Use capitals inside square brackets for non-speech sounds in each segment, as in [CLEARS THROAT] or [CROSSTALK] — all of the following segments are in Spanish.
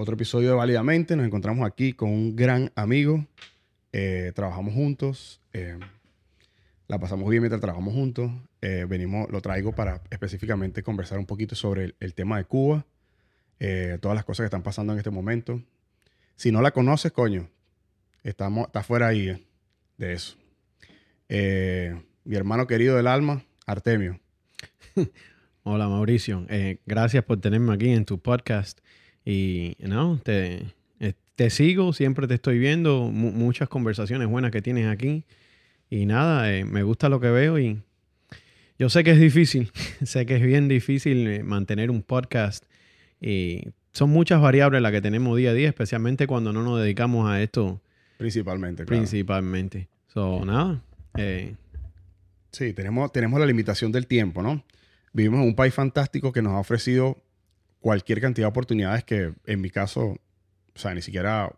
Otro episodio de Válidamente. Nos encontramos aquí con un gran amigo. Eh, trabajamos juntos. eh, la pasamos bien mientras trabajamos juntos. Eh, venimos, lo traigo para específicamente conversar un poquito sobre el, tema de Cuba. todas las cosas que están pasando en este momento. Si no la conoces, coño, estamos, está fuera ahí de eso. Mi hermano querido del alma, Artemio. [LAUGHS] Hola Mauricio, gracias por tenerme aquí en tu podcast y no, te, eh, te sigo, siempre te estoy viendo, mu- muchas conversaciones buenas que tienes aquí y nada, eh, me gusta lo que veo y yo sé que es difícil, [LAUGHS] sé que es bien difícil eh, mantener un podcast y son muchas variables las que tenemos día a día, especialmente cuando no nos dedicamos a esto Principalmente, claro. principalmente. So, nada, eh, Sí, tenemos, tenemos la limitación del tiempo, ¿no? Vivimos en un país fantástico que nos ha ofrecido cualquier cantidad de oportunidades que en mi caso, o sea, ni siquiera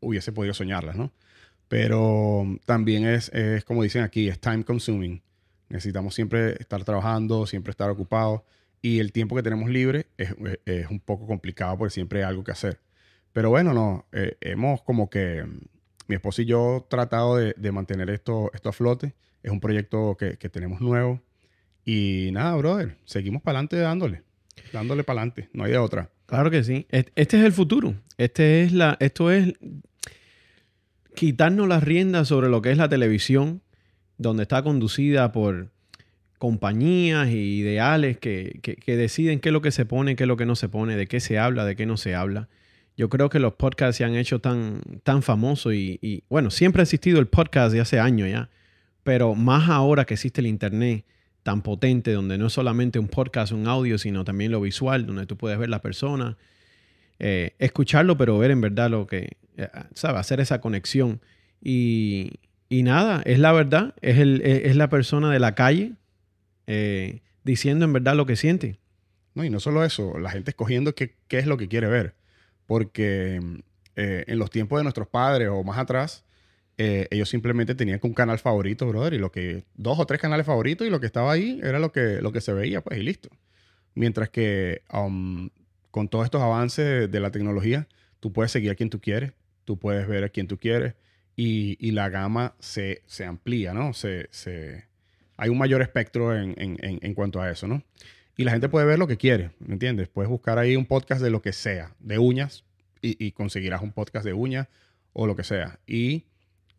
hubiese podido soñarlas, ¿no? Pero también es, es como dicen aquí, es time consuming. Necesitamos siempre estar trabajando, siempre estar ocupados. Y el tiempo que tenemos libre es, es un poco complicado porque siempre hay algo que hacer. Pero bueno, no, eh, hemos como que, mi esposo y yo tratado de, de mantener esto, esto a flote. Es un proyecto que, que tenemos nuevo. Y nada, brother, seguimos para adelante dándole. Dándole para adelante. No hay de otra. Claro que sí. Este es el futuro. Este es la, esto es quitarnos las riendas sobre lo que es la televisión, donde está conducida por compañías y ideales que, que- que deciden qué es lo que se pone, qué es lo que no se pone, de qué se habla, de qué no se habla. Yo creo que los podcasts se han hecho tan, tan famosos y, y, bueno, siempre ha existido el podcast de hace años ya, pero más ahora que existe el Internet tan potente, donde no es solamente un podcast, un audio, sino también lo visual, donde tú puedes ver la persona, eh, escucharlo, pero ver en verdad lo que, eh, ¿sabes? Hacer esa conexión. Y, y nada, es la verdad, es, el, es es la persona de la calle eh, diciendo en verdad lo que siente. No, y no solo eso, la gente escogiendo qué, qué es lo que quiere ver. Porque en los tiempos de nuestros padres o más atrás, eh, ellos simplemente tenían un canal favorito, brother, y lo que, dos o tres canales favoritos, y lo que estaba ahí era lo que, lo que se veía, pues, y listo. Mientras que um, con todos estos avances de, de la tecnología, tú puedes seguir a quien tú quieres, tú puedes ver a quien tú quieres, y, y la gama se, se amplía, ¿no? Se, se, hay un mayor espectro en, en, en, en cuanto a eso, ¿no? Y la gente puede ver lo que quiere, ¿me entiendes? Puedes buscar ahí un podcast de lo que sea, de uñas, y, y conseguirás un podcast de uñas o lo que sea. Y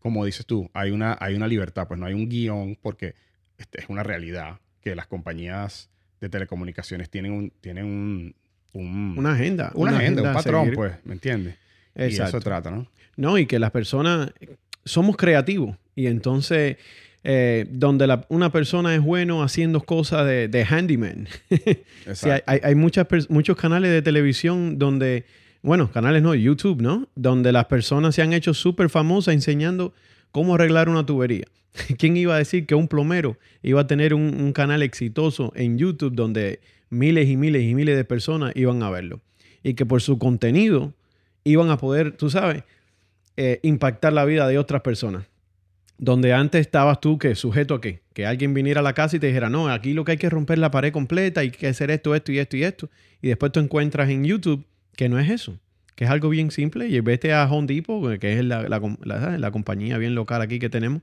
como dices tú, hay una, hay una libertad, pues no hay un guion, porque este es una realidad que las compañías de telecomunicaciones tienen un, tienen un, un- Una agenda. una agenda, un patrón, seguir. pues, ¿me entiendes? Y eso Exacto. trata, ¿no? No, y que las personas somos creativos. Y entonces, eh, donde la- una persona es bueno haciendo cosas de, de handyman. [LAUGHS] Sí, hay, hay- hay muchas, muchos canales de televisión donde, bueno, canales no, YouTube, ¿no? Donde las personas se han hecho súper famosas enseñando cómo arreglar una tubería. [LAUGHS] ¿Quién iba a decir que un plomero iba a tener un, canal exitoso en YouTube donde miles y miles y miles de personas iban a verlo? Y que por su contenido iban a poder, tú sabes, eh, impactar la vida de otras personas. Donde antes estabas tú que sujeto a qué? Que alguien viniera a la casa y te dijera, no, aquí lo que hay que romper la pared completa, hay que hacer esto, esto y esto y esto. Y después tú encuentras en YouTube que no es eso, que es algo bien simple. Y vete a Home Depot, que es la, la, la- la compañía bien local aquí que tenemos.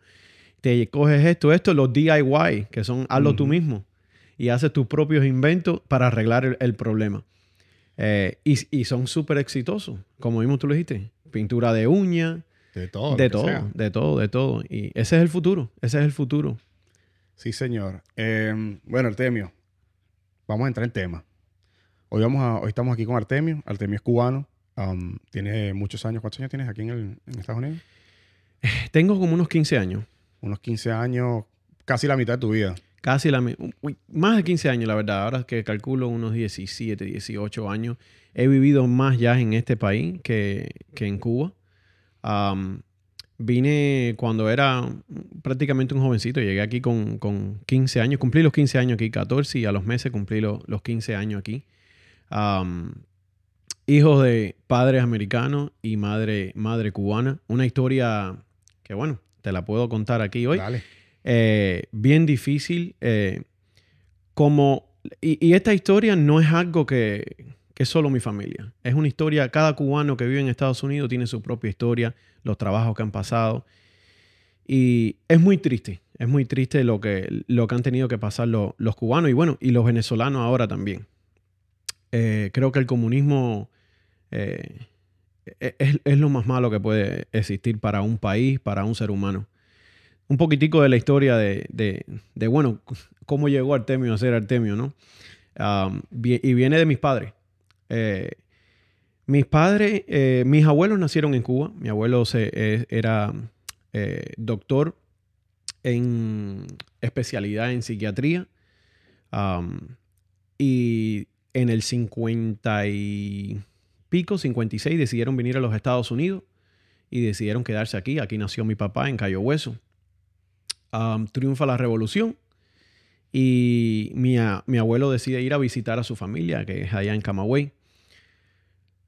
Te coges esto, esto, los DIY, que son hazlo tú mismo. Y haces tus propios inventos para arreglar el, el problema. Eh, y, y son súper exitosos, como mismo tú lo dijiste. Pintura de uña, De todo. de todo, sea. de todo, de todo. Y ese es el futuro, ese es el futuro. Sí, señor. Eh, bueno, Artemio, vamos a entrar en tema. Hoy, vamos a, hoy estamos aquí con Artemio. Artemio es cubano. um, tiene muchos años. ¿Cuántos años tienes aquí en, el- en Estados Unidos? Tengo como unos 15 años, Unos 15 años, casi la mitad de tu vida. casi la... uy, más de 15 años, la verdad. Ahora que calculo unos 17, 18 años. He vivido más ya en este país que, que en Cuba. Am, vine cuando era prácticamente un jovencito. Llegué aquí con, con 15 años. Cumplí los 15 años aquí, 14, y a los meses cumplí lo- los 15 años aquí. Hijos de padres americanos y madre, madre cubana. Una historia que, bueno, te la puedo contar aquí hoy. Dale. Eh, bien difícil. eh, como, y, y esta historia no es algo que, que es solo mi familia. Es una historia, cada cubano que vive en Estados Unidos tiene su propia historia, los trabajos que han pasado. Y es muy triste, es muy triste lo que, lo que han tenido que pasar los, cubanos y bueno, y los venezolanos ahora también. Eh, creo que el comunismo eh, e, es, lo más malo que puede existir para un país, para un ser humano. Un poquitico de la historia de, de, bueno, cómo llegó Artemio a ser Artemio, ¿no? y viene de mis padres. Eh, mis padres, mis abuelos nacieron en Cuba. Mi abuelo se, era eh, doctor en especialidad en psiquiatría. y en el 50 y pico, 56, decidieron venir a los Estados Unidos y decidieron quedarse aquí. Aquí nació mi papá en Cayo Hueso. triunfa la revolución y mi, abuelo decide ir a visitar a su familia, que es allá en Camagüey.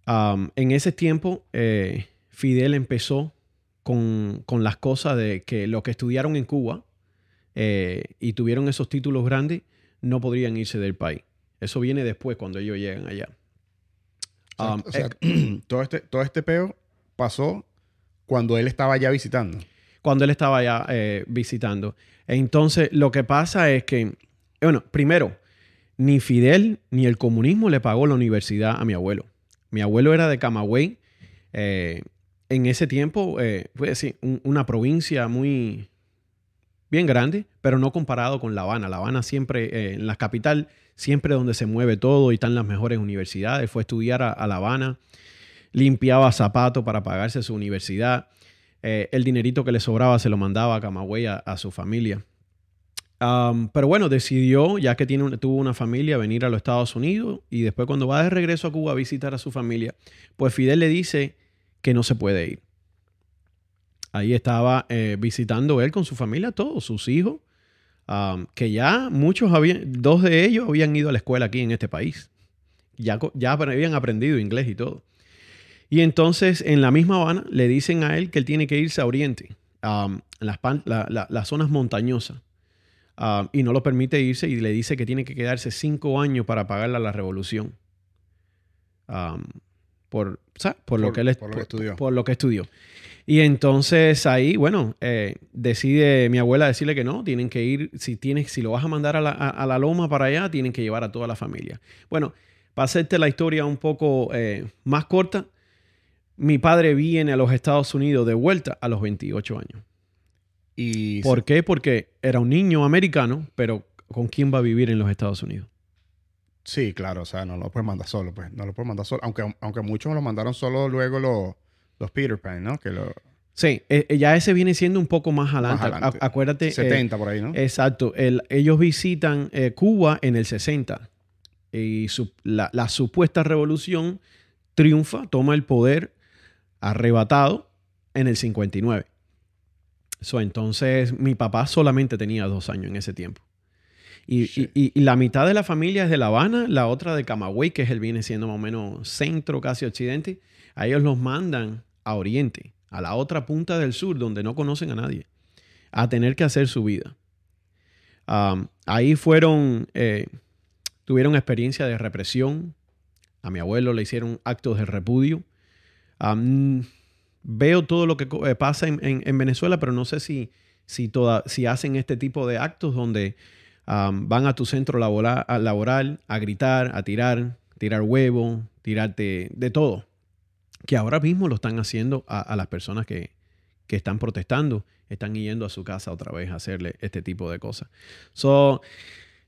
en ese tiempo, eh, Fidel empezó con, las cosas de que los que estudiaron en Cuba eh, y tuvieron esos títulos grandes no podrían irse del país. Eso viene después, cuando ellos llegan allá. o sea, [CLEARS THROAT] todo, este, todo este peo pasó cuando él estaba ya visitando. Cuando él estaba allá eh, visitando. Entonces, lo que pasa es que, bueno, primero, ni Fidel ni el comunismo le pagó la universidad a mi abuelo. Mi abuelo era de Camagüey. Eh, en ese tiempo, eh, fue decir, una provincia muy bien grande, pero no comparado con La Habana. La Habana siempre, eh, en la capital, siempre donde se mueve todo y están las mejores universidades. Fue a estudiar a, La Habana, limpiaba zapatos para pagarse su universidad. Eh, el dinerito que le sobraba se lo mandaba a Camagüey a, su familia. pero bueno, decidió, ya que tuvo una familia, venir a los Estados Unidos y después cuando va de regreso a Cuba a visitar a su familia, pues Fidel le dice que no se puede ir. Ahí estaba eh, visitando él con su familia, todos sus hijos, que ya muchos habían, dos de ellos habían ido a la escuela aquí en este país. Ya, ya habían aprendido inglés y todo. Y entonces en la misma Habana le dicen a él que él tiene que irse a Oriente, a las, las, zonas montañosas. y no lo permite irse y le dice que tiene que quedarse cinco años para pagarle a la revolución. por, por, lo que él estudió. Por lo que estudió. Y entonces ahí, bueno, eh, decide mi abuela decirle que no, tienen que ir, si, tienes, si lo vas a mandar a la, a la, loma para allá, tienen que llevar a toda la familia. Bueno, para hacerte la historia un poco eh, más corta, mi padre viene a los Estados Unidos de vuelta a los 28 años. ¿Y ¿Por qué? Porque era un niño americano, pero ¿con quién va a vivir en los Estados Unidos? Sí, claro, o sea, no lo puedes mandar solo, pues, no lo puedes mandar solo, aunque, aunque muchos lo mandaron solo luego los, los Peter Pan, ¿no? Que lo... Sí, eh, eh, ya ese viene siendo un poco más adelante. acuérdate. 70 eh, por ahí, ¿no? Exacto. ellos visitan Cuba en el 60 y la, la, supuesta revolución triunfa, toma el poder arrebatado en el 59. entonces, mi papá solamente tenía dos años en ese tiempo. Y, la mitad de la familia es de La Habana, la otra de Camagüey, que es el viene siendo más o menos centro, casi occidente. A ellos los mandan a Oriente, a la otra punta del sur, donde no conocen a nadie, a tener que hacer su vida. ahí fueron, eh, tuvieron experiencia de represión. A mi abuelo le hicieron actos de repudio veo todo lo que eh, pasa en, Venezuela, pero no sé si, si, si hacen este tipo de actos donde van a tu centro laboral, laboral a gritar, a tirar, tirar huevo, tirarte de todo. Que ahora mismo lo están haciendo a, las personas que, están protestando, están yendo a su casa otra vez a hacerle este tipo de cosas. So,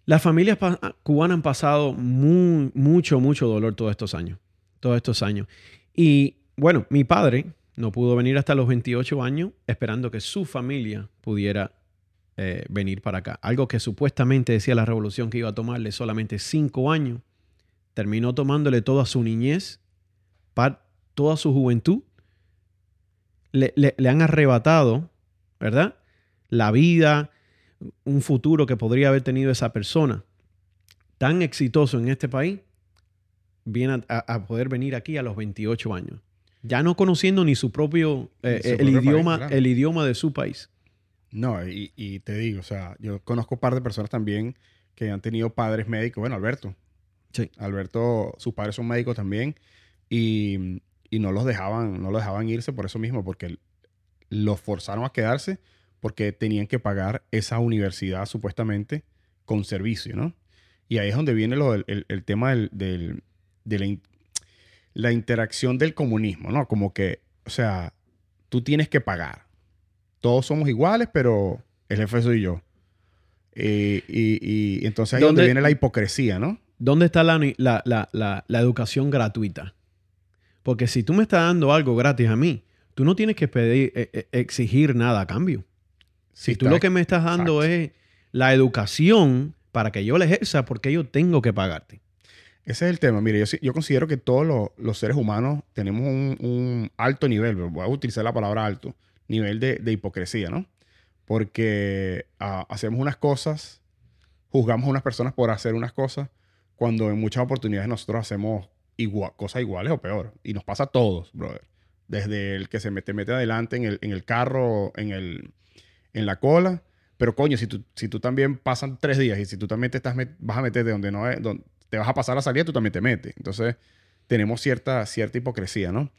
las familias cubanas han pasado mucho, mucho dolor todos estos años. Todos estos años. Y bueno, mi padre no pudo venir hasta los 28 años esperando que su familia pudiera eh, venir para acá. Algo que supuestamente decía la revolución que iba a tomarle solamente cinco años, terminó tomándole toda su niñez, toda su juventud. Le, le han arrebatado, ¿verdad? La vida, un futuro que podría haber tenido esa persona tan exitoso en este país, viene a, poder venir aquí a los 28 años ya no conociendo ni su propio, eh, el, idioma, el idioma de su país. No, y, te digo, o sea, yo conozco un par de personas también que han tenido padres médicos. Bueno, Alberto. Sí. Alberto, sus padres son médicos también y, y no los dejaban, no los dejaban irse por eso mismo, porque los forzaron a quedarse porque tenían que pagar esa universidad supuestamente con servicio, ¿no? Y ahí es donde viene lo, el, el, tema del, del, de la, la, interacción del comunismo, ¿no? Como que, o sea, tú tienes que pagar. Todos somos iguales, pero el jefe soy yo. Eh, y, y, entonces ahí es donde viene la hipocresía, ¿no? ¿Dónde está la, la, la, la, educación gratuita? Porque si tú me estás dando algo gratis a mí, tú no tienes que pedir, e, e, exigir nada a cambio. Si tú lo que me estás dando es la educación para que yo la ejerza, porque yo tengo que pagarte? Ese es el tema. Mire, yo, yo considero que todos los, los seres humanos tenemos un, un, alto nivel, voy a utilizar la palabra alto, nivel de, de hipocresía, ¿no? Porque uh, hacemos unas cosas, juzgamos a unas personas por hacer unas cosas, cuando en muchas oportunidades nosotros hacemos igual, cosas iguales o peor. Y nos pasa a todos, brother. Desde el que se mete, mete adelante en el, en el carro, en, el, en la cola. Pero coño, si tú, si tú también pasan tres días y si tú también te estás vas a meter de donde no es, donde te vas a pasar la salida, tú también te metes. Entonces, tenemos cierta, cierta hipocresía, ¿no?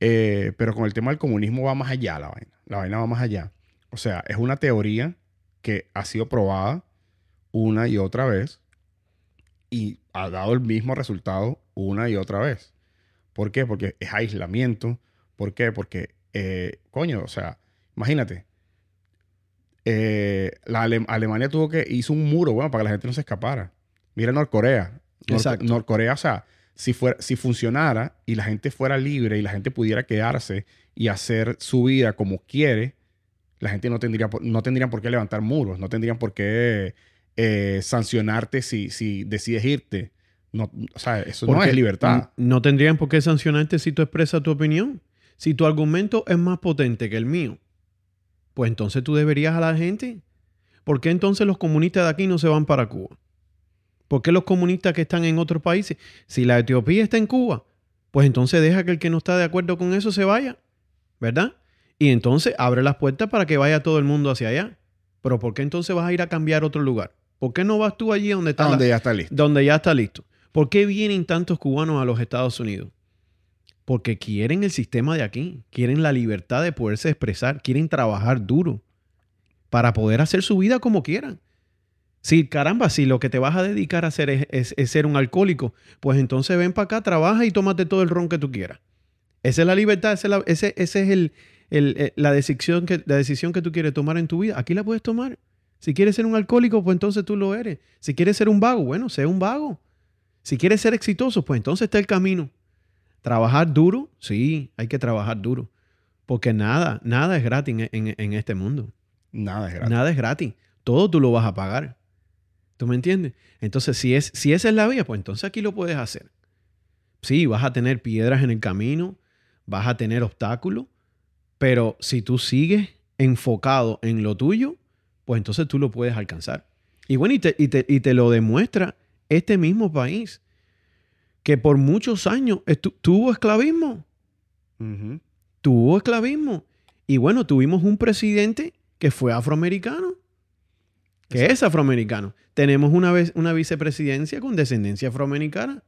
Eh, pero con el tema del comunismo va más allá la vaina. La vaina va más allá. O sea, es una teoría que ha sido probada una y otra vez y ha dado el mismo resultado una y otra vez. ¿Por qué? Porque es aislamiento. ¿Por qué? Porque, eh, coño, o sea, imagínate. Eh, la Alemania tuvo que hizo un muro, bueno, para que la gente no se escapara. Mira Norcorea. Norcorea, o sea, si, fuera, si funcionara y la gente fuera libre y la gente pudiera quedarse y hacer su vida como quiere, la gente no tendría, no tendrían por qué levantar muros, no tendrían por qué eh, sancionarte si, si decides irte. No, o sea, eso no es libertad. No tendrían por qué sancionarte si tú expresas tu opinión. Si tu argumento es más potente que el mío, pues entonces tú deberías a la gente. ¿Por qué entonces los comunistas de aquí no se van para Cuba? ¿Por qué los comunistas que están en otros países? Si la Etiopía está en Cuba, pues entonces deja que el que no está de acuerdo con eso se vaya, ¿verdad? Y entonces abre las puertas para que vaya todo el mundo hacia allá. Pero ¿por qué entonces vas a ir a cambiar otro lugar? ¿Por qué no vas tú allí donde está? donde ya está listo. Donde ya está listo. ¿Por qué vienen tantos cubanos a los Estados Unidos? Porque quieren el sistema de aquí, quieren la libertad de poderse expresar, quieren trabajar duro para poder hacer su vida como quieran. Si, caramba, si lo que te vas a dedicar a hacer es, ser un alcohólico, pues entonces ven para acá, trabaja y tómate todo el ron que tú quieras. Esa es la libertad, esa es, ese, es el, eh, la, decisión que, la decisión que tú quieres tomar en tu vida. Aquí la puedes tomar. Si quieres ser un alcohólico, pues entonces tú lo eres. Si quieres ser un vago, bueno, sé un vago. Si quieres ser exitoso, pues entonces está el camino. Trabajar duro, sí, hay que trabajar duro. Porque nada, nada es gratis en, este mundo. Nada es gratis. Nada es gratis. Todo tú lo vas a pagar. ¿Tú me entiendes? Entonces, si, es, si esa es la vía, pues entonces aquí lo puedes hacer. Sí, vas a tener piedras en el camino, vas a tener obstáculos, pero si tú sigues enfocado en lo tuyo, pues entonces tú lo puedes alcanzar. Y bueno, y te, y te, lo demuestra este mismo país, que por muchos años tuvo esclavismo. Tuvo esclavismo. Y bueno, tuvimos un presidente que fue afroamericano, que es afroamericano. Tenemos una, vez, una vicepresidencia con descendencia afroamericana.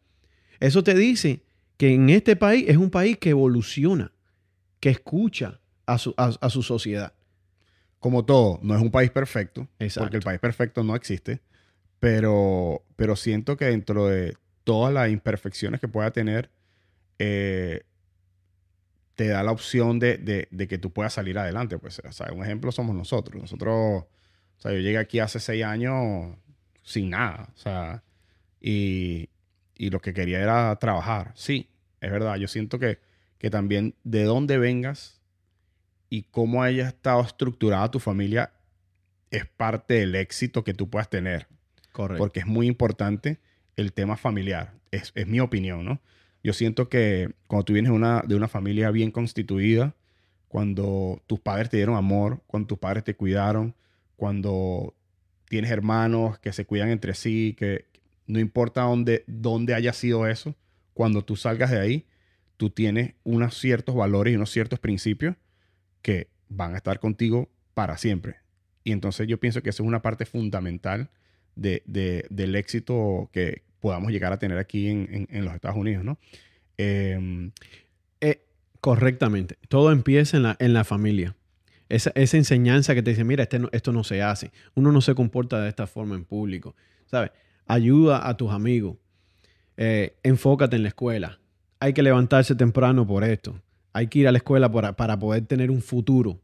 Eso te dice que en este país es un país que evoluciona, que escucha a su, a su sociedad como todo, no es un país perfecto, porque el país perfecto no existe, pero, pero siento que dentro de todas las imperfecciones que pueda tener, eh, te da la opción de, que tú puedas salir adelante. Pues, o sea, un ejemplo somos nosotros. Nosotros, o sea, yo llegué aquí hace seis años sin nada, o sea, y, lo que quería era trabajar. Sí, es verdad, yo siento que, que también de dónde vengas y cómo haya estado estructurada tu familia es parte del éxito que tú puedas tener. Correcto. Porque es muy importante el tema familiar. Es, mi opinión, ¿no? Yo siento que cuando tú vienes de una, de una familia bien constituida, cuando tus padres te dieron amor, cuando tus padres te cuidaron, cuando tienes hermanos que se cuidan entre sí, que no importa dónde, dónde haya sido eso, cuando tú salgas de ahí, tú tienes unos ciertos valores y unos ciertos principios que van a estar contigo para siempre. Y entonces yo pienso que eso es una parte fundamental de, del éxito que podamos llegar a tener aquí en, los Estados Unidos, ¿no? Em, eh, correctamente. Todo empieza en la, en la familia. Esa, enseñanza que te dice, mira, este esto no se hace. Uno no se comporta de esta forma en público. ¿Sabes? Ayuda a tus amigos. Eh, enfócate en la escuela. Hay que levantarse temprano por esto. Hay que ir a la escuela para, para poder tener un futuro.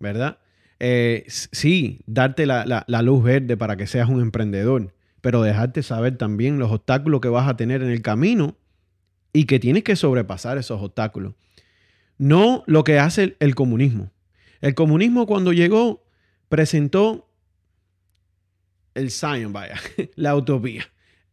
¿Verdad? Eh, sí, darte la, la luz verde para que seas un emprendedor, pero dejarte saber también los obstáculos que vas a tener en el camino y que tienes que sobrepasar esos obstáculos. No lo que hace el, comunismo. El comunismo cuando llegó presentó el Zion, vaya, [LAUGHS] la utopía.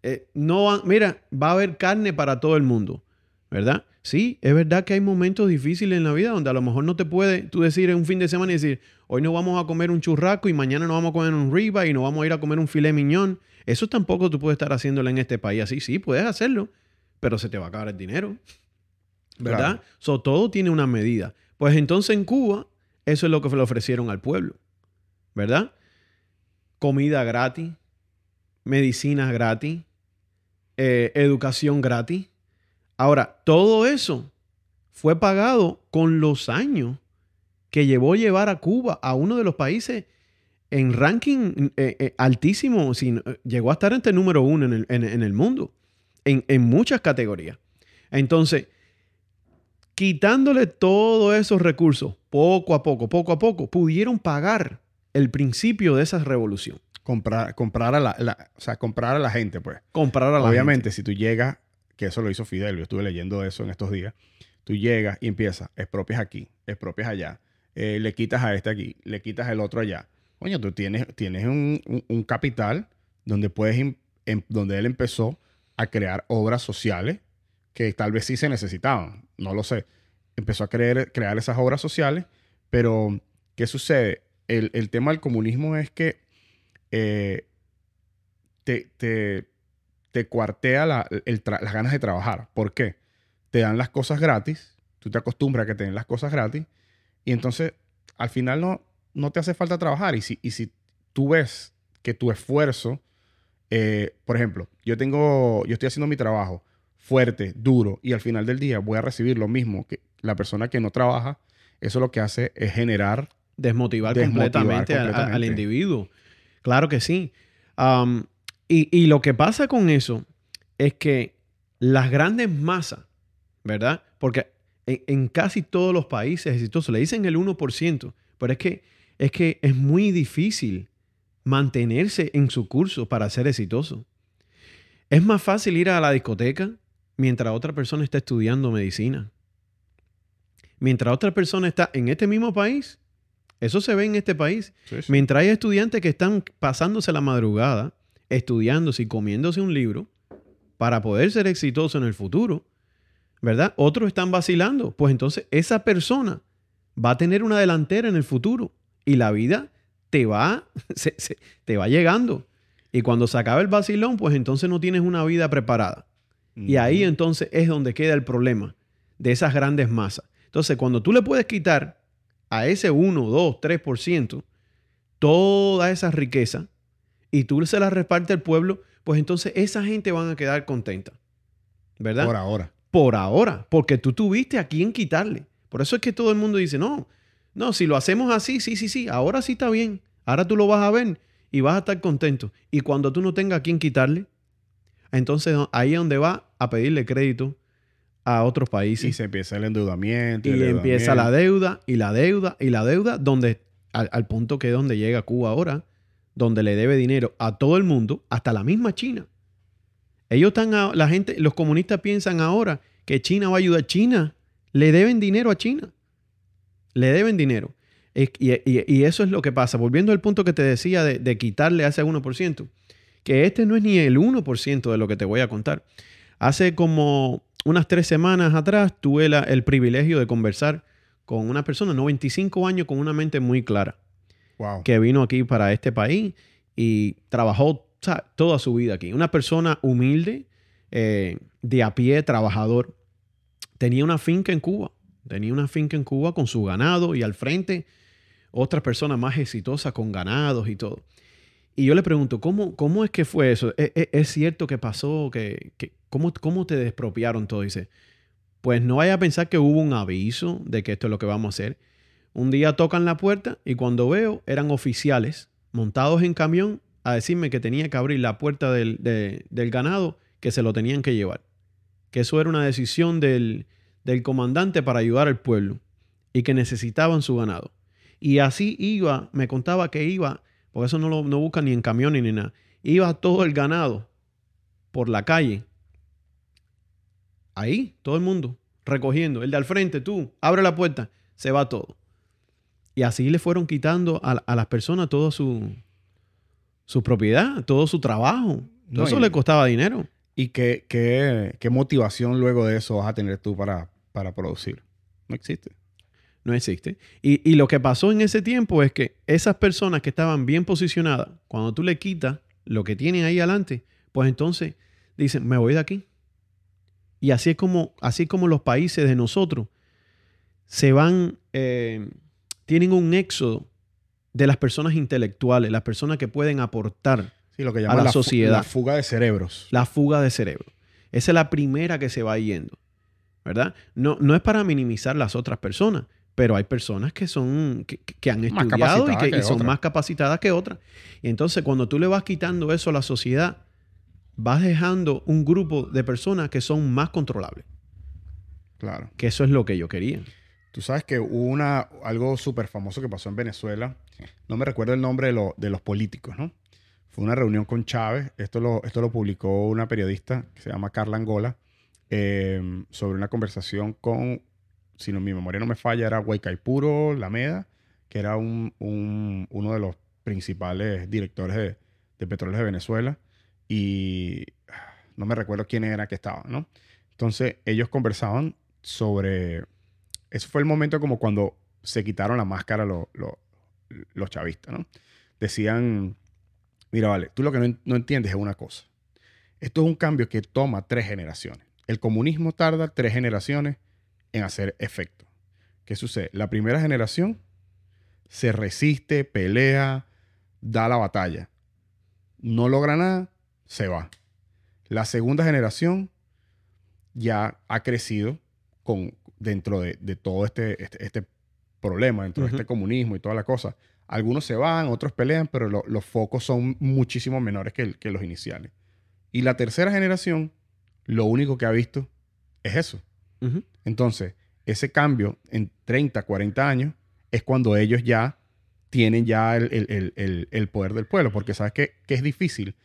Eh, no, mira, va a haber carne para todo el mundo, ¿verdad? Sí, es verdad que hay momentos difíciles en la vida donde a lo mejor no te puede tú decir en un fin de semana y decir, hoy no vamos a comer un churrasco y mañana no vamos a comer un riba y no vamos a ir a comer un filet miñón. Eso tampoco tú puedes estar haciéndolo en este país así. Sí, puedes hacerlo, pero se te va a acabar el dinero. ¿Verdad? todo tiene una medida. Pues entonces en Cuba, eso es lo que le ofrecieron al pueblo. ¿Verdad? Comida gratis, medicinas gratis, eh, educación gratis. Ahora, todo eso fue pagado con los años que llevó llevar a Cuba a uno de los países en ranking eh, eh, altísimo. llegó a estar entre el número uno en el, en el mundo en, muchas categorías. Entonces, quitándole todos esos recursos, poco a poco, poco a poco, pudieron pagar el principio de esa revolución. Comprar, comprar, a, la, o sea, comprar a la gente, pues. Comprar a la Obviamente, si tú llegas, que eso lo hizo Fidel, yo estuve leyendo eso en estos días, tú llegas y empiezas, expropias aquí, expropias allá, eh, le quitas a este aquí, le quitas el otro allá. Coño, tú tienes, tienes un, capital donde puedes, em, donde él empezó a crear obras sociales que tal vez sí se necesitaban, no lo sé. Empezó a crear esas obras sociales, pero ¿qué sucede? El, tema del comunismo es que eh, te, cuartea las ganas de trabajar. ¿Por qué? Te dan las cosas gratis, tú te acostumbras a que te den las cosas gratis, y entonces al final no, no te hace falta trabajar. Y si, y si tú ves que tu esfuerzo eh, por ejemplo, yo tengo, yo estoy haciendo mi trabajo fuerte, duro, y al final del día voy a recibir lo mismo que la persona que no trabaja. Eso lo que hace es generar... Desmotivar, completamente, al individuo. Claro que sí. Y, lo que pasa con eso es que las grandes masas, ¿verdad? Porque en, en, casi todos los países exitosos le dicen el 1%, pero es que, es que es muy difícil mantenerse en su curso para ser exitoso. Es más fácil ir a la discoteca mientras otra persona está estudiando medicina. Mientras otra persona está en este mismo país, eso se ve en este país. Mientras hay estudiantes que están pasándose la madrugada, estudiándose y comiéndose un libro para poder ser exitoso en el futuro, ¿verdad? Otros están vacilando. Pues entonces esa persona va a tener una delantera en el futuro y la vida te va, [LAUGHS] te va llegando. Y cuando se acaba el vacilón, pues entonces no tienes una vida preparada. Y ahí entonces es donde queda el problema de esas grandes masas. Entonces, cuando tú le puedes quitar a ese 1, 2, 3% toda esa riqueza y tú se la repartes al pueblo, pues entonces esa gente van a quedar contenta. ¿Verdad? Por ahora. Por ahora, porque tú tuviste a quién quitarle. Por eso es que todo el mundo dice, no, no, si lo hacemos así, sí, sí, sí, ahora sí está bien. Ahora tú lo vas a ver y vas a estar contento. Y cuando tú no tengas a quién quitarle, entonces ahí es donde va a pedirle crédito a otros países. Y se empieza el endeudamiento. Y, empieza la deuda y la deuda y la deuda, donde al, punto que es donde llega Cuba ahora, donde le debe dinero a todo el mundo, hasta la misma China. Ellos están, la gente, los comunistas piensan ahora que China va a ayudar. China le deben dinero a China le deben dinero. Y, eso es lo que pasa. Volviendo al punto que te decía de, quitarle a ese 1%, que este no es ni el 1% de lo que te voy a contar. Hace como unas tres semanas atrás tuve el privilegio de conversar con una persona, 95 años, con una mente muy clara, que vino aquí para este país y trabajó toda su vida aquí. Una persona humilde, eh, de a pie, trabajador. Tenía una finca en Cuba Tenía una finca en Cuba con su ganado y al frente otras personas más exitosas con ganados y todo. Y yo le pregunto, ¿cómo, cómo es que fue eso? ¿E, e, ¿Es, cierto que pasó? Que, ¿cómo, ¿Cómo te despropiaron todo? Dice, pues no vaya a pensar que hubo un aviso de que esto es lo que vamos a hacer. Un día tocan la puerta y cuando veo eran oficiales montados en camión a decirme que tenía que abrir la puerta del, del ganado, que se lo tenían que llevar. Que eso era una decisión del, del comandante para ayudar al pueblo y que necesitaban su ganado. Y así iba, me contaba que iba, porque eso no lo no busca ni en camión ni nada, iba todo el ganado por la calle. Ahí, todo el mundo, recogiendo. El de al frente, tú, abre la puerta, se va todo. Y así le fueron quitando a, las personas toda su, su propiedad, todo su trabajo. Todo eso le costaba dinero. ¿Y qué, qué, qué, motivación luego de eso vas a tener tú para, para producir? No existe no existe. Y, lo que pasó en ese tiempo es que esas personas que estaban bien posicionadas, cuando tú le quitas lo que tienen ahí adelante, pues entonces dicen, me voy de aquí. Y así es como, así como los países de nosotros se van, eh, tienen un éxodo de las personas intelectuales, las personas que pueden aportar lo que a la, sociedad. la fuga de cerebros. La fuga de cerebros. Esa es la primera que se va yendo, ¿verdad? No, no es para minimizar las otras personas, pero hay personas que son que, han estudiado y que, son más capacitadas que otras. Y entonces cuando tú le vas quitando eso a la sociedad, vas dejando un grupo de personas que son más controlables. Claro. Que eso es lo que yo quería. Tú sabes que hubo una, algo súper famoso que pasó en Venezuela. No me recuerdo el nombre de, los políticos, ¿no? Fue una reunión con Chávez. Esto lo, esto lo publicó una periodista que se llama Carla Angola. Eh, sobre una conversación con si no, mi memoria no me falla, era Huaycaipuro Lameda, que era un, uno de los principales directores de, de de Venezuela. Y no me recuerdo quién era que estaba, ¿no? Entonces ellos conversaban sobre... Eso fue el momento como cuando se quitaron la máscara los chavistas, ¿no? Decían, mira, vale, tú lo que no, no entiendes es una cosa. Esto es un cambio que toma tres generaciones. El comunismo tarda tres generaciones en hacer efecto. ¿Qué sucede? La primera generación se resiste, pelea, da la batalla. No logra nada, se va. La segunda generación ya ha crecido con, dentro de, todo este, este, este, problema, dentro de este comunismo y toda la cosa. Algunos se van, otros pelean, pero los focos son muchísimo menores que, que los iniciales. Y la tercera generación, lo único que ha visto es eso. Entonces, ese cambio en 30, 40 años es cuando ellos ya tienen ya el, poder del pueblo, porque sabes que, es difícil.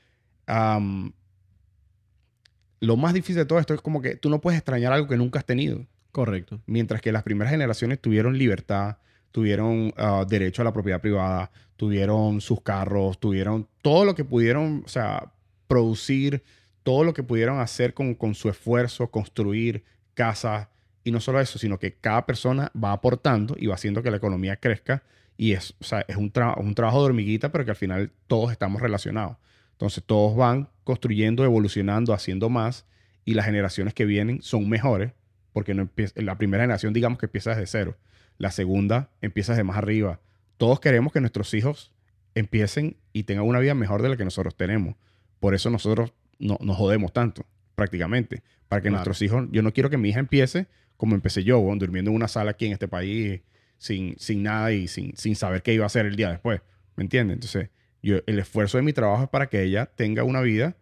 lo más difícil de todo esto es como que tú no puedes extrañar algo que nunca has tenido. Correcto. Mientras que las primeras generaciones tuvieron libertad, tuvieron ah, derecho a la propiedad privada, tuvieron sus carros, tuvieron todo lo que pudieron, o sea, producir, todo lo que pudieron hacer con, con su esfuerzo, construir casas, y no solo eso, sino que cada persona va aportando y va haciendo que la economía crezca. Y es, es un, un trabajo de hormiguita, pero que al final todos estamos relacionados. Entonces todos van construyendo, evolucionando, haciendo más. Y las generaciones que vienen son mejores, porque no la primera generación digamos que empieza desde cero. La segunda empieza desde más arriba. Todos queremos que nuestros hijos empiecen y tengan una vida mejor de la que nosotros tenemos. Por eso nosotros no, nos jodemos tanto, prácticamente. Para que nuestros hijos, yo no quiero que mi hija empiece como empecé yo, durmiendo en una sala aquí en este país sin, sin nada y sin, sin saber qué iba a hacer el día después. ¿Me entiendes? Entonces, yo, el esfuerzo de mi trabajo es para que ella tenga una vida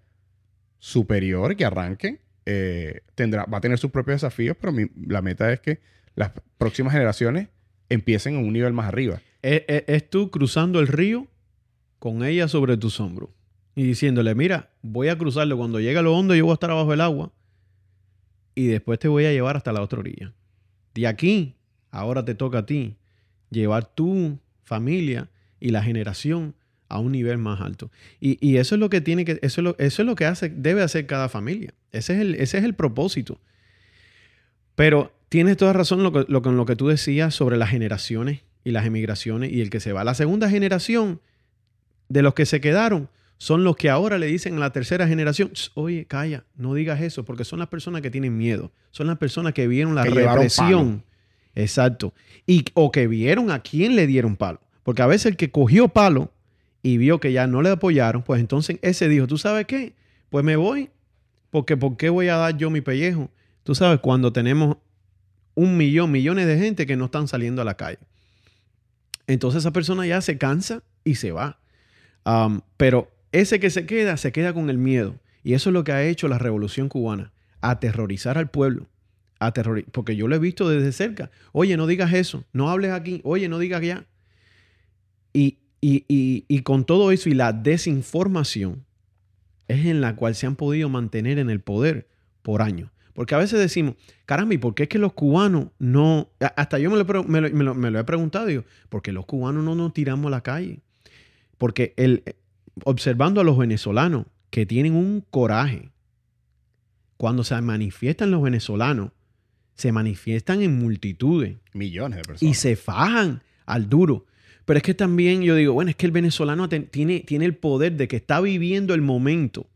superior, que arranque. Eh, tendrá, va a tener sus propios desafíos, pero la meta es que las próximas generaciones empiecen en un nivel más arriba. Es, es, tú cruzando el río con ella sobre tus hombros y diciéndole, mira, voy a cruzarlo. Cuando llegue lo hondo, yo voy a estar abajo del agua y después te voy a llevar hasta la otra orilla. De aquí, ahora te toca a ti llevar tu familia y la generación a un nivel más alto. Y, eso es lo que tiene que, eso es lo, eso es lo que hace, debe hacer cada familia. Ese es el, ese es el propósito. Pero tienes toda razón lo, lo, con lo que tú decías sobre las generaciones y las emigraciones y el que se va. La segunda generación de los que se quedaron son los que ahora le dicen a la tercera generación, oye, calla, no digas eso, porque son las personas que tienen miedo, son las personas que vieron la represión. Exacto. Y, o que vieron a quién le dieron palo. Porque a veces el que cogió palo y vio que ya no le apoyaron, pues entonces ese dijo, ¿tú sabes qué? Pues me voy, porque ¿por qué voy a dar yo mi pellejo? Tú sabes, cuando tenemos un millón, millones de gente que no están saliendo a la calle. Entonces esa persona ya se cansa y se va. pero ese que se queda, se queda con el miedo. Y eso es lo que ha hecho la revolución cubana, aterrorizar al pueblo. porque yo lo he visto desde cerca. Oye, no digas eso, no hables aquí, oye, no digas ya. Y, y, con todo eso y la desinformación es en la cual se han podido mantener en el poder por años. Porque a veces decimos, caramba, ¿y por qué es que los cubanos no... Hasta yo me lo, me lo, he preguntado, digo, ¿por qué los cubanos no nos tiramos a la calle? Porque el, observando a los venezolanos que tienen un coraje, cuando se manifiestan los venezolanos, se manifiestan en multitudes. Millones de personas. Y se fajan al duro. Pero es que también yo digo, bueno, es que el venezolano tiene, tiene el poder de que está viviendo el momento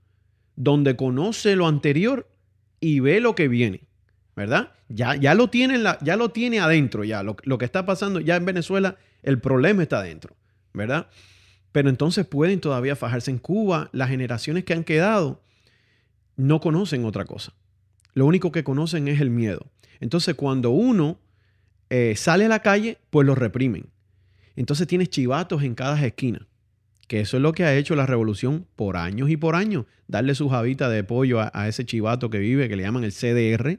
donde conoce lo anterior y ve lo que viene, ¿verdad? Ya, ya, lo, tiene la, ya lo tiene adentro, ya lo, lo, que está pasando ya en Venezuela, el problema está adentro, ¿verdad? Pero entonces pueden todavía fajarse en Cuba. Las generaciones que han quedado no conocen otra cosa. Lo único que conocen es el miedo. Entonces cuando uno eh, sale a la calle, pues lo reprimen. Entonces tienes chivatos en cada esquina. Que eso es lo que ha hecho la revolución por años y por años. Darle su jabita de pollo a, ese chivato que vive, que le llaman el CDR.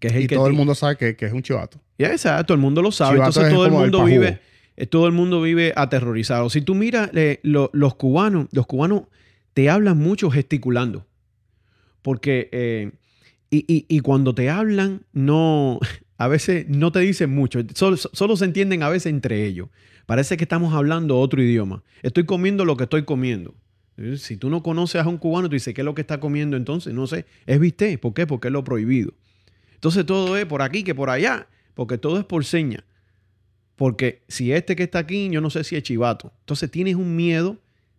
Que es el y todo el mundo sabe que, es un chivato. Ya, exacto, todo el mundo lo sabe. Entonces todo el mundo vive eh, todo el mundo vive aterrorizado. Si tú miras eh, los cubanos, los cubanos te hablan mucho gesticulando. Porque, eh, y, cuando te hablan, no, [LAUGHS] a veces no te dicen mucho, solo, se entienden a veces entre ellos. Parece que estamos hablando otro idioma. Estoy comiendo lo que estoy comiendo. Si tú no conoces a un cubano, tú dices, ¿qué es lo que está comiendo entonces? No sé, es viste. ¿Por qué? Porque es lo prohibido. Entonces todo es por aquí que por allá, porque todo es por seña. Porque si este que está aquí, yo no sé si es chivato. Entonces tienes un miedo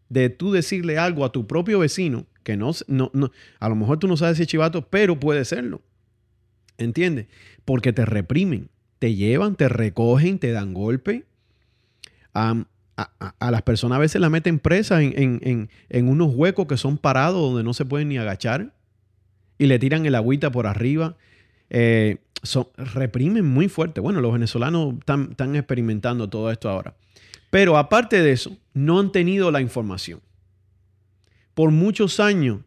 de tú decirle algo a tu propio vecino que no, no, no a lo mejor tú no sabes si es chivato, pero puede serlo. ¿Entiendes? Porque te reprimen, te llevan, te recogen, te dan golpe. a, las personas a veces la meten presa en, en, unos huecos que son parados donde no se pueden ni agachar y le tiran el agüita por arriba. Eh, reprimen muy fuerte. Bueno, los venezolanos están, experimentando todo esto ahora. Pero aparte de eso, no han tenido la información. Por muchos años,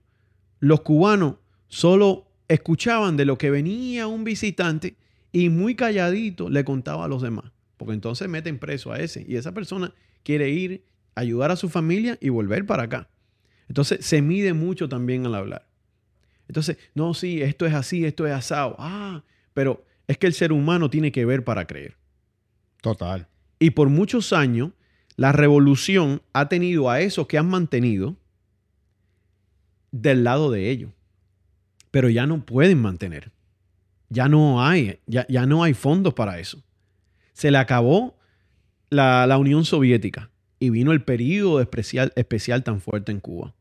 los cubanos solo escuchaban de lo que venía un visitante y muy calladito le contaba a los demás. Porque entonces meten preso a ese y esa persona quiere ir, ayudar a su familia y volver para acá. Entonces se mide mucho también al hablar. Entonces, no, sí, esto es así, esto es asado. Ah, pero es que el ser humano tiene que ver para creer. Total. Y por muchos años, la revolución ha tenido a esos que han mantenido del lado de ellos. Pero ya no pueden mantener. Ya no hay, ya, ya no hay fondos para eso. Se le acabó la, la Unión Soviética y vino el periodo especial, especial tan fuerte en Cuba.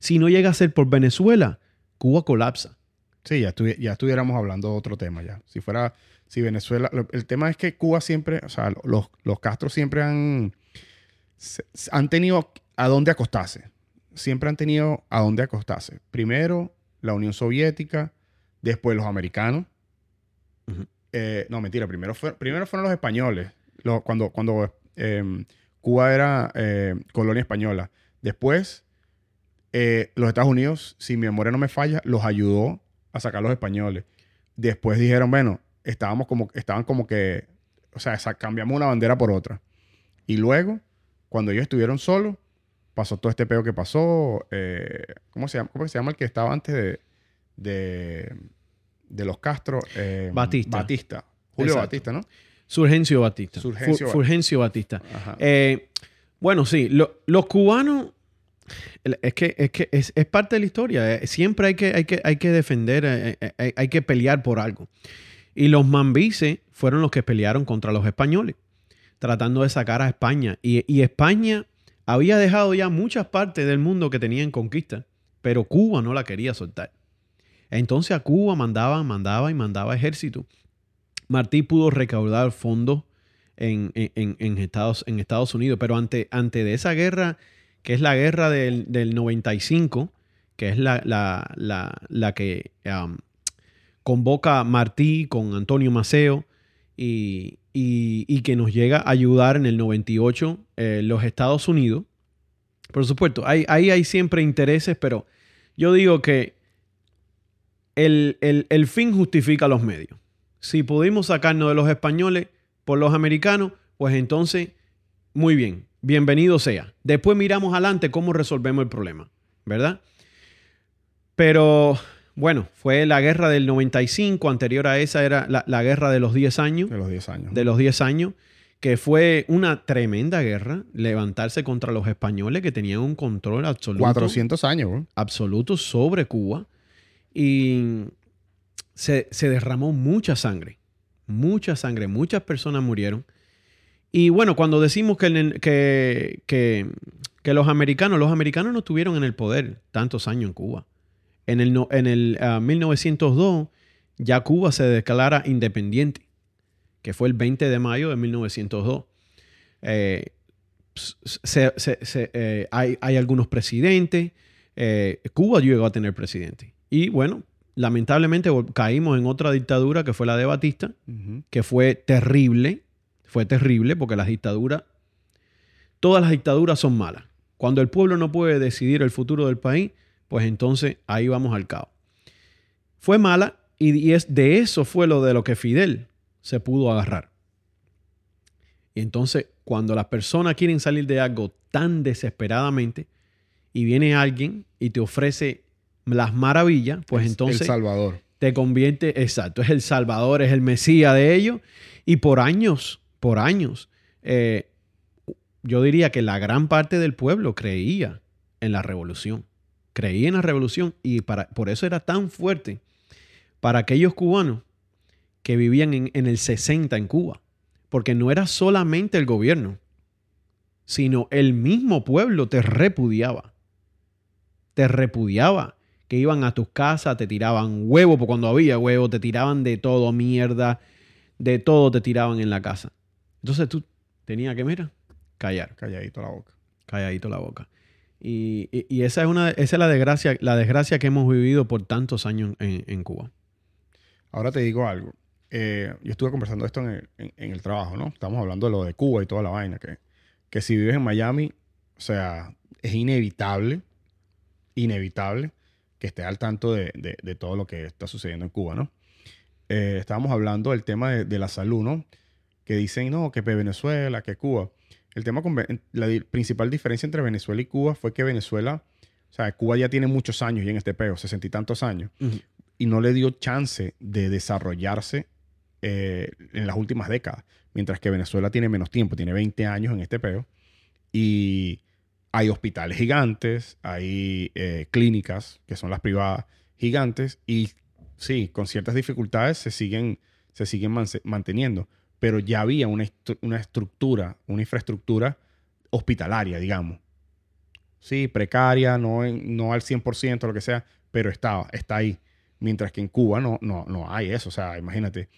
Si no llega a ser por Venezuela, Cuba colapsa. Sí, ya, ya estuviéramos hablando de otro tema ya. Si fuera, si Venezuela, el tema es que Cuba siempre, o sea, los, los Castro siempre han, han tenido a dónde acostarse. Siempre han tenido a dónde acostarse. Primero la Unión Soviética, después los americanos. Eh, no, mentira, primero, primero fueron los españoles, cuando, cuando em, Cuba era eh, colonia española. Después, eh, los Estados Unidos, si mi memoria no me falla, los ayudó a sacar los españoles. Después dijeron, bueno, estábamos como, estaban como que, o sea, cambiamos una bandera por otra. Y luego, cuando ellos estuvieron solos, pasó todo este peo que pasó. Eh, ¿cómo, se llama, ¿Cómo se llama el que estaba antes de, de, los Castro? Eh, Batista. Batista. Julio Batista, ¿no? Surgencio Batista. Surgencio, Batista. Eh, bueno, sí, los cubanos es que, es, que es, parte de la historia. Siempre hay que, hay que, hay que defender, eh, eh, hay, que pelear por algo. Y los mambises fueron los que pelearon contra los españoles, tratando de sacar a España. Y, España había dejado ya muchas partes del mundo que tenían conquista, pero Cuba no la quería soltar. Entonces a Cuba mandaba, mandaba y mandaba ejército. Martí pudo recaudar fondos en, Estados, en Unidos. Pero ante, ante de esa guerra, que es la guerra del, 95, que es la, la, que um, convoca Martí con Antonio Maceo y, que nos llega a ayudar en el 98 eh, los Estados Unidos. Por supuesto, ahí hay siempre intereses, pero yo digo que el, el fin justifica los medios. Si pudimos sacarnos de los españoles por los americanos, pues entonces, muy bien, bienvenido sea. Después miramos adelante cómo resolvemos el problema, ¿verdad? Pero bueno, fue la guerra del 95, anterior a esa era la, guerra de los 10 años. De los 10 años. De los 10 años, que fue una tremenda guerra, levantarse contra los españoles que tenían un control absoluto. 400 años. Absoluto sobre Cuba. Y se, derramó mucha sangre. Mucha sangre. Muchas personas murieron. Y bueno, cuando decimos que, que, que, los americanos, los americanos no estuvieron en el poder tantos años en Cuba. En el, en el 1902 ah, ya Cuba se declara independiente, que fue el 20 de mayo de 1902. Eh, eh, hay, algunos presidentes. Eh, Cuba llegó a tener presidente. Y bueno, lamentablemente caímos en otra dictadura que fue la de Batista, que fue terrible. Fue terrible porque las dictaduras, todas las dictaduras son malas. Cuando el pueblo no puede decidir el futuro del país, pues entonces ahí vamos al caos. Fue mala y, es, de eso fue lo de lo que Fidel se pudo agarrar. Y entonces, cuando las personas quieren salir de algo tan desesperadamente y viene alguien y te ofrece las maravillas, pues entonces... El Salvador. Te convierte, exacto, es el Salvador, es el Mesías de ellos. Y por años, por años, eh, yo diría que la gran parte del pueblo creía en la revolución creía en la revolución y para, por eso era tan fuerte para aquellos cubanos que vivían en, el 60 en Cuba. Porque no era solamente el gobierno, sino el mismo pueblo te repudiaba. Te repudiaba. Que iban a tus casas, te tiraban huevo, porque cuando había huevo, te tiraban de todo, mierda, de todo te tiraban en la casa. Entonces tú tenías que, mira, callar. Calladito la boca. Calladito la boca. Y, esa es una esa es la desgracia, la desgracia que hemos vivido por tantos años en, Cuba. Ahora te digo algo. Eh, yo estuve conversando esto en el, trabajo, ¿no? Estamos hablando de lo de Cuba y toda la vaina. Que, que si vives en Miami, o sea, es inevitable, inevitable que estés al tanto de, todo lo que está sucediendo en Cuba, ¿no? Eh, estábamos hablando del tema de, de, la salud, ¿no? Que dicen, no, que Venezuela, que Cuba. El tema con la principal diferencia entre Venezuela y Cuba fue que Venezuela, o sea, Cuba ya tiene muchos años y en este peo, sesenta y tantos años, y no le dio chance de desarrollarse eh, en las últimas décadas, mientras que Venezuela tiene menos tiempo, tiene 20 años en este peo, y hay hospitales gigantes, hay eh, clínicas, que son las privadas, gigantes, y sí, con ciertas dificultades se siguen, se siguen manteniendo pero ya había una, estructura, una infraestructura hospitalaria, digamos. Sí, precaria, no, no al 100%, lo que sea, pero estaba, está ahí. Mientras que en Cuba no, no, no hay eso. O sea, imagínate,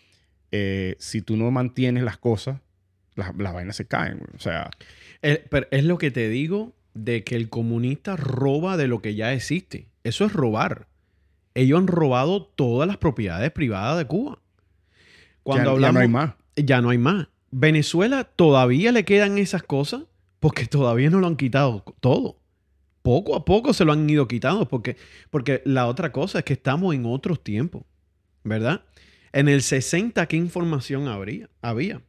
eh, si tú no mantienes las cosas, las, vainas se caen. O sea... pero es lo que te digo de que el comunista roba de lo que ya existe. Eso es robar. Ellos han robado todas las propiedades privadas de Cuba. Cuando hablamos, no hay más ya no hay más. Venezuela todavía le quedan esas cosas porque todavía no lo han quitado todo. Poco a poco se lo han ido quitando porque, porque la otra cosa es que estamos en otros tiempos, ¿verdad? En el 60, ¿qué información habría? había?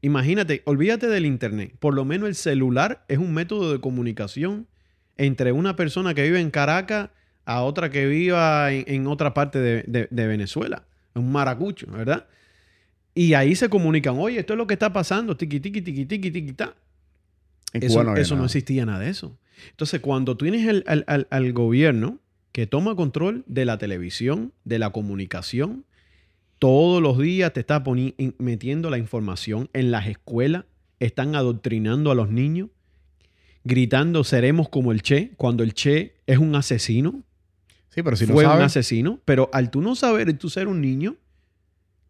Imagínate, olvídate del Internet. Por lo menos el celular es un método de comunicación entre una persona que vive en Caracas a otra que viva en, otra parte de, de, de Venezuela. Un maracucho, ¿verdad? Y ahí se comunican, oye, esto es lo que está pasando, tiqui, tiqui, tiqui, tiqui, tiqui, ta. Eso, no, eso no, existía nada de eso. Entonces, cuando tienes el, al, gobierno que toma control de la televisión, de la comunicación, todos los días te está metiendo la información en las escuelas, están adoctrinando a los niños, gritando seremos como el Che, cuando el Che es un asesino. Sí, pero si no Fue un asesino, pero al tú no saber tú ser un niño,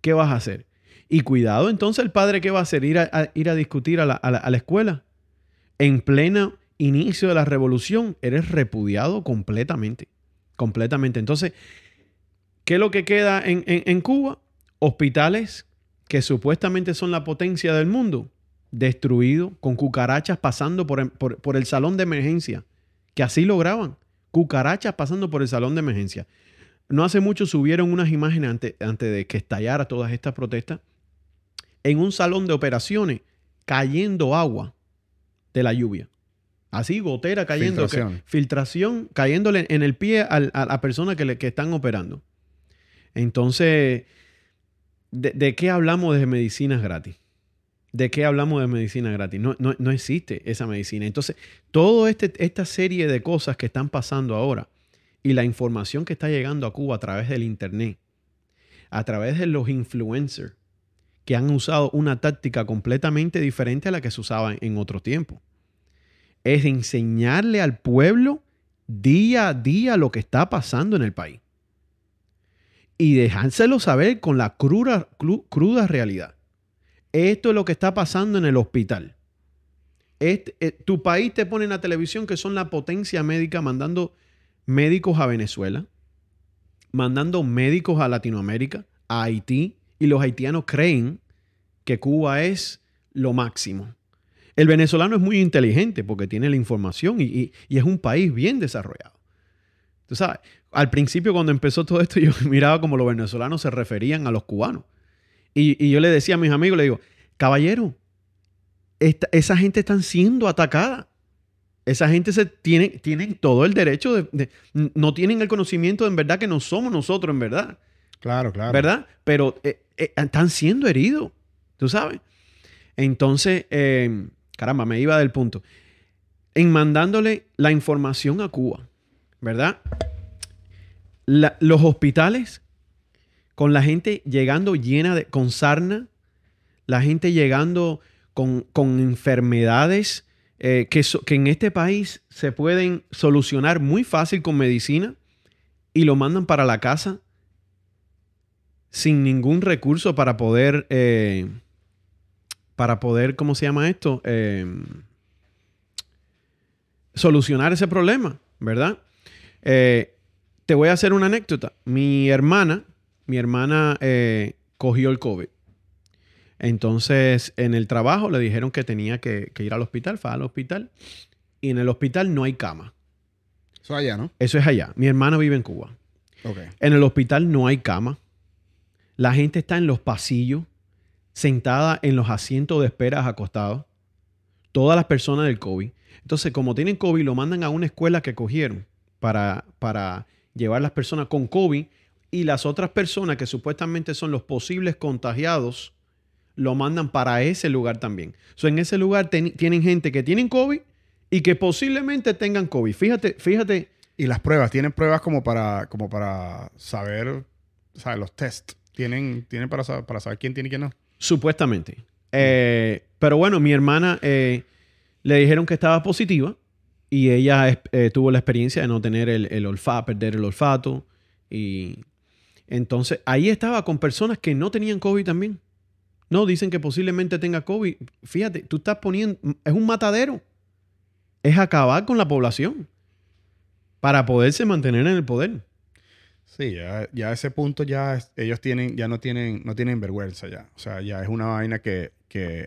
¿qué vas a hacer? Y cuidado, entonces el padre qué va a hacer? Ir a, ir a discutir a la, a la escuela. En pleno inicio de la revolución, eres repudiado completamente. Completamente. Entonces, ¿qué es lo que queda en, Cuba? Hospitales que supuestamente son la potencia del mundo, destruidos, con cucarachas pasando por, por, el salón de emergencia, que así lograban. Cucarachas pasando por el salón de emergencia. No hace mucho subieron unas imágenes antes, antes de que estallara todas estas protestas. En un salón de operaciones, cayendo agua de la lluvia. Así, gotera cayendo. Filtración. filtración cayéndole en el pie a, la persona que, le, que están operando. Entonces, ¿de, qué hablamos de medicinas gratis? ¿De qué hablamos de medicina gratis? No, no, existe esa medicina. Entonces, toda este, esta serie de cosas que están pasando ahora y la información que está llegando a Cuba a través del Internet, a través de los influencers, que han usado una táctica completamente diferente a la que se usaba en otro tiempo es enseñarle al pueblo día a día lo que está pasando en el país. Y dejárselo saber con la cruda, cruda realidad. Esto es lo que está pasando en el hospital. Este, eh, tu país te pone en la televisión que son la potencia médica mandando médicos a Venezuela, mandando médicos a Latinoamérica, a Haití, y los haitianos creen que Cuba es lo máximo. El venezolano es muy inteligente porque tiene la información y, es un país bien desarrollado. Tú sabes, al principio cuando empezó todo esto [LAUGHS] yo miraba como los venezolanos se referían a los cubanos. Y, yo le decía a mis amigos, le digo, caballero, esa gente está siendo atacada. Esa gente se tiene, tienen todo el derecho de, No tienen el conocimiento en verdad que no somos nosotros en verdad. Claro, claro. ¿Verdad? Pero eh, eh, están siendo heridos. ¿Tú sabes? Entonces, eh, caramba, me iba del punto. En mandándole la información a Cuba, ¿verdad? los hospitales con la gente llegando llena de, con sarna, la gente llegando con, enfermedades eh, que, que en este país se pueden solucionar muy fácil con medicina y lo mandan para la casa sin ningún recurso para poder eh, para poder, ¿cómo se llama esto? Em, solucionar ese problema, ¿verdad? Eh, te voy a hacer una anécdota. Mi hermana, mi hermana eh, cogió el COVID. Entonces, en el trabajo le dijeron que tenía que, ir al hospital, fue al hospital, y en el hospital no hay cama. Eso es allá, ¿no? Eso es allá. Mi hermana vive en Cuba. En el hospital no hay cama. La gente está en los pasillos sentada en los asientos de espera acostados, todas las personas del COVID. Entonces, como tienen COVID, lo mandan a una escuela que cogieron para, para llevar las personas con COVID y las otras personas que supuestamente son los posibles contagiados, lo mandan para ese lugar también. So, en ese lugar tienen gente que tienen COVID y que posiblemente tengan COVID. Fíjate, fíjate. Y las pruebas, tienen pruebas como para, como para saber, o los test. Tienen, tienen para, para saber quién tiene y quién no. Supuestamente. Eh, pero bueno, mi hermana eh, le dijeron que estaba positiva y ella eh, tuvo la experiencia de no tener el, olfato, perder el olfato. Y entonces ahí estaba con personas que no tenían COVID también. No, dicen que posiblemente tenga COVID. Fíjate, tú estás poniendo, es un matadero. Es acabar con la población para poderse mantener en el poder. Sí, ya, a ese punto ya ellos tienen, ya no tienen, no tienen vergüenza ya. O sea, ya es una vaina que,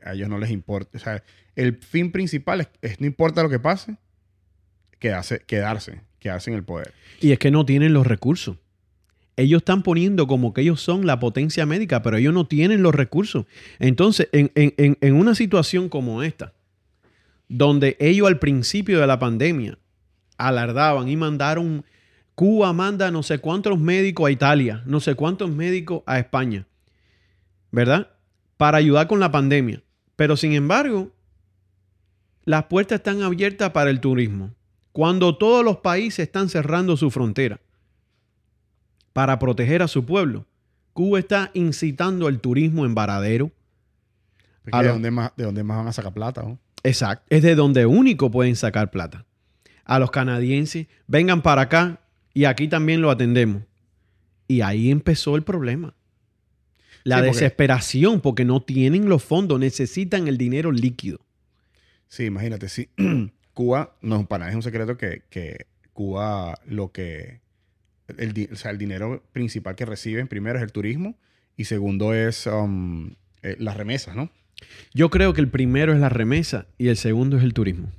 a ellos no les importa. O sea, el fin principal es, no importa lo que pase, quedarse, quedarse, quedarse en el poder. Y es que no tienen los recursos. Ellos están poniendo como que ellos son la potencia médica, pero ellos no tienen los recursos. Entonces, en, en una situación como esta, donde ellos al principio de la pandemia alardaban y mandaron Cuba manda no sé cuántos médicos a Italia, no sé cuántos médicos a España, ¿verdad? Para ayudar con la pandemia. Pero sin embargo, las puertas están abiertas para el turismo. Cuando todos los países están cerrando su frontera para proteger a su pueblo, Cuba está incitando el turismo en Varadero. ¿De, dónde más, ¿De dónde más van a sacar plata? Exacto. Es de donde único pueden sacar plata. A los canadienses, vengan para acá, y aquí también lo atendemos. Y ahí empezó el problema. La desesperación porque no tienen los fondos, necesitan el dinero líquido. Sí, imagínate, sí. [CLEARS THROAT] Cuba, no, para nada es un secreto que, que Cuba lo que... El, o sea, el dinero principal que reciben primero es el turismo y segundo es um, eh, las remesas, ¿no? Yo creo que el primero es la remesa y el segundo es el turismo.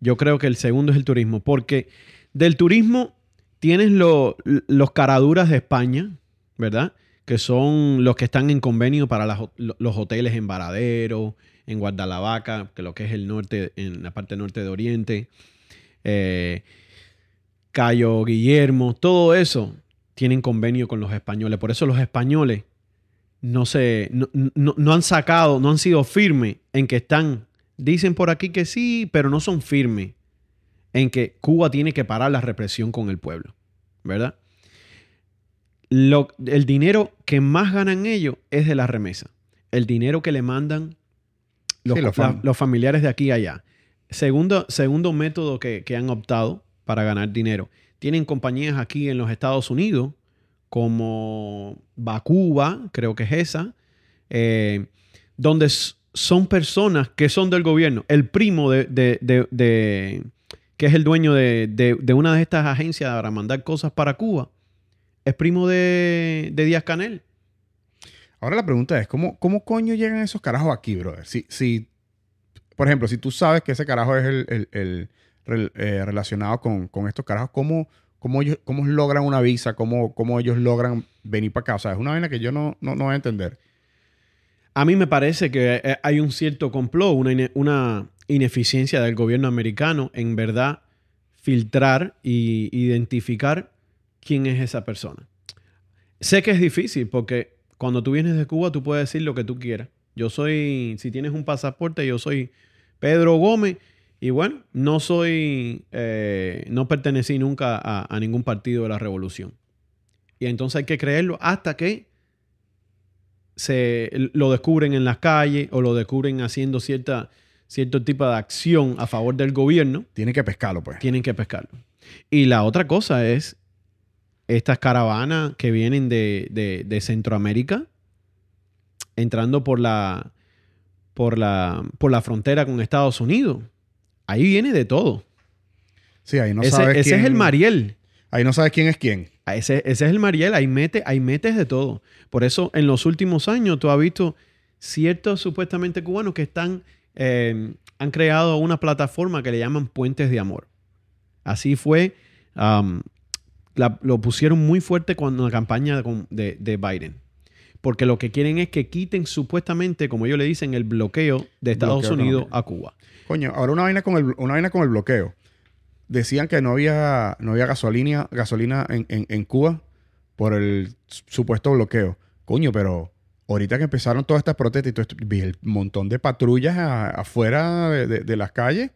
Yo creo que el segundo es el turismo, porque del turismo tienes los caraduras de España, ¿verdad? Que son los que están en convenio para los hoteles en Varadero, en Guadalavaca, que lo que es el norte, en la parte norte de Oriente, eh, Cayo Guillermo, todo eso tienen convenio con los españoles. Por eso los españoles no, se, no, han sacado, no han sido firmes en que están, dicen por aquí que sí, pero no son firmes en que Cuba tiene que parar la represión con el pueblo, ¿verdad? Lo, el dinero que más ganan ellos es de la remesa. El dinero que le mandan los, familiares de aquí y allá. Segundo, segundo método que, han optado para ganar dinero. Tienen compañías aquí en los Estados Unidos, como Bacuba, creo que es esa, eh, donde son personas que son del gobierno. El primo de, que es el dueño de, una de estas agencias para mandar cosas para Cuba, es primo de, Díaz Canel. Ahora la pregunta es, ¿cómo, cómo coño llegan esos carajos aquí, brother? Si, si, por ejemplo, si tú sabes que ese carajo es el, eh, relacionado con, estos carajos, ¿cómo, cómo, ellos, cómo logran una visa? ¿Cómo, ¿Cómo ellos logran venir para acá? O sea, es una vaina que yo no, no, voy a entender. A mí me parece que eh, hay un cierto complot, una, una ineficiencia del gobierno americano en verdad filtrar e identificar quién es esa persona. Sé que es difícil porque cuando tú vienes de Cuba, tú puedes decir lo que tú quieras. Yo soy, si tienes un pasaporte, yo soy Pedro Gómez. Y bueno, no soy, eh, no pertenecí nunca a, ningún partido de la revolución. Y entonces hay que creerlo hasta que se lo descubren en las calles o lo descubren haciendo cierta, cierto tipo de acción a favor del gobierno. Tienen que pescarlo, pues. Tienen que pescarlo. Y la otra cosa es estas caravanas que vienen de, Centroamérica, entrando por la, por, la, por la frontera con Estados Unidos. Ahí viene de todo. Sí, ahí no ese, sabes ese es el Mariel. Ahí no sabes quién es quién. Ese, ese es el Mariel. Ahí, mete, ahí metes de todo. Por eso, en los últimos años, tú has visto ciertos supuestamente cubanos que están, eh, han creado una plataforma que le llaman Puentes de Amor. Así fue um, lo pusieron muy fuerte cuando la campaña de, Biden. Porque lo que quieren es que quiten supuestamente, como ellos le dicen, el bloqueo de Estados Unidos a Cuba. Coño, ahora una vaina con el, una vaina con el bloqueo. Decían que no había, no había gasolina, gasolina en, Cuba por el supuesto bloqueo. Coño, pero ahorita que empezaron todas estas protestas y todo esto, vi el montón de patrullas afuera de, las calles.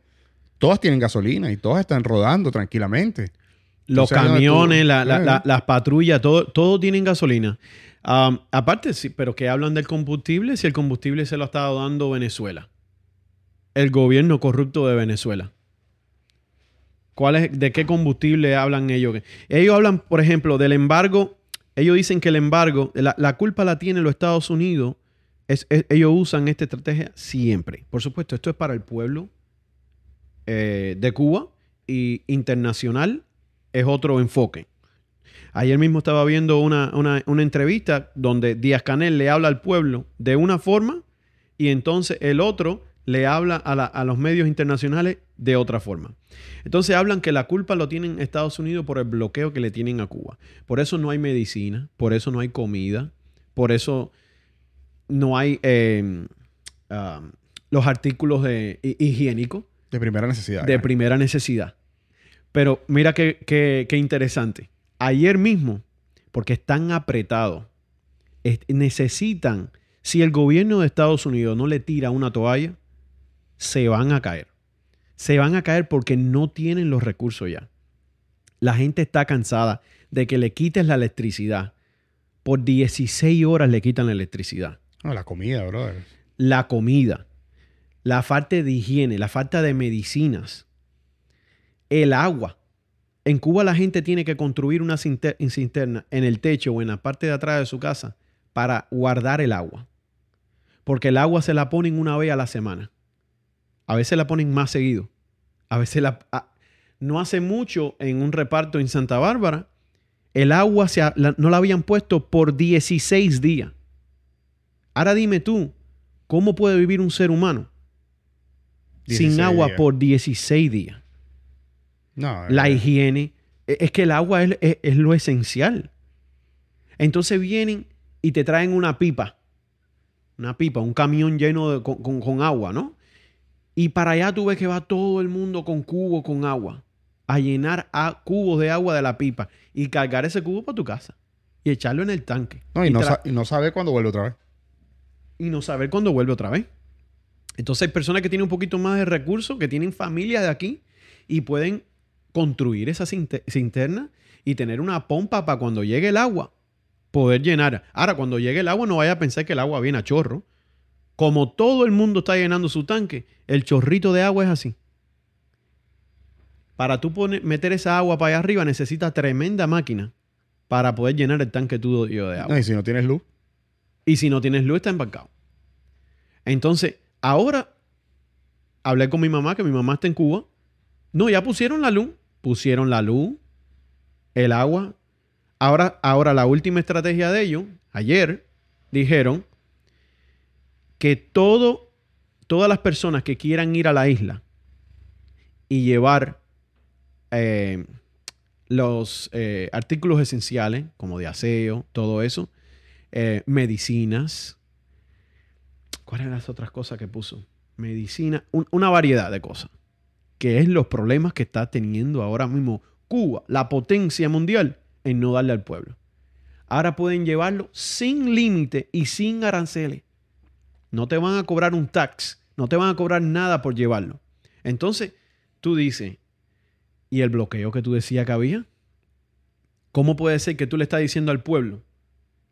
Todas tienen gasolina y todas están rodando tranquilamente. Los camiones, las patrullas, todo, todo tienen gasolina. aparte, sí, pero que hablan del combustible si el combustible se lo ha estado dando Venezuela. El gobierno corrupto de Venezuela. ¿Cuál es, ¿De qué combustible hablan ellos? Ellos hablan, por ejemplo, del embargo. Ellos dicen que el embargo, la, culpa la tienen los Estados Unidos. ellos usan esta estrategia siempre. Por supuesto, esto es para el pueblo eh, de Cuba y internacional es otro enfoque. Ayer mismo estaba viendo una, entrevista donde Díaz Canel le habla al pueblo de una forma y entonces el otro le habla a, los medios internacionales de otra forma. Entonces hablan que la culpa lo tienen Estados Unidos por el bloqueo que le tienen a Cuba. Por eso no hay medicina, por eso no hay comida, por eso no hay eh, ah, los artículos de, higiénicos. De primera necesidad. De primera necesidad. Pero mira qué, interesante. Ayer mismo, porque están apretados, necesitan, si el gobierno de Estados Unidos no le tira una toalla, se van a caer. Se van a caer porque no tienen los recursos ya. La gente está cansada de que le quites la electricidad. Por 16 horas le quitan la electricidad. No, la comida, brother. La comida. La falta de higiene, la falta de medicinas el agua. En Cuba la gente tiene que construir una cisterna en el techo o en la parte de atrás de su casa para guardar el agua. Porque el agua se la ponen una vez a la semana. A veces la ponen más seguido. A veces la... no hace mucho en un reparto en Santa Bárbara, el agua se no la habían puesto por 16 días. Ahora dime tú, ¿cómo puede vivir un ser humano sin agua por 16 días? No, la higiene. E, es que el agua es, lo esencial. Entonces vienen y te traen una pipa. Una pipa, un camión lleno con, agua, ¿no? Y para allá tú ves que va todo el mundo con cubo con agua. A llenar a cubos de agua de la pipa. Y cargar ese cubo para tu casa. Y echarlo en el tanque. No, y, no, y no saber cuándo vuelve otra vez. Y no saber cuándo vuelve otra vez. Entonces hay personas que tienen un poquito más de recursos, que tienen familia de aquí y pueden construir esa cisterna y tener una pompa para cuando llegue el agua, poder llenar. Ahora, cuando llegue el agua, no vaya a pensar que el agua viene a chorro. Como todo el mundo está llenando su tanque, el chorrito de agua es así. Para tú meter esa agua para allá arriba, necesitas tremenda máquina para poder llenar el tanque tuyo de agua. y si no tienes luz. Y si no tienes luz, está embarcado. Entonces, ahora hablé con mi mamá, que mi mamá está en Cuba. No, ya pusieron la luz pusieron la luz, el agua. Ahora, ahora la última estrategia de ellos, ayer, dijeron que todo, todas las personas que quieran ir a la isla y llevar eh, los eh, artículos esenciales, como de aseo, todo eso, eh, medicinas, ¿cuáles eran las otras cosas que puso? Medicina, una variedad de cosas que es los problemas que está teniendo ahora mismo Cuba, la potencia mundial, en no darle al pueblo. Ahora pueden llevarlo sin límite y sin aranceles. No te van a cobrar un tax, no te van a cobrar nada por llevarlo. Entonces, tú dices, ¿y el bloqueo que tú decías que había? ¿Cómo puede ser que tú le estás diciendo al pueblo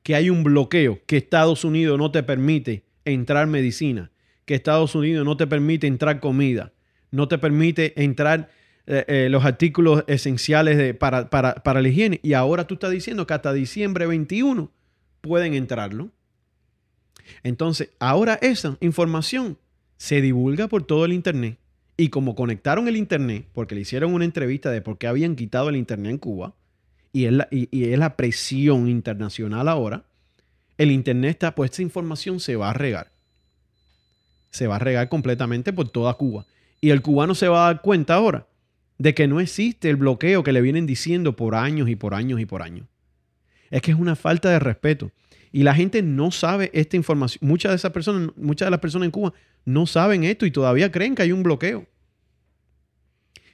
que hay un bloqueo, que Estados Unidos no te permite entrar medicina, que Estados Unidos no te permite entrar comida, no te permite entrar eh, eh, los artículos esenciales para, para, la higiene. Y ahora tú estás diciendo que hasta diciembre 21 pueden entrarlo. Entonces, ahora esa información se divulga por todo el Internet. Y como conectaron el Internet, porque le hicieron una entrevista de por qué habían quitado el Internet en Cuba, y es la, y, es la presión internacional ahora, el Internet está, pues esa información se va a regar. Se va a regar completamente por toda Cuba. Y el cubano se va a dar cuenta ahora de que no existe el bloqueo que le vienen diciendo por años y por años y por años. Es que es una falta de respeto. Y la gente no sabe esta información. Muchas de esas personas, muchas de las personas en Cuba no saben esto y todavía creen que hay un bloqueo.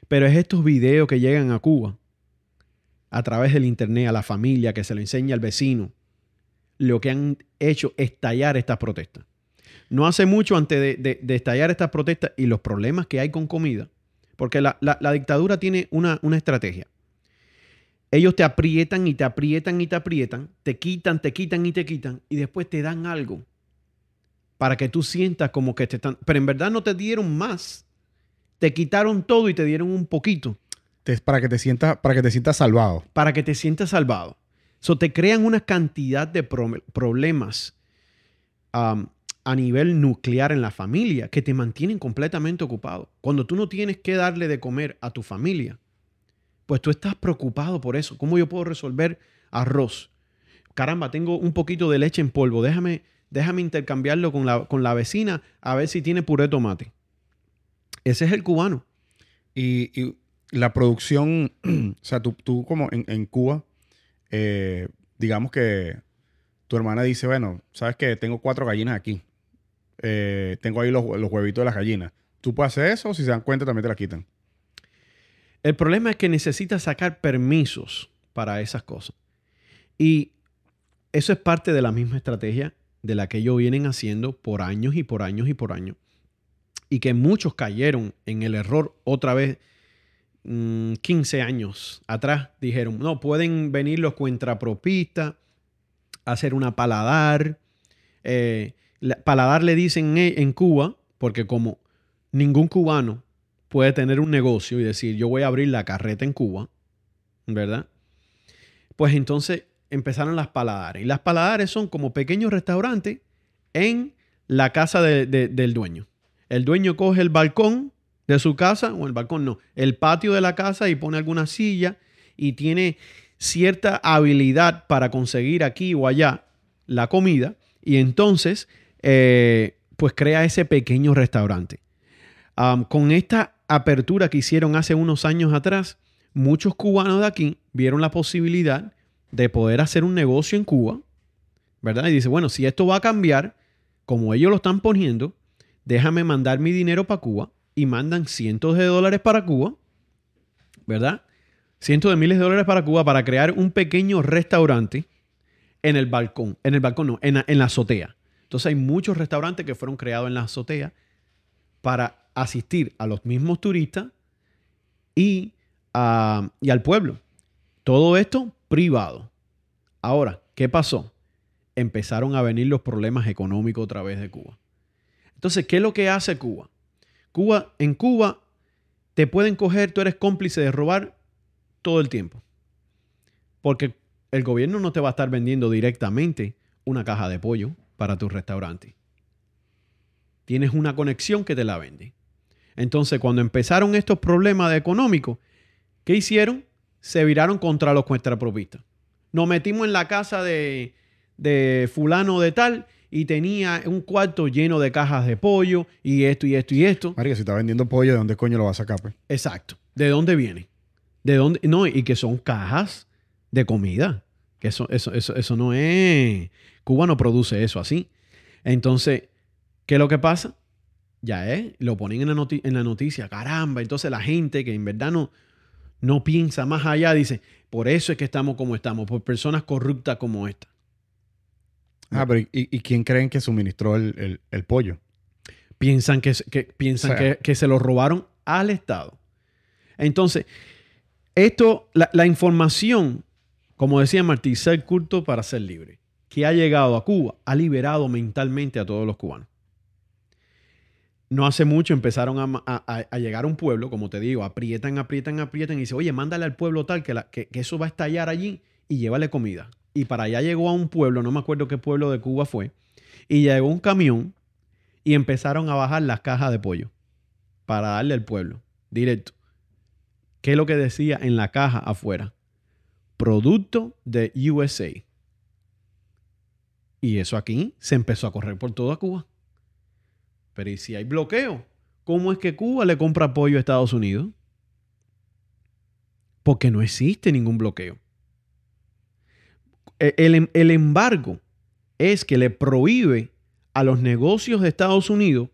Pero es estos videos que llegan a Cuba a través del internet, a la familia, que se lo enseña al vecino, lo que han hecho estallar estas protestas. No hace mucho antes de, estallar estas protestas y los problemas que hay con comida, porque la, dictadura tiene una, una estrategia. Ellos te aprietan y te aprietan y te aprietan, te quitan, te quitan y te quitan, y después te dan algo para que tú sientas como que te están... Pero en verdad no te dieron más. Te quitaron todo y te dieron un poquito. para que te sientas, para que te sientas salvado. Para que te sientas salvado. So, te crean una cantidad de problemas a nivel nuclear en la familia que te mantienen completamente ocupado. Cuando tú no tienes que darle de comer a tu familia, pues tú estás preocupado por eso. ¿Cómo yo puedo resolver arroz? Caramba, tengo un poquito de leche en polvo. Déjame, déjame intercambiarlo con la, con la vecina a ver si tiene puré de tomate. Ese es el cubano. Y, la producción, [CLEARS THROAT] o sea, tú, tú como en, Cuba, eh, digamos que tu hermana dice, bueno, sabes que tengo cuatro gallinas aquí. Eh, tengo ahí los, huevitos de las gallinas. ¿Tú puedes hacer eso si se dan cuenta también te la quitan? El problema es que necesitas sacar permisos para esas cosas. Y eso es parte de la misma estrategia de la que ellos vienen haciendo por años y por años y por años. Y que muchos cayeron en el error otra vez 15 mm, años atrás. Dijeron, no, pueden venir los cuentrapropistas, hacer una paladar, eh, paladar le dicen en Cuba, porque como ningún cubano puede tener un negocio y decir, yo voy a abrir la carreta en Cuba, ¿verdad? Pues entonces empezaron las paladares. Y las paladares son como pequeños restaurantes en la casa del dueño. El dueño coge el balcón de su casa, o el balcón no, el patio de la casa y pone alguna silla y tiene cierta habilidad para conseguir aquí o allá la comida y entonces eh, pues crea ese pequeño restaurante. con esta apertura que hicieron hace unos años atrás, muchos cubanos de aquí vieron la posibilidad de poder hacer un negocio en Cuba, ¿verdad? Y dice, bueno, si esto va a cambiar, como ellos lo están poniendo, déjame mandar mi dinero para Cuba y mandan cientos de dólares para Cuba, ¿verdad? Cientos de miles de dólares para Cuba para crear un pequeño restaurante en el balcón, en el balcón no, en la, azotea. Entonces hay muchos restaurantes que fueron creados en la azotea para asistir a los mismos turistas y, y al pueblo. Todo esto privado. Ahora, ¿qué pasó? Empezaron a venir los problemas económicos otra vez de Cuba. Entonces, ¿qué es lo que hace Cuba? Cuba, en Cuba te pueden coger, tú eres cómplice de robar todo el tiempo. Porque el gobierno no te va a estar vendiendo directamente una caja de pollo para tu restaurante. Tienes una conexión que te la vende. Entonces, cuando empezaron estos problemas económicos, ¿qué hicieron? Se viraron contra los cuentapropistas. Nos metimos en la casa de, de fulano de tal y tenía un cuarto lleno de cajas de pollo y esto y esto y esto. María, si está vendiendo pollo, ¿de dónde coño lo va a sacar? Pues? Exacto. ¿De dónde viene? ¿De dónde? No, y que son cajas de comida. Que eso, eso, eso, eso no es. Cuba no produce eso así. Entonces, ¿qué es lo que pasa? Ya es, lo ponen en la, en la noticia, caramba. Entonces la gente que en verdad no, no piensa más allá dice, por eso es que estamos como estamos, por personas corruptas como esta. Ah, pero ¿y, quién creen que suministró el, pollo? Piensan, que, piensan que, se lo robaron al Estado. Entonces, esto, la, información, como decía Martí, ser culto para ser libre, que ha llegado a Cuba, ha liberado mentalmente a todos los cubanos. No hace mucho empezaron a, llegar a un pueblo, como te digo, aprietan, aprietan, aprietan y dice, oye, mándale al pueblo tal que, que, eso va a estallar allí y llévale comida y para allá llegó a un pueblo, no me acuerdo qué pueblo de Cuba fue, y llegó un camión y empezaron a bajar las cajas de pollo para darle al pueblo, directo. ¿Qué es lo que decía en la caja afuera? Producto de USA. Y eso aquí se empezó a correr por toda Cuba. Pero ¿y si hay bloqueo? ¿Cómo es que Cuba le compra pollo a Estados Unidos? Porque no existe ningún bloqueo. E, el, el embargo es que le prohíbe a los negocios de Estados Unidos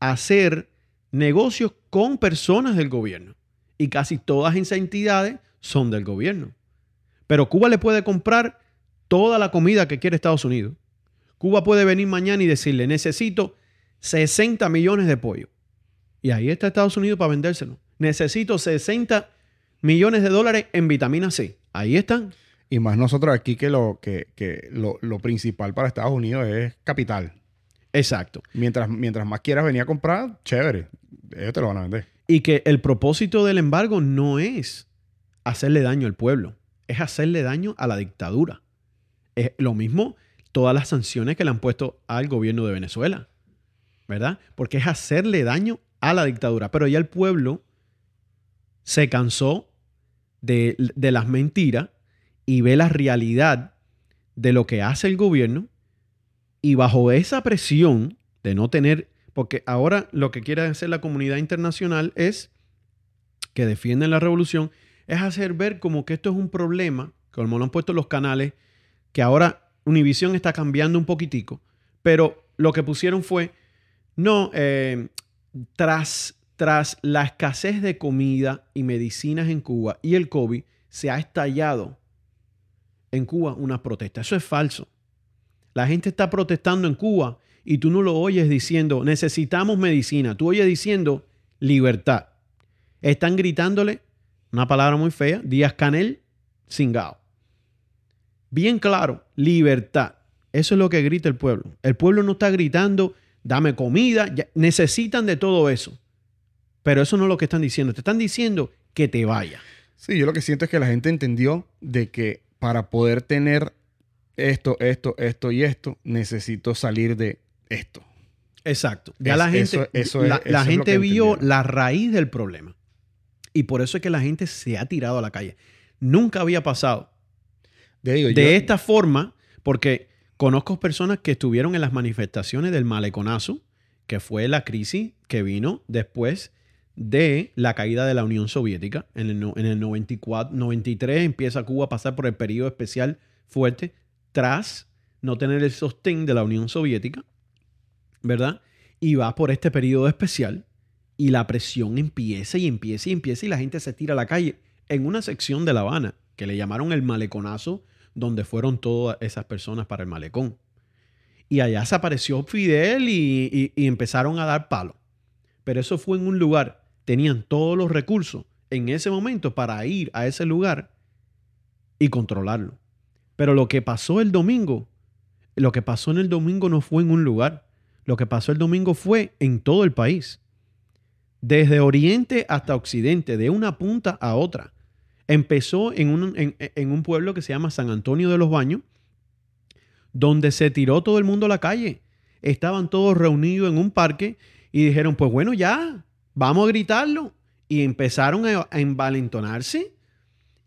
hacer negocios con personas del gobierno. Y casi todas esas entidades son del gobierno. Pero Cuba le puede comprar toda la comida que quiere Estados Unidos. Cuba puede venir mañana y decirle, necesito 60 millones de pollo. Y ahí está Estados Unidos para vendérselo. Necesito 60 millones de dólares en vitamina C. Ahí están. Y más nosotros aquí que lo, que, lo, principal para Estados Unidos es capital. Exacto. Mientras, mientras más quieras venir a comprar, chévere. Ellos te lo van a vender. Y que el propósito del embargo no es hacerle daño al pueblo, es hacerle daño a la dictadura. Es lo mismo todas las sanciones que le han puesto al gobierno de Venezuela, ¿verdad? Porque es hacerle daño a la dictadura. Pero ya el pueblo se cansó de, de las mentiras y ve la realidad de lo que hace el gobierno y bajo esa presión de no tener, porque ahora lo que quiere hacer la comunidad internacional es que defienden la revolución, es hacer ver como que esto es un problema, como lo han puesto los canales, que ahora Univision está cambiando un poquitico, pero lo que pusieron fue, no, eh, tras, tras la escasez de comida y medicinas en Cuba y el COVID, se ha estallado en Cuba una protesta. Eso es falso. La gente está protestando en Cuba y tú no lo oyes diciendo necesitamos medicina. Tú oyes diciendo libertad. Están gritándole una palabra muy fea, Díaz Canel, Singao. Bien claro, libertad. Eso es lo que grita el pueblo. El pueblo no está gritando, dame comida, necesitan de todo eso. Pero eso no es lo que están diciendo. Te están diciendo que te vaya. Sí, yo lo que siento es que la gente entendió de que para poder tener esto, esto, esto y esto, necesito salir de esto. Exacto. Ya la gente, la, gente vio la raíz del problema. Y por eso es que la gente se ha tirado a la calle. Nunca había pasado. de esta forma, porque conozco personas que estuvieron en las manifestaciones del maleconazo, que fue la crisis que vino después de la caída de la Unión Soviética. En el, en el 94, 93 empieza Cuba a pasar por el periodo especial fuerte tras no tener el sostén de la Unión Soviética, ¿verdad? Y va por este periodo especial y la presión empieza y empieza y empieza y la gente se tira a la calle en una sección de La Habana que le llamaron el maleconazo, donde fueron todas esas personas para el malecón. Y allá se apareció Fidel y, y empezaron a dar palo. Pero eso fue en un lugar, tenían todos los recursos en ese momento para ir a ese lugar y controlarlo. Pero lo que pasó el domingo, lo que pasó en el domingo no fue en un lugar. Lo que pasó el domingo fue en todo el país. Desde oriente hasta occidente, de una punta a otra. Empezó en un, en, un pueblo que se llama San Antonio de los Baños, donde se tiró todo el mundo a la calle. Estaban todos reunidos en un parque y dijeron, pues bueno, ya, vamos a gritarlo. Y empezaron a, a envalentonarse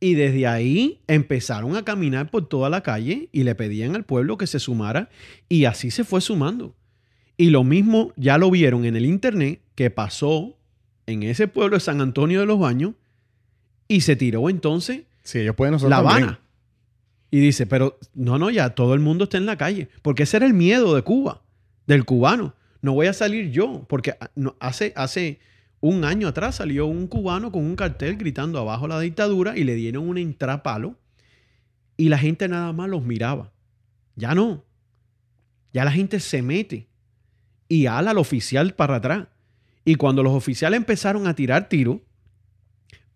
y desde ahí empezaron a caminar por toda la calle y le pedían al pueblo que se sumara y así se fue sumando. Y lo mismo ya lo vieron en el internet que pasó en ese pueblo de San Antonio de los Baños y se tiró entonces sí, ellos pueden La Habana. Y dice, pero no, no, ya todo el mundo está en la calle. Porque ese era el miedo de Cuba, del cubano. No voy a salir yo, porque ah, hace, hace un año atrás salió un cubano con un cartel gritando abajo la dictadura y le dieron un entrapalo y la gente nada más los miraba. Ya no. Ya la gente se mete y ala al oficial para atrás. Y cuando los oficiales empezaron a tirar tiro,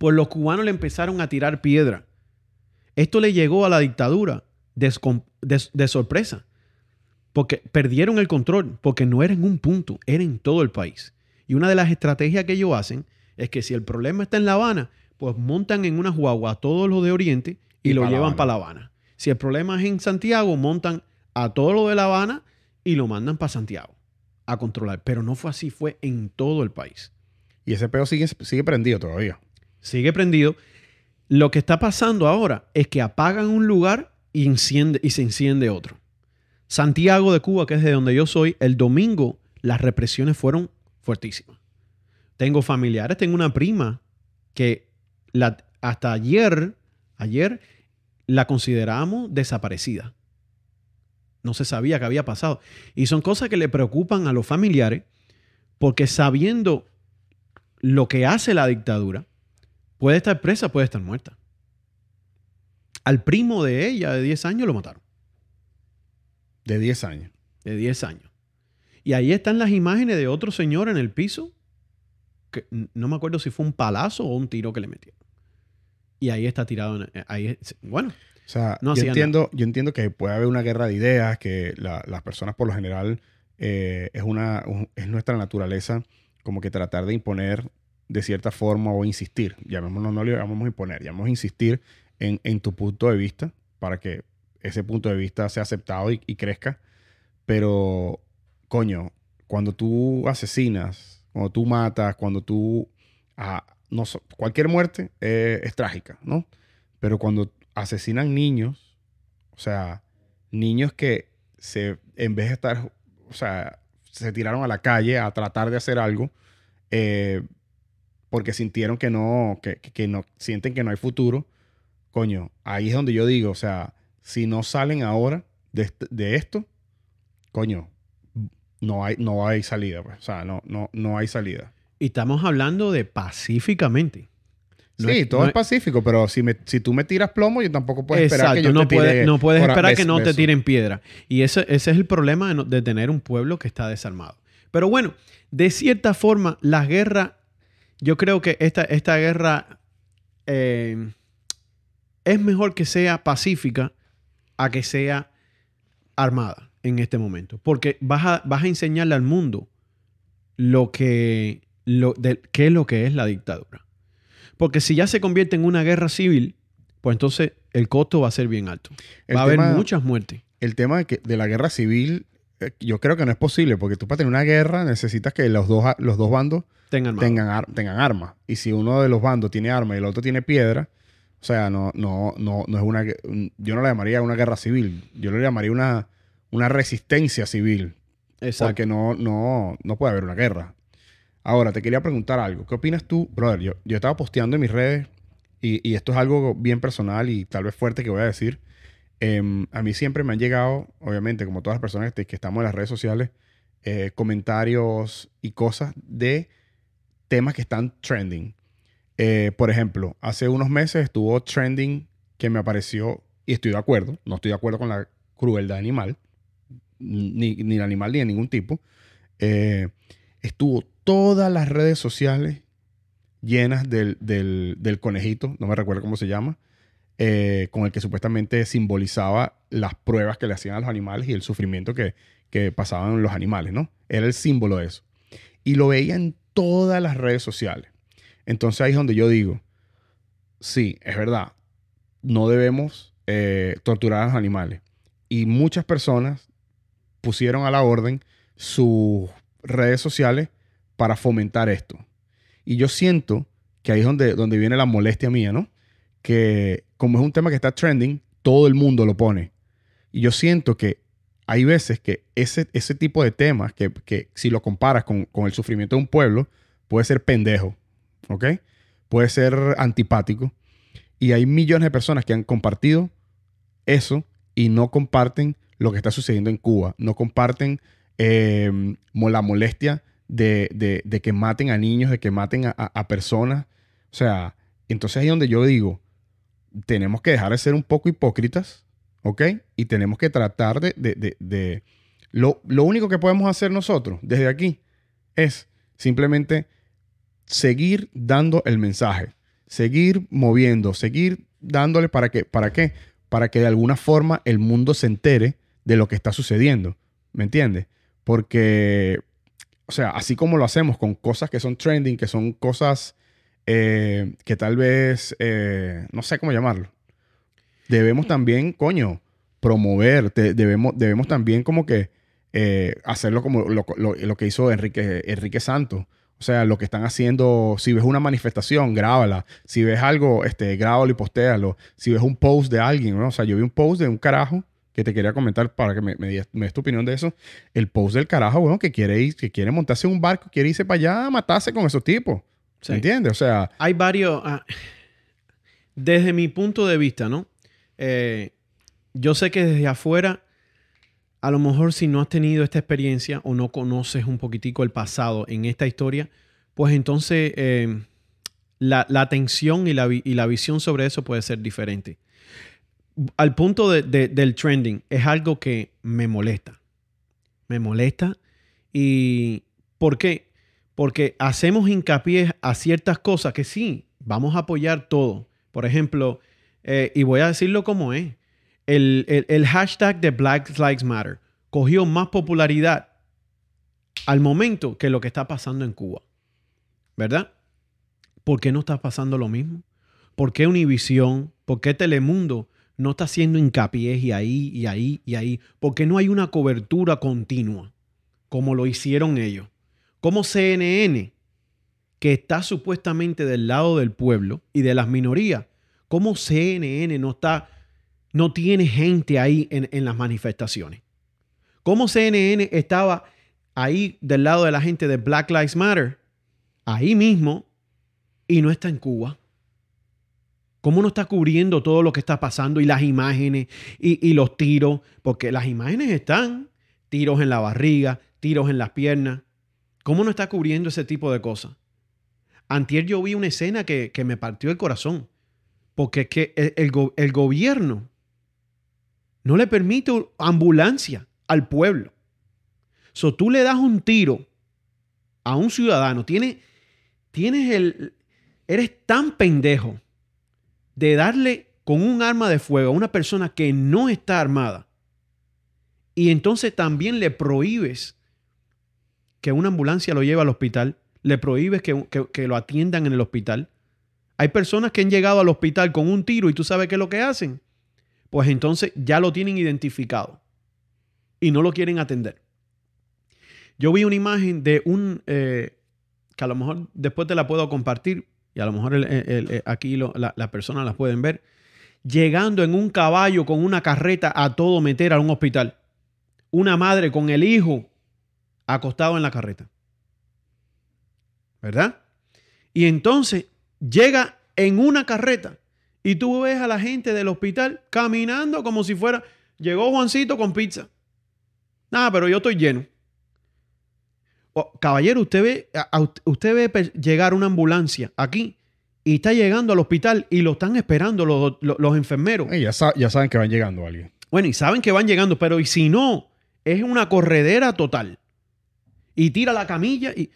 pues los cubanos le empezaron a tirar piedra. Esto le llegó a la dictadura de, sorpresa, porque perdieron el control, porque no era en un punto, era en todo el país. Y una de las estrategias que ellos hacen es que si el problema está en La Habana, pues montan en una guagua a todos los de Oriente y, lo llevan para La Habana. Si el problema es en Santiago, montan a todo lo de La Habana y lo mandan para Santiago a controlar. Pero no fue así, fue en todo el país. Y ese sigue, sigue prendido todavía. Sigue prendido. Lo que está pasando ahora es que apagan un lugar y, se enciende otro. Santiago de Cuba, que es de donde yo soy, el domingo las represiones fueron fuertísima. Tengo familiares, tengo una prima que hasta ayer, ayer la consideramos desaparecida. No se sabía qué había pasado. Y son cosas que le preocupan a los familiares porque sabiendo lo que hace la dictadura, puede estar presa, puede estar muerta. Al primo de ella de 10 años lo mataron. De 10 años. De 10 años. Y ahí están las imágenes de otro señor en el piso. Que no me acuerdo si fue un palazo o un tiro que le metieron. Y ahí está tirado. Eh, ahí, bueno. O sea, yo, entiendo, yo entiendo que puede haber una guerra de ideas, que las personas por lo general eh, es, una, es nuestra naturaleza como que tratar de imponer de cierta forma o insistir. Llamémoslo, no le llamamos imponer, llamamos insistir en, en, tu punto de vista para que ese punto de vista sea aceptado y, crezca. Pero coño, cuando tú asesinas, cuando tú matas, cuando tú... Ah, no, cualquier muerte es trágica, ¿no? Pero cuando asesinan niños, o sea, niños que se, en vez de estar, o sea, se tiraron a la calle a tratar de hacer algo, eh, porque sintieron que no, que, no, sienten que no hay futuro, coño, ahí es donde yo digo, o sea, si no salen ahora de, de esto, coño, no hay, no hay salida. Pues. O sea, no, no, no hay salida. Y estamos hablando de pacíficamente. sí, todo es, pacífico, pero si, me, si tú me tiras plomo, yo tampoco puedo esperar que yo no te No puedes esperar que no te tiren piedra. Y ese, ese es el problema de, tener un pueblo que está desarmado. Pero bueno, de cierta forma, la guerra, yo creo que esta, esta guerra eh, es mejor que sea pacífica a que sea armada en este momento. Porque vas a, vas a enseñarle al mundo lo que, lo, de, qué es lo que es la dictadura. Porque si ya se convierte en una guerra civil, pues entonces el costo va a ser bien alto. va a haber muchas muertes. El tema de, que, de la guerra civil, eh, yo creo que no es posible, porque tú para tener una guerra necesitas que los dos, los dos bandos tengan, tengan, tengan armas. Y si uno de los bandos tiene armas y el otro tiene piedra, o sea, no, no, no, no es una. Yo no la llamaría una guerra civil. Yo le llamaría una, una resistencia civil. Exacto. Porque no, no, no puede haber una guerra. Ahora, te quería preguntar algo. ¿Qué opinas tú, brother? Yo, yo estaba posteando en mis redes, y, esto es algo bien personal y tal vez fuerte que voy a decir. Em, a mí siempre me han llegado, obviamente, como todas las personas que, estamos en las redes sociales, eh, comentarios y cosas de temas que están trending. Eh, por ejemplo, hace unos meses estuvo trending que me apareció, y estoy de acuerdo, no estoy de acuerdo con la crueldad animal, ni, ni el animal ni de ningún tipo. Eh, estuvo todas las redes sociales llenas del, conejito, no me recuerdo cómo se llama, eh, con el que supuestamente simbolizaba las pruebas que le hacían a los animales y el sufrimiento que, que pasaban los animales, ¿no? Era el símbolo de eso. Y lo veía en todas las redes sociales. Entonces ahí es donde yo digo, sí, es verdad, no debemos eh, torturar a los animales. Y muchas personas pusieron a la orden sus redes sociales para fomentar esto. Y yo siento que ahí es donde, donde viene la molestia mía, ¿no? Que como es un tema que está trending, todo el mundo lo pone. Y yo siento que hay veces que ese, ese tipo de temas, que, que si lo comparas con, con, el sufrimiento de un pueblo, puede ser pendejo, ¿ok? Puede ser antipático. Y hay millones de personas que han compartido eso y no comparten lo que está sucediendo en Cuba. No comparten eh, la molestia de, que maten a niños, de que maten a, personas. O sea, entonces ahí es donde yo digo, tenemos que dejar de ser un poco hipócritas, ¿ok? Y tenemos que tratar de... de, Lo, lo, único que podemos hacer nosotros desde aquí es simplemente seguir dando el mensaje, seguir moviendo, seguir dándole para que, ¿para qué? Para que de alguna forma el mundo se entere de lo que está sucediendo, ¿me entiendes? Porque o sea, así como lo hacemos con cosas que son trending, que son cosas eh, que tal vez, eh, no sé cómo llamarlo, debemos también, coño, promover, debemos, debemos también como que eh, hacerlo como lo, que hizo Enrique, Enrique Santos. O sea, lo que están haciendo, si ves una manifestación, grábala. Si ves algo, este, grábalo y postéalo. Si ves un post de alguien, ¿no? O sea, yo vi un post de un carajo que te quería comentar para que me, me, des tu opinión de eso. El post del carajo, bueno, que quiere ir, que quiere montarse en un barco, quiere irse para allá a matarse con esos tipos. ¿Se entiende? O sea. Hay varios. Ah, desde mi punto de vista, ¿no? Eh, yo sé que desde afuera, a lo mejor si no has tenido esta experiencia o no conoces un poquitico el pasado en esta historia, pues entonces eh, la, la, atención y la, y la visión sobre eso puede ser diferente al punto del trending, es algo que me molesta. Me molesta. ¿Y por qué? Porque hacemos hincapié a ciertas cosas que sí, vamos a apoyar todo. Por ejemplo, eh, y voy a decirlo como es, el, el hashtag de Black Lives Matter cogió más popularidad al momento que lo que está pasando en Cuba. ¿Verdad? ¿Por qué no está pasando lo mismo? ¿Por qué Univision? ¿Por qué Telemundo no está haciendo hincapié y ahí, y ahí, y ahí, porque no hay una cobertura continua, como lo hicieron ellos. Como CNN, que está supuestamente del lado del pueblo y de las minorías, como CNN no está, no tiene gente ahí en, las manifestaciones. Como CNN estaba ahí del lado de la gente de Black Lives Matter, ahí mismo, y no está en Cuba. ¿Cómo no está cubriendo todo lo que está pasando y las imágenes y, los tiros? Porque las imágenes están, tiros en la barriga, tiros en las piernas. ¿Cómo no está cubriendo ese tipo de cosas? Antier yo vi una escena que, me partió el corazón. Porque es que el, el, gobierno no le permite ambulancia al pueblo. So tú le das un tiro a un ciudadano, tienes, tienes el, eres tan pendejo de darle con un arma de fuego a una persona que no está armada y entonces también le prohíbes que una ambulancia lo lleve al hospital, le prohíbes que, lo atiendan en el hospital, Hay personas que han llegado al hospital con un tiro y tú sabes qué es lo que hacen. Pues entonces ya lo tienen identificado y no lo quieren atender. Yo vi una imagen de un, eh, que a lo mejor después te la puedo compartir y a lo mejor aquí las la personas las pueden ver, llegando en un caballo con una carreta a todo meter a un hospital. Una madre con el hijo acostado en la carreta. ¿Verdad? Y entonces llega en una carreta y tú ves a la gente del hospital caminando como si fuera, llegó Juancito con pizza. Nada, pero yo estoy lleno. caballero, usted ve, usted ve llegar una ambulancia aquí y está llegando al hospital y lo están esperando los, enfermeros. ya, ya, saben que van llegando alguien. Bueno, y saben que van llegando, pero y si no, es una corredera total. Y tira la camilla y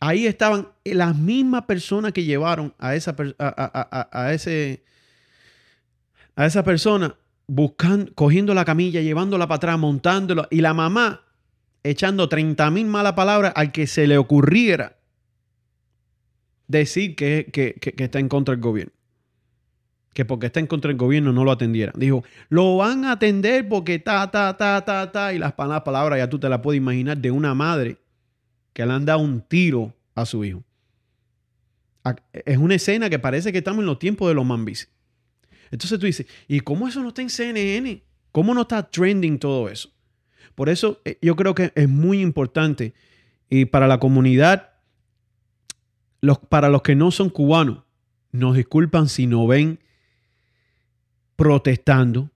ahí estaban las mismas personas que llevaron a esa, a, ese, a esa persona buscando, cogiendo la camilla, llevándola para atrás, montándola, y la mamá echando 30 mil malas palabras al que se le ocurriera decir que, que, está en contra del gobierno. Que porque está en contra del gobierno no lo atendiera. Dijo, lo van a atender porque ta, ta, ta, ta, ta. Y las palabras ya tú te las puedes imaginar de una madre que le han dado un tiro a su hijo. Es una escena que parece que estamos en los tiempos de los mambis. Entonces tú dices, ¿y cómo eso no está en CNN? ¿Cómo no está trending todo eso? Por eso eh, yo creo que es muy importante y para la comunidad, los, para los que no son cubanos, nos disculpan si no ven protestando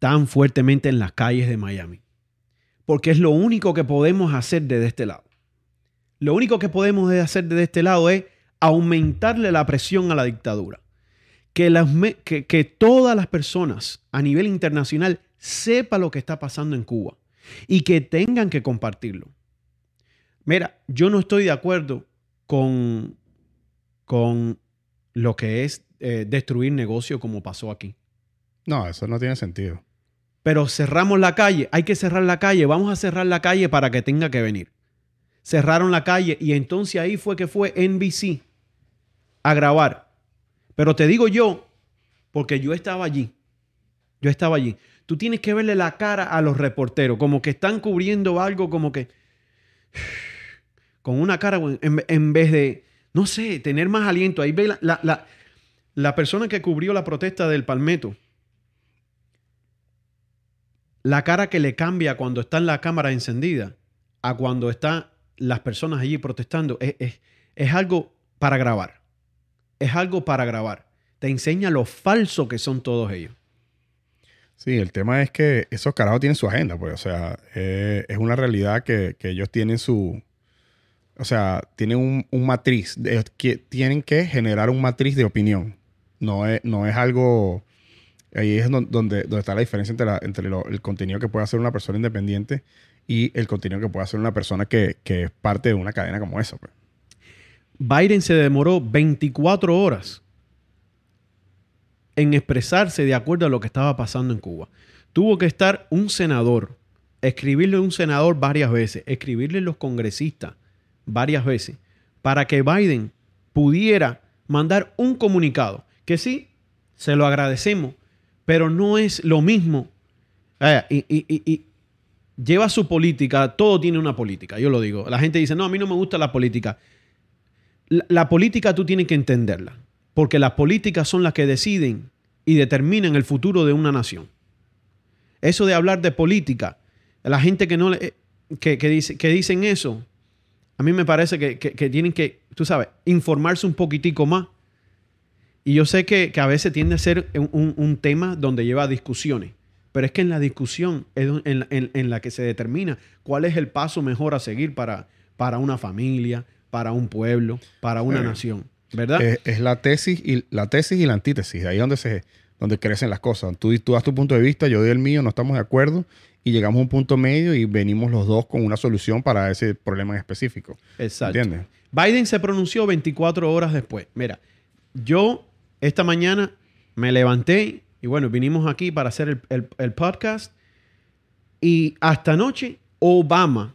tan fuertemente en las calles de Miami. Porque es lo único que podemos hacer desde este lado. Lo único que podemos hacer desde este lado es aumentarle la presión a la dictadura. Que, las, que, que todas las personas a nivel internacional sepan lo que está pasando en Cuba y que tengan que compartirlo. Mira, yo no estoy de acuerdo con, con lo que es eh, destruir negocio como pasó aquí. No, eso no tiene sentido. Pero cerramos la calle, hay que cerrar la calle, vamos a cerrar la calle para que tenga que venir cerraron la calle y entonces ahí fue que fue NBC a grabar. Pero te digo yo, porque yo estaba allí, yo estaba allí. Tú tienes que verle la cara a los reporteros, como que están cubriendo algo, como que [SIGHS] con una cara en, vez de, no sé, tener más aliento. Ahí ve la, la, la persona que cubrió la protesta del Palmetto. La cara que le cambia cuando está en la cámara encendida a cuando está las personas allí protestando, es, algo para grabar. Es algo para grabar. Te enseña lo falso que son todos ellos. Sí, el tema es que esos carajos tienen su agenda, pues, o sea, eh, es una realidad que, ellos tienen su, o sea, tienen un, matriz, que tienen que generar un matriz de opinión. No es, no es algo, ahí es donde, donde, está la diferencia entre, entre el contenido que puede hacer una persona independiente y el contenido que puede hacer una persona que, es parte de una cadena como esa. Pues. Biden se demoró 24 horas en expresarse de acuerdo a lo que estaba pasando en Cuba. Tuvo que estar un senador, escribirle a un senador varias veces, escribirle a los congresistas varias veces, para que Biden pudiera mandar un comunicado. Que sí, se lo agradecemos, pero no es lo mismo. Y, y, lleva su política, todo tiene una política, yo lo digo. La gente dice, no, a mí no me gusta la política. La, política tú tienes que entenderla, porque las políticas son las que deciden y determinan el futuro de una nación. Eso de hablar de política, la gente que no le, que, dice, que dicen eso, a mí me parece que, tienen que, tú sabes, informarse un poquitico más. Y yo sé que, a veces tiende a ser un tema donde lleva discusiones. Pero es que en la discusión es en, la que se determina cuál es el paso mejor a seguir para, para una familia, para un pueblo, para una eh, nación. ¿Verdad? Es, la tesis y la tesis y la antítesis. Ahí es donde se donde crecen las cosas. Tú, tú das tu punto de vista, yo doy el mío, no estamos de acuerdo y llegamos a un punto medio y venimos los dos con una solución para ese problema en específico. Exacto. ¿Entiendes? Biden se pronunció 24 horas después. Mira, yo esta mañana me levanté y bueno, vinimos aquí para hacer el, podcast. Y hasta anoche, Obama,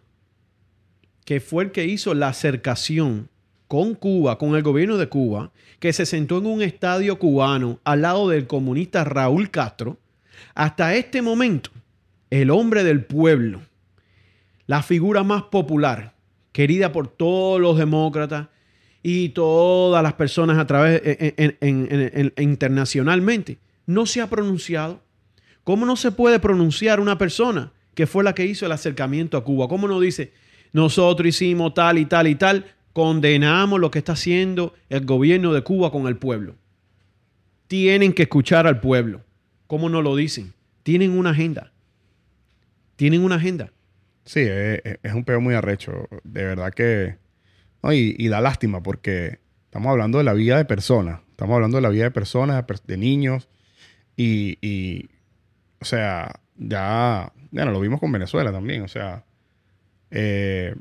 que fue el que hizo la acercación con Cuba, con el gobierno de Cuba, que se sentó en un estadio cubano al lado del comunista Raúl Castro, hasta este momento, el hombre del pueblo, la figura más popular, querida por todos los demócratas y todas las personas a través internacionalmente, no se ha pronunciado. ¿Cómo no se puede pronunciar una persona que fue la que hizo el acercamiento a Cuba? ¿Cómo no dice, nosotros hicimos tal y tal y tal, condenamos lo que está haciendo el gobierno de Cuba con el pueblo? Tienen que escuchar al pueblo. ¿Cómo no lo dicen? Tienen una agenda. Tienen una agenda. Sí, es, un peo muy arrecho. De verdad que. y, da lástima porque estamos hablando de la vida de personas. Estamos hablando de la vida de personas, de niños. Y, o sea, ya, bueno, lo vimos con Venezuela también. O sea, eh,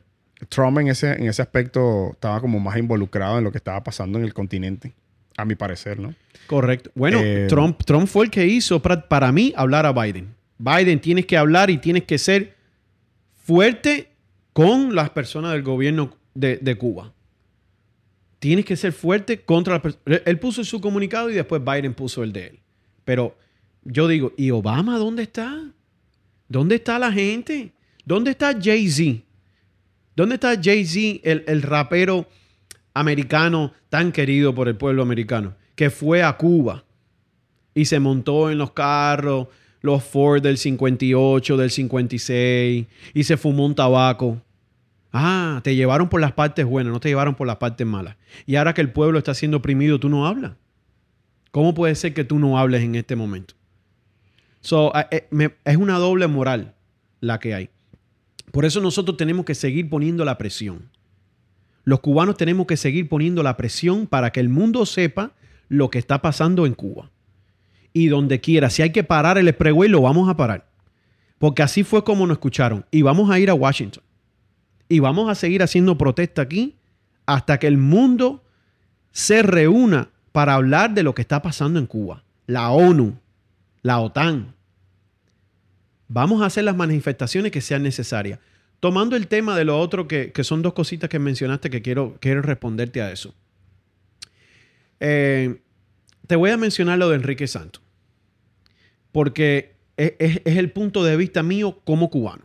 Trump en ese, en ese aspecto estaba como más involucrado en lo que estaba pasando en el continente, a mi parecer, ¿no? Correcto. Bueno, eh, Trump, Trump fue el que hizo para, para mí hablar a Biden. Biden tienes que hablar y tienes que ser fuerte con las personas del gobierno de, Cuba. Tienes que ser fuerte contra las personas. Él puso su comunicado y después Biden puso el de él. Pero yo digo, ¿y Obama dónde está? ¿Dónde está la gente? ¿Dónde está Jay-Z? ¿Dónde está Jay-Z, el, el rapero americano tan querido por el pueblo americano, que fue a Cuba y se montó en los carros los Ford del 58, del 56 y se fumó un tabaco. Ah, te llevaron por las partes buenas, no te llevaron por las partes malas. Y ahora que el pueblo está siendo oprimido, tú no hablas. ¿Cómo puede ser que tú no hables en este momento? So, eh, es una doble moral la que hay. Por eso nosotros tenemos que seguir poniendo la presión. Los cubanos tenemos que seguir poniendo la presión para que el mundo sepa lo que está pasando en Cuba y donde quiera. Si hay que parar el expressway, lo vamos a parar. Porque así fue como nos escucharon. Y vamos a ir a Washington. Y vamos a seguir haciendo protesta aquí hasta que el mundo se reúna para hablar de lo que está pasando en Cuba. La ONU, la OTAN. Vamos a hacer las manifestaciones que sean necesarias. Tomando el tema de lo otro, que, son dos cositas que mencionaste que quiero, quiero responderte a eso. Eh, te voy a mencionar lo de Enrique Santos, porque es, el punto de vista mío como cubano.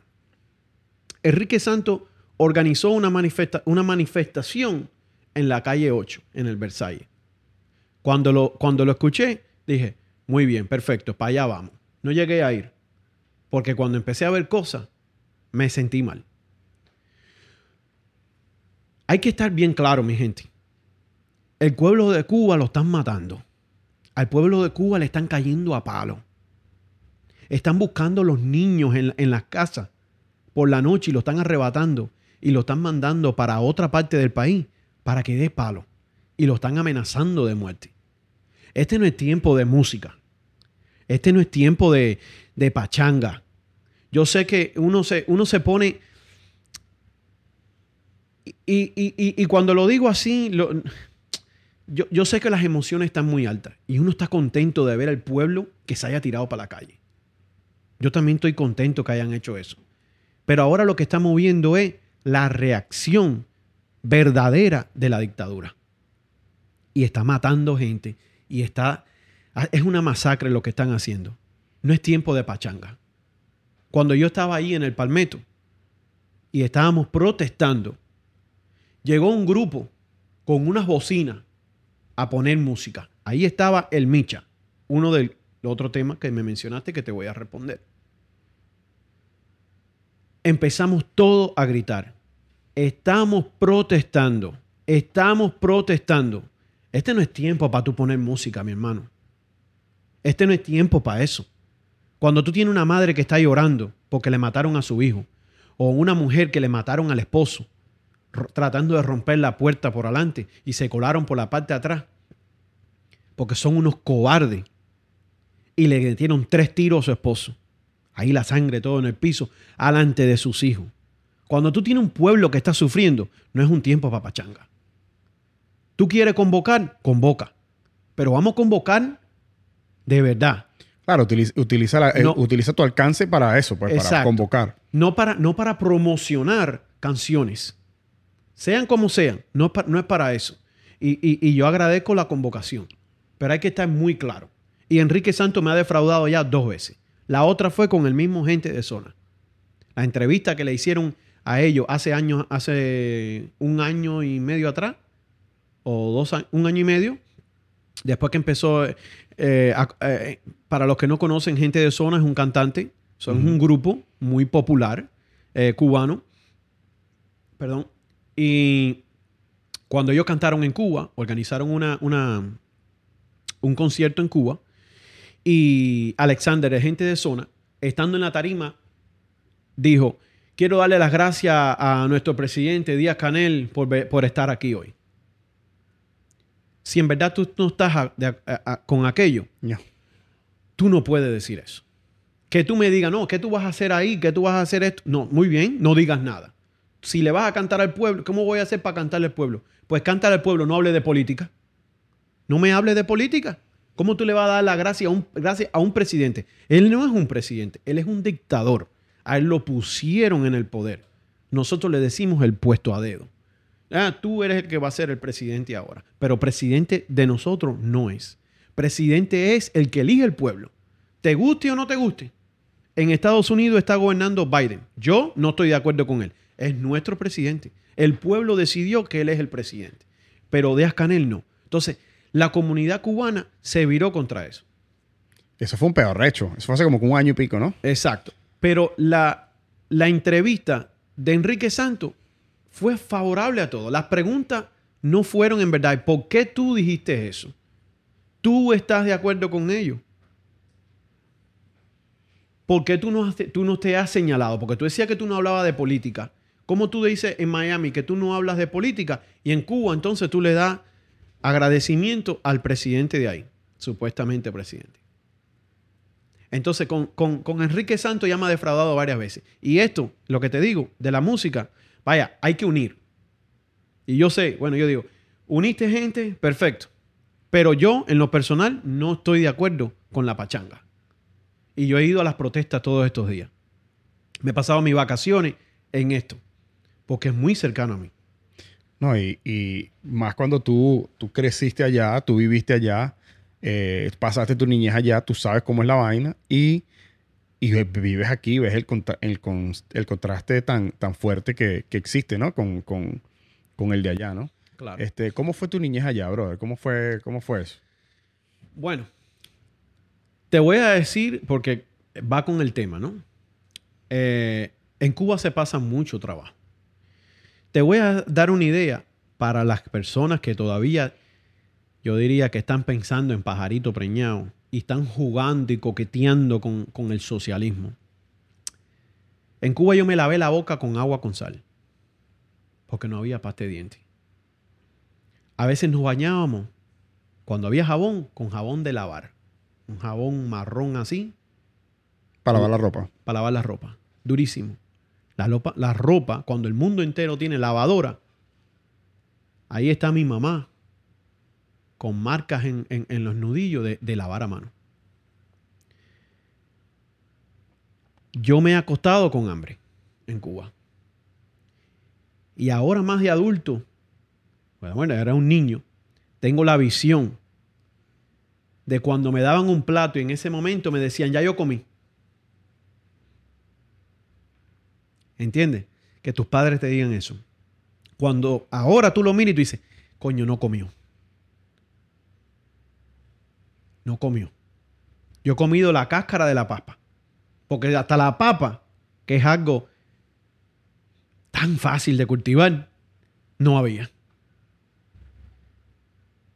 Enrique Santos organizó una, una manifestación en la calle 8, en el Versalles. Cuando lo, cuando lo escuché, dije, muy bien, perfecto, para allá vamos. No llegué a ir, porque cuando empecé a ver cosas, me sentí mal. Hay que estar bien claro, mi gente. El pueblo de Cuba lo están matando. Al pueblo de Cuba le están cayendo a palo. Están buscando los niños en, las casas por la noche y lo están arrebatando y lo están mandando para otra parte del país para que dé palo. Y lo están amenazando de muerte. Este no es tiempo de música. Este no es tiempo de, pachanga. Yo sé que uno se, uno se pone... Y, cuando lo digo así, lo, yo, sé que las emociones están muy altas y uno está contento de ver al pueblo que se haya tirado para la calle. Yo también estoy contento que hayan hecho eso. Pero ahora lo que estamos viendo es la reacción verdadera de la dictadura. Y está matando gente y está es una masacre lo que están haciendo. No es tiempo de pachanga. Cuando yo estaba ahí en el Palmetto y estábamos protestando, llegó un grupo con unas bocinas a poner música. Ahí estaba el Micha, uno del otro tema que me mencionaste que te voy a responder. Empezamos todo a gritar. Estamos protestando. Estamos protestando. Este no es tiempo para tú poner música, mi hermano. Este no es tiempo para eso. Cuando tú tienes una madre que está llorando porque le mataron a su hijo, o una mujer que le mataron al esposo, tratando de romper la puerta por adelante y se colaron por la parte de atrás. Porque son unos cobardes. Y le metieron tres tiros a su esposo. Ahí la sangre todo en el piso, alante de sus hijos. Cuando tú tienes un pueblo que está sufriendo, no es un tiempo para pachanga. Tú quieres convocar, convoca. Pero vamos a convocar de verdad. Claro, utiliza, eh, utiliza, tu alcance para eso, pues, para convocar. No para, no para promocionar canciones Sean como sean, no es, para eso. Y, yo agradezco la convocación, pero hay que estar muy claro. Y Enrique Santos me ha defraudado ya dos veces. La otra fue con el mismo gente de zona. La entrevista que le hicieron a ellos hace años, hace un año y medio atrás, o dos un año y medio, después que empezó, eh, eh, para los que no conocen, Gente de Zona es un cantante, son un grupo muy popular eh, cubano, perdón, y cuando ellos cantaron en Cuba, organizaron una, una, un concierto en Cuba, y Alexander, de Gente de Zona, estando en la tarima, dijo, quiero darle las gracias a nuestro presidente Díaz Canel por, estar aquí hoy. Si en verdad tú no estás con aquello, tú no puedes decir eso. Que tú me digas, no, ¿qué tú vas a hacer ahí? ¿Qué tú vas a hacer esto? No, muy bien, no digas nada. Si le vas a cantar al pueblo, ¿cómo voy a hacer para cantarle al pueblo? Pues cántale al pueblo, no hable de política. No me hable de política. ¿Cómo tú le vas a dar la gracia a un, gracia a un presidente? Él no es un presidente, él es un dictador. A él lo pusieron en el poder. Nosotros le decimos el puesto a dedo. Ah, tú eres el que va a ser el presidente ahora. Pero presidente de nosotros no es. Presidente es el que elige el pueblo. Te guste o no te guste. En Estados Unidos está gobernando Biden. Yo no estoy de acuerdo con él. Es nuestro presidente. El pueblo decidió que él es el presidente. Pero Díaz Canel no. Entonces, la comunidad cubana se viró contra eso. Eso fue un peor recho. Eso fue hace como un año y pico, ¿no? Exacto. Pero la, la entrevista de Enrique Santos fue favorable a todo. Las preguntas no fueron en verdad. ¿Por qué tú dijiste eso? ¿Tú estás de acuerdo con ello? ¿Por qué tú no, tú no te has señalado? Porque tú decías que tú no hablabas de política. ¿Cómo tú dices en Miami que tú no hablas de política? Y en Cuba entonces tú le das agradecimiento al presidente de ahí, supuestamente presidente. Entonces, con, Enrique Santos ya me ha defraudado varias veces. Y esto, lo que te digo, de la música, vaya, hay que unir. Y yo sé, bueno, yo digo, uniste gente, perfecto. Pero yo, en lo personal, no estoy de acuerdo con la pachanga. Y yo he ido a las protestas todos estos días. Me he pasado mis vacaciones en esto, porque es muy cercano a mí. No, y, más cuando tú, tú creciste allá, tú viviste allá, eh, pasaste tu niñez allá, tú sabes cómo es la vaina y, vives aquí, ves el, el, el contraste tan, tan fuerte que, existe, ¿no? Con, el de allá, ¿no? Claro. Este, ¿Cómo fue tu niñez allá, brother? ¿Cómo fue, cómo fue eso? Bueno, te voy a decir, porque va con el tema, ¿no? Eh, en Cuba se pasa mucho trabajo. Te voy a dar una idea para las personas que todavía yo diría que están pensando en pajarito preñado y están jugando y coqueteando con, el socialismo. En Cuba yo me lavé la boca con agua con sal, porque no había pasta de dientes. A veces nos bañábamos, cuando había jabón, con jabón de lavar. Un jabón marrón así. Para lavar la ropa. Para lavar la ropa. Durísimo. La ropa, la ropa, cuando el mundo entero tiene lavadora, ahí está mi mamá con marcas en, los nudillos de, lavar a mano. Yo me he acostado con hambre en Cuba. Y ahora más de adulto, bueno, era un niño, tengo la visión de cuando me daban un plato y en ese momento me decían, ya yo comí. ¿Entiendes? Que tus padres te digan eso. Cuando ahora tú lo miras y tú dices, coño, no comió. No comió. Yo he comido la cáscara de la papa. Porque hasta la papa, que es algo tan fácil de cultivar, no había.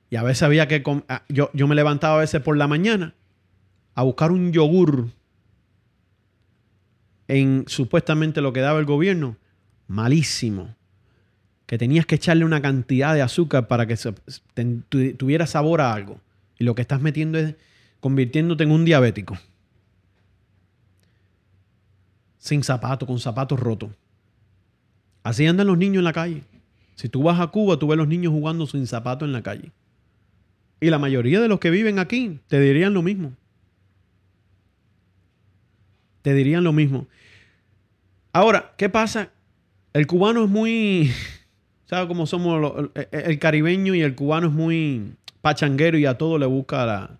Y a veces había que... Ah, yo, yo me levantaba a veces por la mañana a buscar un yogur en supuestamente lo que daba el gobierno. Malísimo. Que tenías que echarle una cantidad de azúcar para que tuviera sabor a algo. Y lo que estás metiendo es convirtiéndote en un diabético. Sin zapatos, con zapatos rotos. Así andan los niños en la calle. Si tú vas a Cuba, tú ves los niños jugando sin zapatos en la calle. Y la mayoría de los que viven aquí te dirían lo mismo. Te dirían lo mismo. Ahora, ¿qué pasa? El cubano es muy... [LAUGHS] ¿Sabes cómo somos? el caribeño y el cubano es muy pachanguero y a todo le busca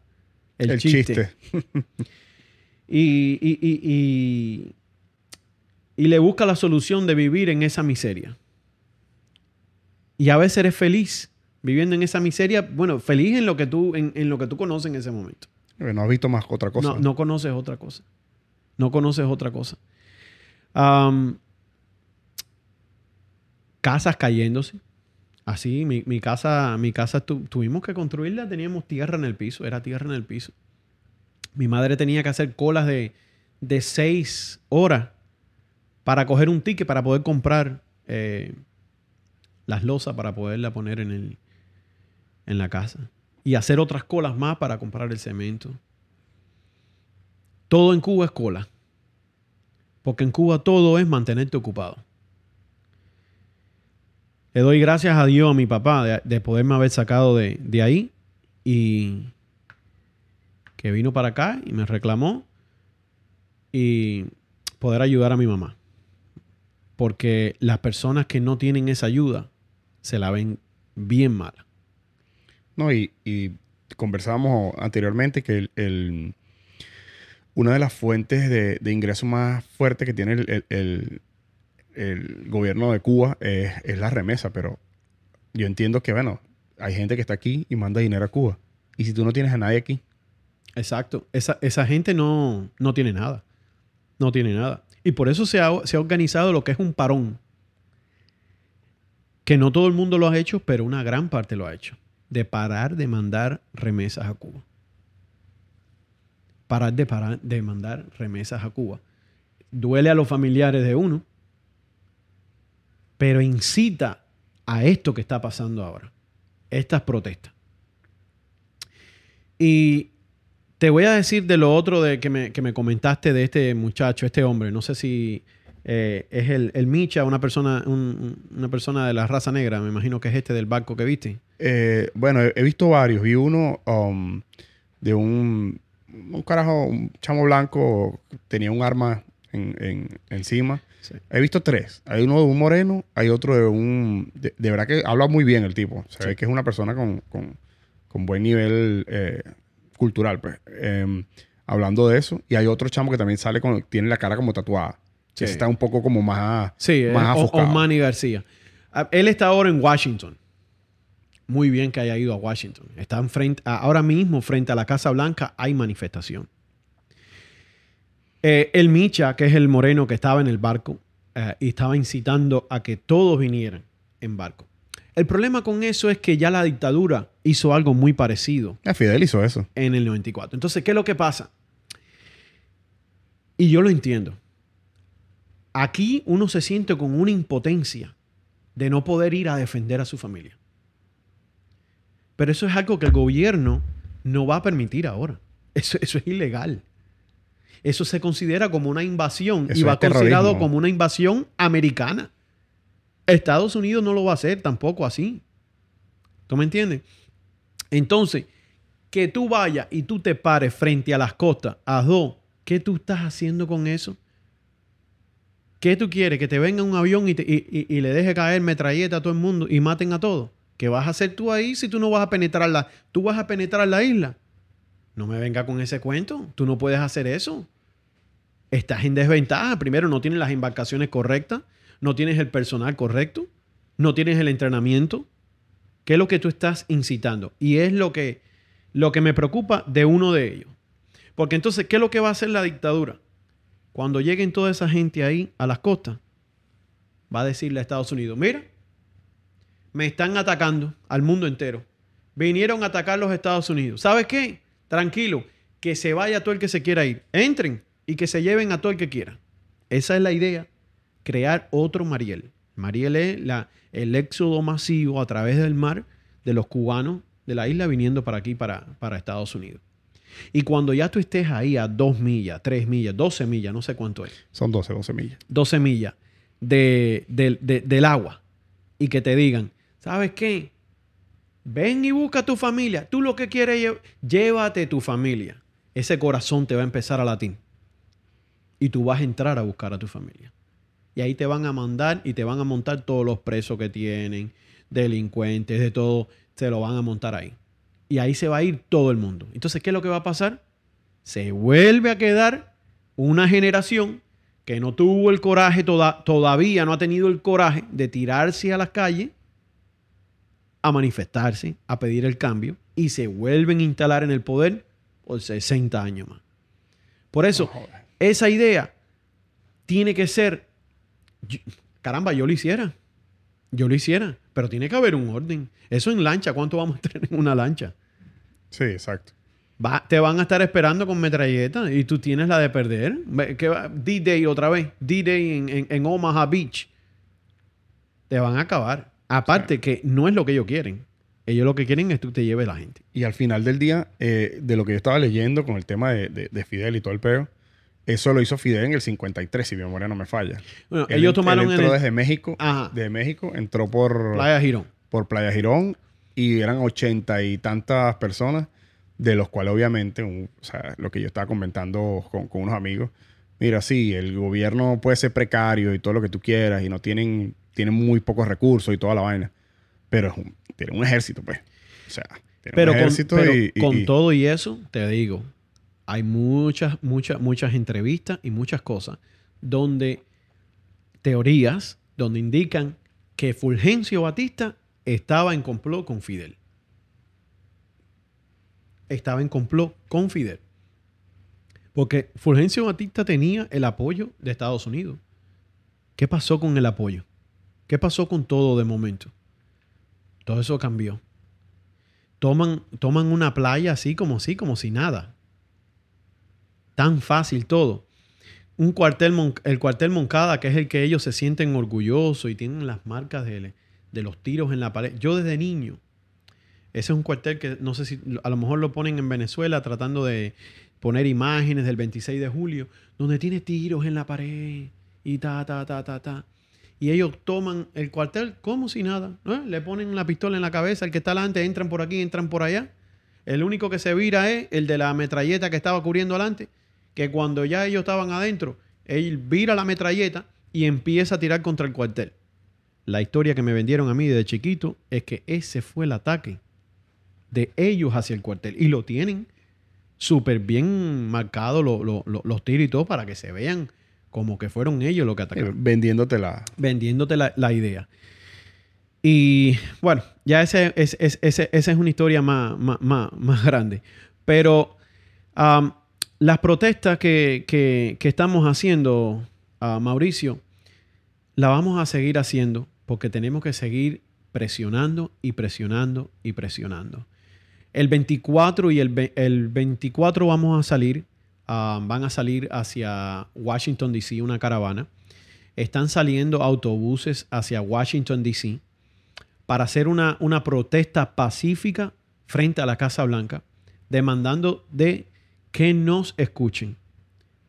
el, chiste. [LAUGHS] y, y, y, le busca la solución de vivir en esa miseria. Y a veces eres feliz viviendo en esa miseria, bueno, feliz en lo que tú, en, lo que tú conoces en ese momento. No has visto más otra cosa. No, no conoces otra cosa. No conoces otra cosa. casas cayéndose. Así, mi, casa, mi casa tuvimos que construirla, teníamos tierra en el piso, era tierra en el piso. Mi madre tenía que hacer colas de, de seis horas para coger un ticket para poder comprar eh, las losas para poderla poner en, el, en la casa. Y hacer otras colas más para comprar el cemento. Todo en Cuba es cola. Porque en Cuba todo es mantenerte ocupado. Le doy gracias a Dios, a mi papá, de, poderme haber sacado de, de, ahí y que vino para acá y me reclamó y poder ayudar a mi mamá. Porque las personas que no tienen esa ayuda se la ven bien mala. No, y, conversábamos anteriormente que el, una de las fuentes de, de ingreso más fuertes que tiene el, gobierno de Cuba es, la remesa, pero yo entiendo que, bueno, hay gente que está aquí y manda dinero a Cuba. Y si tú no tienes a nadie aquí. Exacto. Esa, esa gente no, no, tiene nada. No tiene nada. Y por eso se ha, organizado lo que es un parón que no todo el mundo lo ha hecho, pero una gran parte lo ha hecho, de parar de mandar remesas a Cuba. De, parar de mandar remesas a Cuba. Duele a los familiares de uno, pero incita a esto que está pasando ahora, estas protestas. Y te voy a decir de lo otro de que me, que me comentaste de este muchacho, este hombre, no sé si eh, es el, el, Micha, una persona, una persona de la raza negra, me imagino que es este del barco que viste. Eh, bueno, he, visto varios. Vi uno um, de un, un carajo, un chamo blanco, tenía un arma en, encima. He visto tres. Hay uno de un moreno, hay otro de un... De, verdad que habla muy bien el tipo. Se ve que es una persona con, buen nivel eh, cultural, pues. Em, hablando de eso. Y hay otro chamo que también sale con... Tiene la cara como tatuada. Está un poco como más, sí, más Osmani García. Ah, él está ahora en Washington. Muy bien que haya ido a Washington. Está frente, ahora mismo frente a la Casa Blanca hay manifestación. Eh, el Micha, que es el moreno que estaba en el barco, eh, y estaba incitando a que todos vinieran en barco. El problema con eso es que ya la dictadura hizo algo muy parecido. Ah, Fidel hizo eso. En el 94. Entonces, ¿qué es lo que pasa? Y yo lo entiendo. Aquí uno se siente con una impotencia de no poder ir a defender a su familia. Pero eso es algo que el gobierno no va a permitir ahora. Eso, es ilegal. Eso se considera como una invasión y va considerado como una invasión americana. Estados Unidos no lo va a hacer tampoco así. ¿Tú me entiendes? Entonces, que tú vayas y tú te pares frente a las costas, a dos, ¿qué tú estás haciendo con eso? ¿Qué tú quieres? ¿Que te venga un avión y, le deje caer metralleta a todo el mundo y maten a todos? ¿Qué vas a hacer tú ahí si tú no vas a penetrar la... ¿Tú vas a penetrar la isla? No me venga con ese cuento. Tú no puedes hacer eso. Estás en desventaja. Primero, no tienes las embarcaciones correctas. No tienes el personal correcto. No tienes el entrenamiento. ¿Qué es lo que tú estás incitando? Y es lo que, lo que me preocupa de uno de ellos. Porque entonces, ¿qué es lo que va a hacer la dictadura? Cuando lleguen toda esa gente ahí a las costas, va a decirle a Estados Unidos, mira, me están atacando al mundo entero. Vinieron a atacar los Estados Unidos. ¿Sabes qué? Tranquilo, que se vaya todo el que se quiera ir. Entren y que se lleven a todo el que quiera. Esa es la idea, crear otro Mariel. Mariel es la, el éxodo masivo a través del mar de los cubanos de la isla viniendo para aquí, para, para Estados Unidos. Y cuando ya tú estés ahí a dos millas, tres millas, doce millas, no sé cuánto es. Son doce, doce millas. Doce millas de, del agua. Y que te digan, ¿sabes qué? Ven y busca a tu familia. Tú lo que quieres, llévate tu familia. Ese corazón te va a empezar a latir. Y tú vas a entrar a buscar a tu familia. Y ahí te van a mandar y te van a montar todos los presos que tienen, delincuentes, de todo, se lo van a montar ahí. Y ahí se va a ir todo el mundo. Entonces, ¿qué es lo que va a pasar? Se vuelve a quedar una generación que no tuvo el coraje, todavía no ha tenido el coraje de tirarse a las calles a manifestarse, a pedir el cambio y se vuelven a instalar en el poder por 60 años más. Por eso, esa idea tiene que ser, caramba, yo lo hiciera, yo lo hiciera, pero tiene que haber un orden. Eso en lancha, ¿cuánto vamos a tener en una lancha? Sí, exacto. te van a estar esperando con metralleta y tú tienes la de perder. D-Day otra vez, D-Day en, en, Omaha Beach. Te van a acabar. Aparte que no es lo que ellos quieren. Ellos lo que quieren es que tú te lleves la gente. Y al final del día, eh, de lo que yo estaba leyendo con el tema de, Fidel y todo el peo, eso lo hizo Fidel en el 53, si mi memoria no me falla. Bueno, ellos tomaron él entró desde México. De México, entró por... Playa Girón. Por Playa Girón y eran ochenta y tantas personas, de los cuales obviamente, o sea, lo que yo estaba comentando con, con unos amigos, mira, sí, el gobierno puede ser precario y todo lo que tú quieras y no tienen, tienen muy pocos recursos y toda la vaina, pero tienen un ejército, pues. O sea, pero un ejército con, y, con todo y eso, te digo, hay muchas, muchas, muchas entrevistas y muchas cosas donde teorías, donde indican que Fulgencio Batista estaba en complot con Fidel. Estaba en complot con Fidel. Porque Fulgencio Batista tenía el apoyo de Estados Unidos. ¿Qué pasó con el apoyo? ¿Qué pasó con todo de momento? Todo eso cambió. Toman, toman una playa así como así, como si nada. Tan fácil todo. Un cuartel, el cuartel Moncada, que es el que ellos se sienten orgullosos y tienen las marcas de, de los tiros en la pared. Yo desde niño, ese es un cuartel que no sé si a lo mejor lo ponen en Venezuela tratando de poner imágenes del 26 de julio, donde tiene tiros en la pared y ta, ta, ta, ta, ta. Y ellos toman el cuartel como si nada. Le ponen la pistola en la cabeza, el que está adelante, entran por aquí, entran por allá. El único que se vira es el de la metralleta que estaba cubriendo adelante, que cuando ya ellos estaban adentro, él vira la metralleta y empieza a tirar contra el cuartel. La historia que me vendieron a mí de chiquito es que ese fue el ataque de ellos hacia el cuartel. Y lo tienen súper bien marcado los tiros y todo para que se vean como que fueron ellos los que atacaron. vendiéndote la... Vendiéndote la, idea. Y bueno, ya ese, esa es una historia más, más, grande. Pero las protestas que, estamos haciendo, a Mauricio, la vamos a seguir haciendo porque tenemos que seguir presionando y presionando y presionando. El 24 y el, el 24 vamos a salir, ah, van a salir hacia Washington, D.C. una caravana. Están saliendo autobuses hacia Washington, D.C. para hacer una, una protesta pacífica frente a la Casa Blanca, demandando de que nos escuchen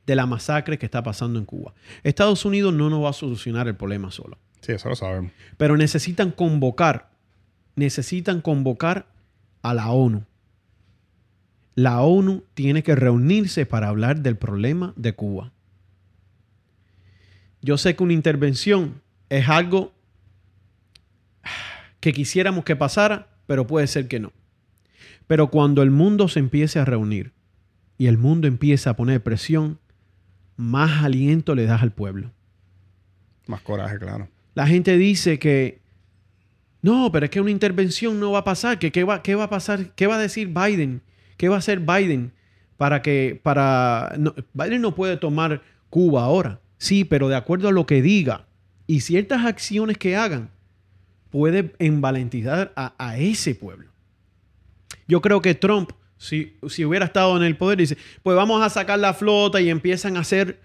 de la masacre que está pasando en Cuba. Estados Unidos no nos va a solucionar el problema solo. Sí, eso lo sabemos. Pero necesitan convocar, necesitan convocar a la ONU. La ONU tiene que reunirse para hablar del problema de Cuba. Yo sé que una intervención es algo que quisiéramos que pasara, pero puede ser que no. Pero cuando el mundo se empiece a reunir y el mundo empieza a poner presión, más aliento le das al pueblo. Más coraje, claro. La gente dice que no, pero es que una intervención no va a pasar, que qué va, qué va a pasar, qué va a decir Biden, qué va a hacer Biden para que para Biden no puede tomar Cuba ahora. Sí, pero de acuerdo a lo que diga y ciertas acciones que hagan, puede envalentizar a, ese pueblo. Yo creo que Trump, si, si, hubiera estado en el poder, dice, pues vamos a sacar la flota y empiezan a hacer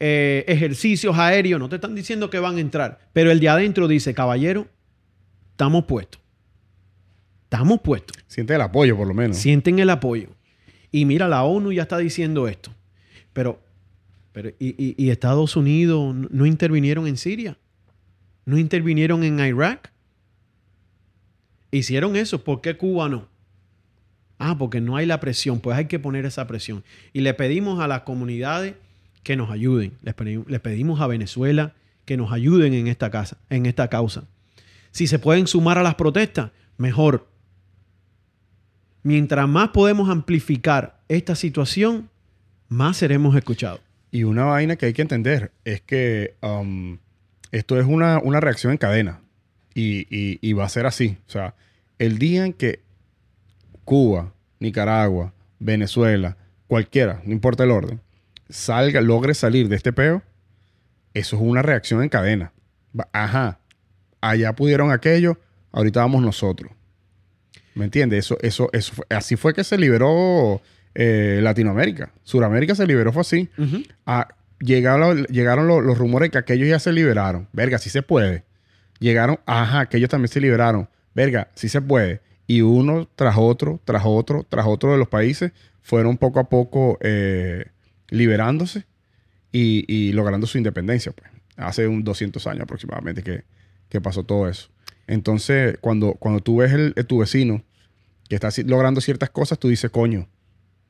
eh, ejercicios aéreos, no te están diciendo que van a entrar, pero el de adentro dice, caballero, estamos puestos. Estamos puestos. Sienten el apoyo, por lo menos. Sienten el apoyo. Y mira, la ONU ya está diciendo esto. Pero, pero y, Estados Unidos no intervinieron en Siria? ¿No intervinieron en Irak? Hicieron eso. ¿Por qué Cuba no? Ah, porque no hay la presión. Pues hay que poner esa presión. Y le pedimos a las comunidades que nos ayuden. Les pedimos a Venezuela que nos ayuden en esta, casa, en esta causa. Si se pueden sumar a las protestas, mejor. Mientras más podemos amplificar esta situación, más seremos escuchados. Y una vaina que hay que entender es que um, esto es una, reacción en cadena. Y, va a ser así. O sea, el día en que Cuba, Nicaragua, Venezuela, cualquiera, no importa el orden, salga, logre salir de este peo, eso es una reacción en cadena. Ajá, allá pudieron aquello, ahorita vamos nosotros. ¿Me entiendes? Eso, eso, eso, así fue que se liberó eh, Latinoamérica. Suramérica se liberó, fue así. Ah, llegaron, llegaron los, rumores que aquellos ya se liberaron. Verga, sí se puede. Llegaron, ajá, aquellos también se liberaron. Verga, sí se puede. Y uno tras otro, tras otro, tras otro de los países fueron poco a poco eh, liberándose y, logrando su independencia. Pues. Hace un 200 años aproximadamente que, que pasó todo eso. Entonces, cuando, cuando tú ves el, tu vecino que está logrando ciertas cosas, tú dices, coño,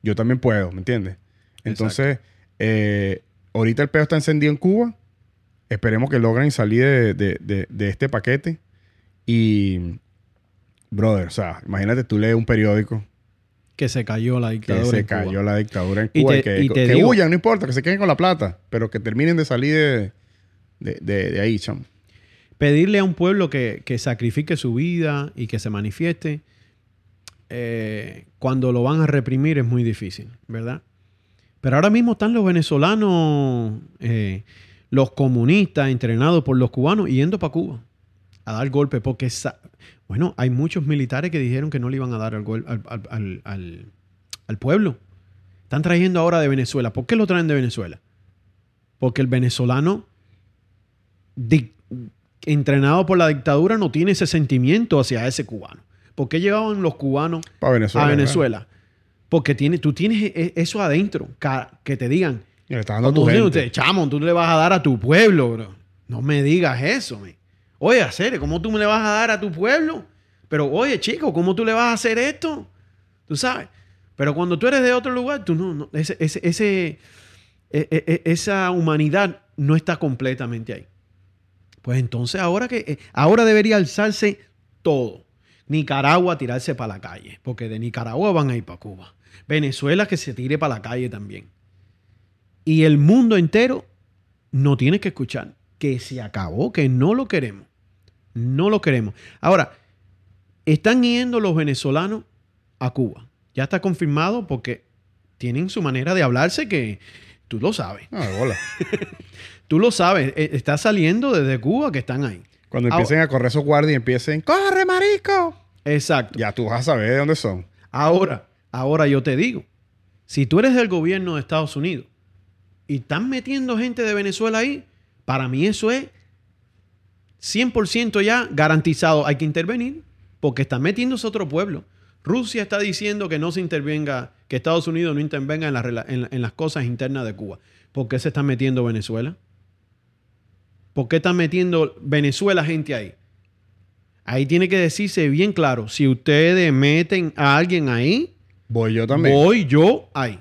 yo también puedo, ¿me entiendes? Entonces, eh, ahorita el pedo está encendido en Cuba. Esperemos que logren salir de, este paquete. Y, brother, o sea, imagínate tú lees un periódico. Que se cayó la dictadura. Que se cayó la dictadura en Cuba. Y, que, huyan, no importa, que se queden con la plata, pero que terminen de salir de, ahí, chamo. Pedirle a un pueblo que, que sacrifique su vida y que se manifieste eh, cuando lo van a reprimir es muy difícil, ¿verdad? Pero ahora mismo están los venezolanos, eh, los comunistas entrenados por los cubanos yendo para Cuba a dar golpe porque, bueno, hay muchos militares que dijeron que no le iban a dar al, al, pueblo. Están trayendo ahora de Venezuela. ¿Por qué lo traen de Venezuela? Porque el venezolano entrenado por la dictadura no tiene ese sentimiento hacia ese cubano. ¿Por qué llevaban los cubanos a Venezuela? Porque tiene, tú tienes e, e, eso adentro, que te digan. Y le está dando tu gente. chamo, tú le vas a dar a tu pueblo, bro. No me digas eso, me. Oye, hacer, ¿cómo tú me le vas a dar a tu pueblo? Pero, oye, chico, ¿cómo tú le vas a hacer esto? Tú sabes. Pero cuando tú eres de otro lugar, tú no, ese, ese, e, esa humanidad no está completamente ahí. Pues entonces ahora que eh, ahora debería alzarse todo. Nicaragua tirarse para la calle, porque de Nicaragua van a ir para Cuba. Venezuela que se tire para la calle también. Y el mundo entero no tiene que escuchar que se acabó, que no lo queremos. No lo queremos. Ahora, están yendo los venezolanos a Cuba. Ya está confirmado porque tienen su manera de hablarse que tú lo sabes. Ah, hola. [LAUGHS] tú lo sabes. E, está saliendo desde Cuba que están ahí. Cuando empiecen a correr esos guardias y empiecen, ¡corre, marico! Exacto. Ya tú vas a saber de dónde son. Ahora, ahora yo te digo, si tú eres del gobierno de Estados Unidos y están metiendo gente de Venezuela ahí, para mí eso es 100% ya garantizado. Hay que intervenir porque están metiéndose otro pueblo. Rusia está diciendo que no se intervenga, que Estados Unidos no intervenga en, en las cosas internas de Cuba. ¿Por qué se está metiendo Venezuela? ¿Por qué están metiendo Venezuela gente ahí? Ahí tiene que decirse bien claro, si ustedes meten a alguien ahí, voy yo también. Voy yo ahí.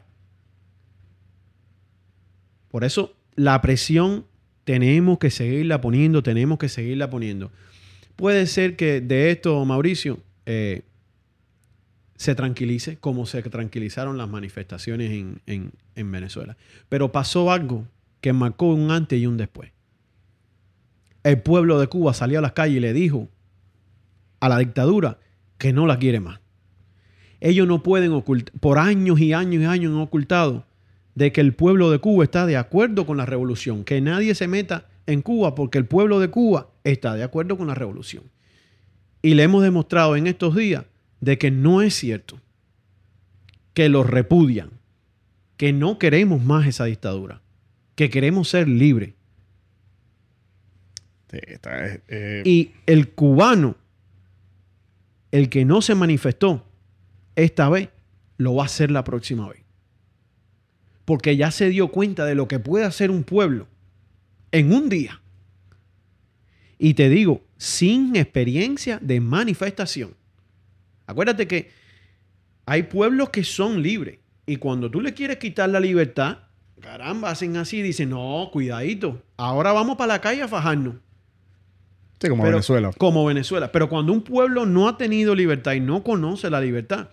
Por eso la presión tenemos que seguirla poniendo, tenemos que seguirla poniendo. Puede ser que de esto, Mauricio, eh, se tranquilice como se tranquilizaron las manifestaciones en, en Venezuela. Pero pasó algo que marcó un antes y un después el pueblo de Cuba salió a las calles y le dijo a la dictadura que no la quiere más. Ellos no pueden ocultar, por años y años y años han ocultado de que el pueblo de Cuba está de acuerdo con la revolución, que nadie se meta en Cuba porque el pueblo de Cuba está de acuerdo con la revolución. Y le hemos demostrado en estos días de que no es cierto, que los repudian, que no queremos más esa dictadura, que queremos ser libres eh, y el cubano, el que no se manifestó esta vez, lo va a hacer la próxima vez. Porque ya se dio cuenta de lo que puede hacer un pueblo en un día. Y te digo, sin experiencia de manifestación. Acuérdate que hay pueblos que son libres. Y cuando tú le quieres quitar la libertad, caramba, hacen así y dicen, no, cuidadito, ahora vamos para la calle a fajarnos. Sí, como Venezuela. Como Venezuela. Pero cuando un pueblo no ha tenido libertad y no conoce la libertad,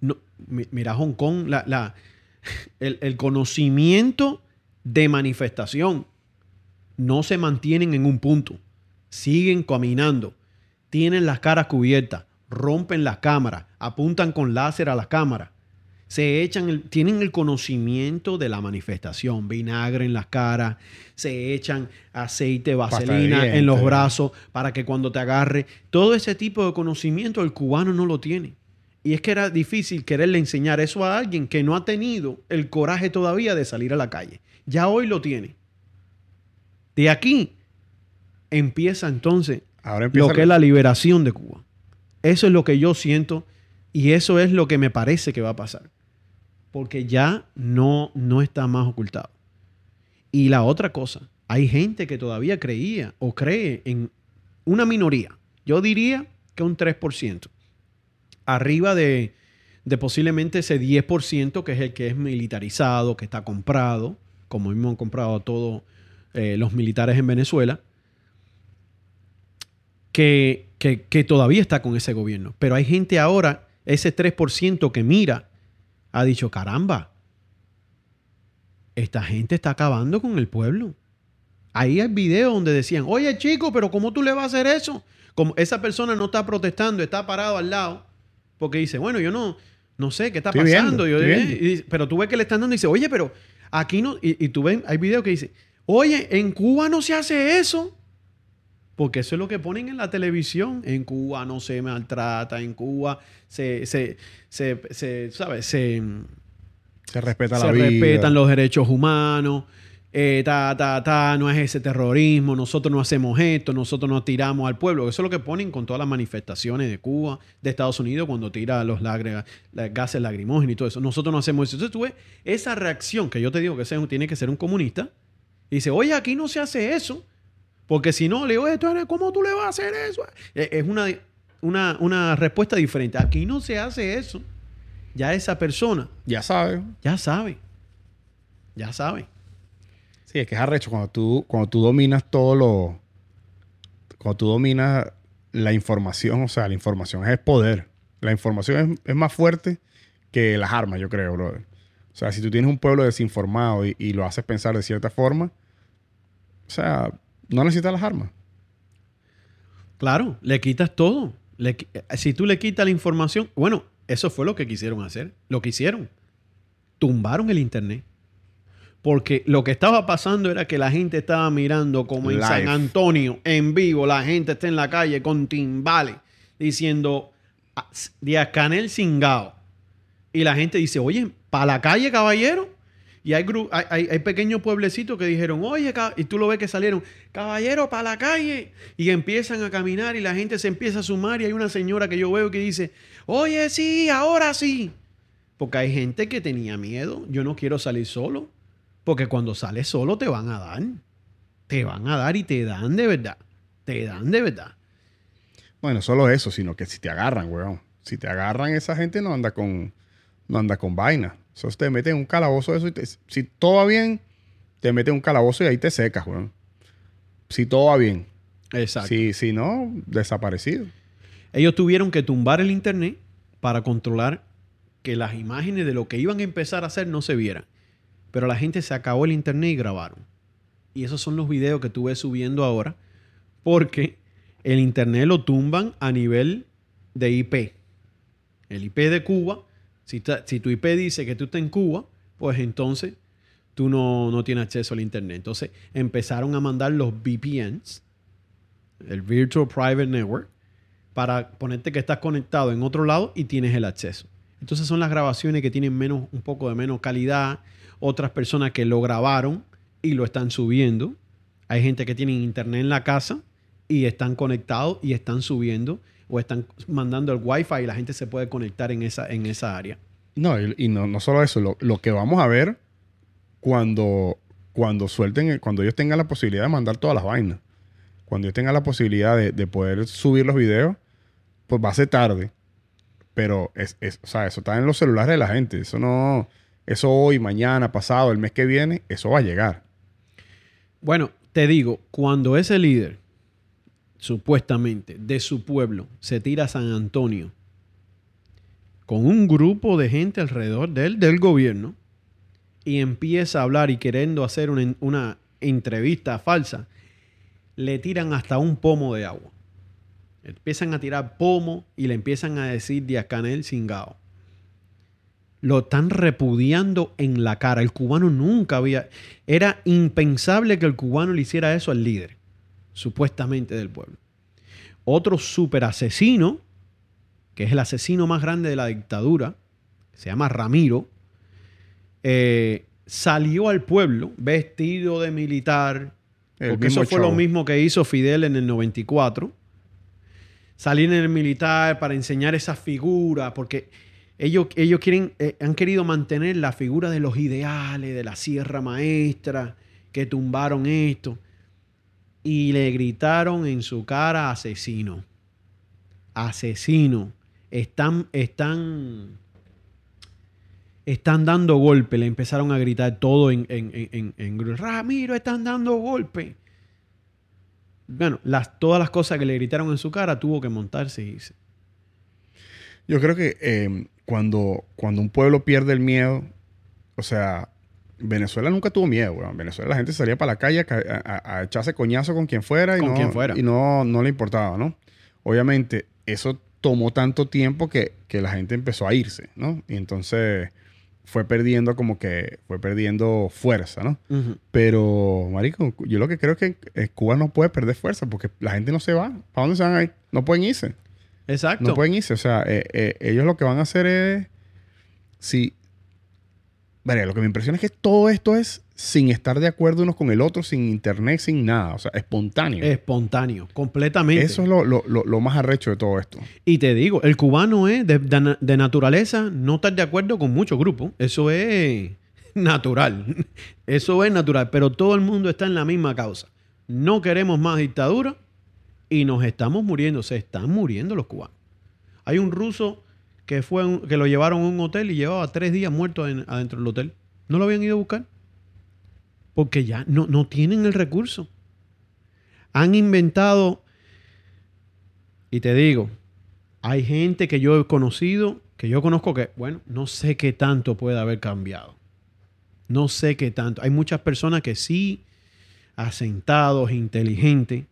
no, mira Hong Kong, la, el, conocimiento de manifestación no se mantienen en un punto. Siguen caminando. Tienen las caras cubiertas. Rompen las cámaras. Apuntan con láser a las cámaras se echan, tienen el conocimiento de la manifestación, vinagre en las caras, se echan aceite, vaselina en los brazos para que cuando te agarre, todo ese tipo de conocimiento el cubano no lo tiene. Y es que era difícil quererle enseñar eso a alguien que no ha tenido el coraje todavía de salir a la calle. Ya hoy lo tiene. De aquí empieza entonces lo que es la liberación de Cuba. Eso es lo que yo siento y eso es lo que me parece que va a pasar porque ya no, no está más ocultado. Y la otra cosa, hay gente que todavía creía o cree en una minoría. Yo diría que un 3%. Arriba de, posiblemente ese 10% que es el que es militarizado, que está comprado, como mismo han comprado a todos eh, los militares en Venezuela, que, que todavía está con ese gobierno. Pero hay gente ahora, ese 3% que mira ha dicho, caramba, esta gente está acabando con el pueblo. Ahí hay videos donde decían, oye chico, pero ¿cómo tú le vas a hacer eso? Como esa persona no está protestando, está parado al lado, porque dice, bueno, yo no, no sé qué está pasando. pero tú ves que le están dando y dice, oye, pero aquí no, y, tú ves, hay videos que dice, oye, en Cuba no se hace eso. Porque eso es lo que ponen en la televisión. En Cuba no se maltrata, en Cuba se, se, se, se ¿sabes? Se, se respeta la vida. respetan los derechos humanos. Eh, ta, ta, ta, no es ese terrorismo, nosotros no hacemos esto, nosotros no tiramos al pueblo. Eso es lo que ponen con todas las manifestaciones de Cuba, de Estados Unidos, cuando tira los gases lacrimógenos y todo eso. Nosotros no hacemos eso. Entonces tú ves esa reacción que yo te digo que tiene que ser un comunista. Y dice, oye, aquí no se hace eso. Porque si no, le digo, ¿cómo tú le vas a hacer eso? Eh, es una, una, una respuesta diferente. Aquí no se hace eso. Ya esa persona. Ya sabe. Ya sabe. Ya sabe. Sí, es que es arrecho cuando tú, cuando tú dominas todo lo. Cuando tú dominas la información, o sea, la información es poder. La información es, más fuerte que las armas, yo creo, brother. O sea, si tú tienes un pueblo desinformado y, lo haces pensar de cierta forma, o sea, no necesitas las armas. Claro, le quitas todo. si tú le quitas la información, bueno, eso fue lo que quisieron hacer. Lo que hicieron. Tumbaron el Internet. Porque lo que estaba pasando era que la gente estaba mirando como en San Antonio, en vivo, la gente está en la calle con timbales, diciendo, ah, Canel Singao. Y la gente dice, oye, ¿para la calle, caballero? Y hay, hay, hay, pequeños pueblecitos que dijeron, oye, y tú lo ves que salieron, caballero, para la calle. Y empiezan a caminar y la gente se empieza a sumar. Y hay una señora que yo veo que dice, oye, sí, ahora sí. Porque hay gente que tenía miedo. Yo no quiero salir solo. Porque cuando sales solo te van a dar. Te van a dar y te dan de verdad. Te dan de verdad. Bueno, solo eso, sino que si te agarran, weón. Si te agarran, esa gente no anda con, no anda con vaina. Eso te mete en un calabozo eso y si todo va bien, te mete en un calabozo y ahí te secas, weón. Si todo va bien. Exacto. Si, si no, desaparecido. Ellos tuvieron que tumbar el internet para controlar que las imágenes de lo que iban a empezar a hacer no se vieran. Pero la gente se acabó el internet y grabaron. Y esos son los videos que tú ves subiendo ahora. Porque el internet lo tumban a nivel de IP. El IP de Cuba si, tu IP dice que tú estás en Cuba, pues entonces tú no, no, tienes acceso al Internet. Entonces empezaron a mandar los VPNs, el Virtual Private Network, para ponerte que estás conectado en otro lado y tienes el acceso. Entonces son las grabaciones que tienen menos, un poco de menos calidad, otras personas que lo grabaron y lo están subiendo. Hay gente que tiene internet en la casa y están conectados y están subiendo o están mandando el Wi-Fi y la gente se puede conectar en esa, en esa área. No, y, no, no, solo eso, lo, que vamos a ver cuando, cuando suelten, cuando ellos tengan la posibilidad de mandar todas las vainas, cuando ellos tengan la posibilidad de, poder subir los videos, pues va a ser tarde. Pero es, o sea, eso está en los celulares de la gente. Eso no. Eso hoy, mañana, pasado, el mes que viene, eso va a llegar. Bueno, te digo, cuando ese líder, supuestamente, de su pueblo, se tira a San Antonio con un grupo de gente alrededor de del gobierno, y empieza a hablar y queriendo hacer una, una entrevista falsa, le tiran hasta un pomo de agua. Empiezan a tirar pomo y le empiezan a decir Diascanel Singao. Lo están repudiando en la cara. El cubano nunca había... Era impensable que el cubano le hiciera eso al líder, supuestamente del pueblo. Otro super asesino, que es el asesino más grande de la dictadura, se llama Ramiro, eh, salió al pueblo vestido de militar, porque eso fue lo mismo que hizo Fidel en el 94. Salir en el militar para enseñar esa figura, porque ellos, ellos quieren, eh, han querido mantener la figura de los ideales, de la Sierra Maestra, que tumbaron esto. Y le gritaron en su cara asesino. Asesino. Están, están están dando golpe. Le empezaron a gritar todo en, en, en, Ramiro, están dando golpe. Bueno, las, todas las cosas que le gritaron en su cara tuvo que montarse y. Yo creo que em, cuando, cuando un pueblo pierde el miedo, o sea, Venezuela nunca tuvo miedo, En Venezuela la gente salía para la calle a, echarse coñazo con quien fuera y, no, fuera. y no, no le importaba, ¿no? Obviamente, eso tomó tanto tiempo que, que la gente empezó a irse, ¿no? Y entonces fue perdiendo como que fue perdiendo fuerza, ¿no? Pero, marico, yo lo que creo es que eh, Cuba no puede perder fuerza porque la gente no se va. ¿Para dónde se van a ir? No pueden irse. Exacto. No pueden irse. O sea, eh, eh, ellos lo que van a hacer es... Si... Vale, lo que me impresiona es que todo esto es sin estar de acuerdo unos con el otro, sin internet, sin nada. O sea, espontáneo. Espontáneo, completamente. Eso es lo, más arrecho de todo esto. Y te digo, el cubano es de, naturaleza no estar de acuerdo con muchos grupos. Eso es natural. [LAUGHS] Eso es natural. Pero todo el mundo está en la misma causa. No queremos más dictadura y nos estamos muriendo. Se están muriendo los cubanos. Hay un ruso que, fue que lo llevaron a un hotel y llevaba tres días muerto adentro del hotel. ¿No lo habían ido a buscar? porque ya no, no tienen el recurso. Han inventado, y te digo, hay gente que yo he conocido, que yo conozco que, bueno, no sé qué tanto puede haber cambiado. No sé qué tanto. Hay muchas personas que sí, asentados, inteligentes,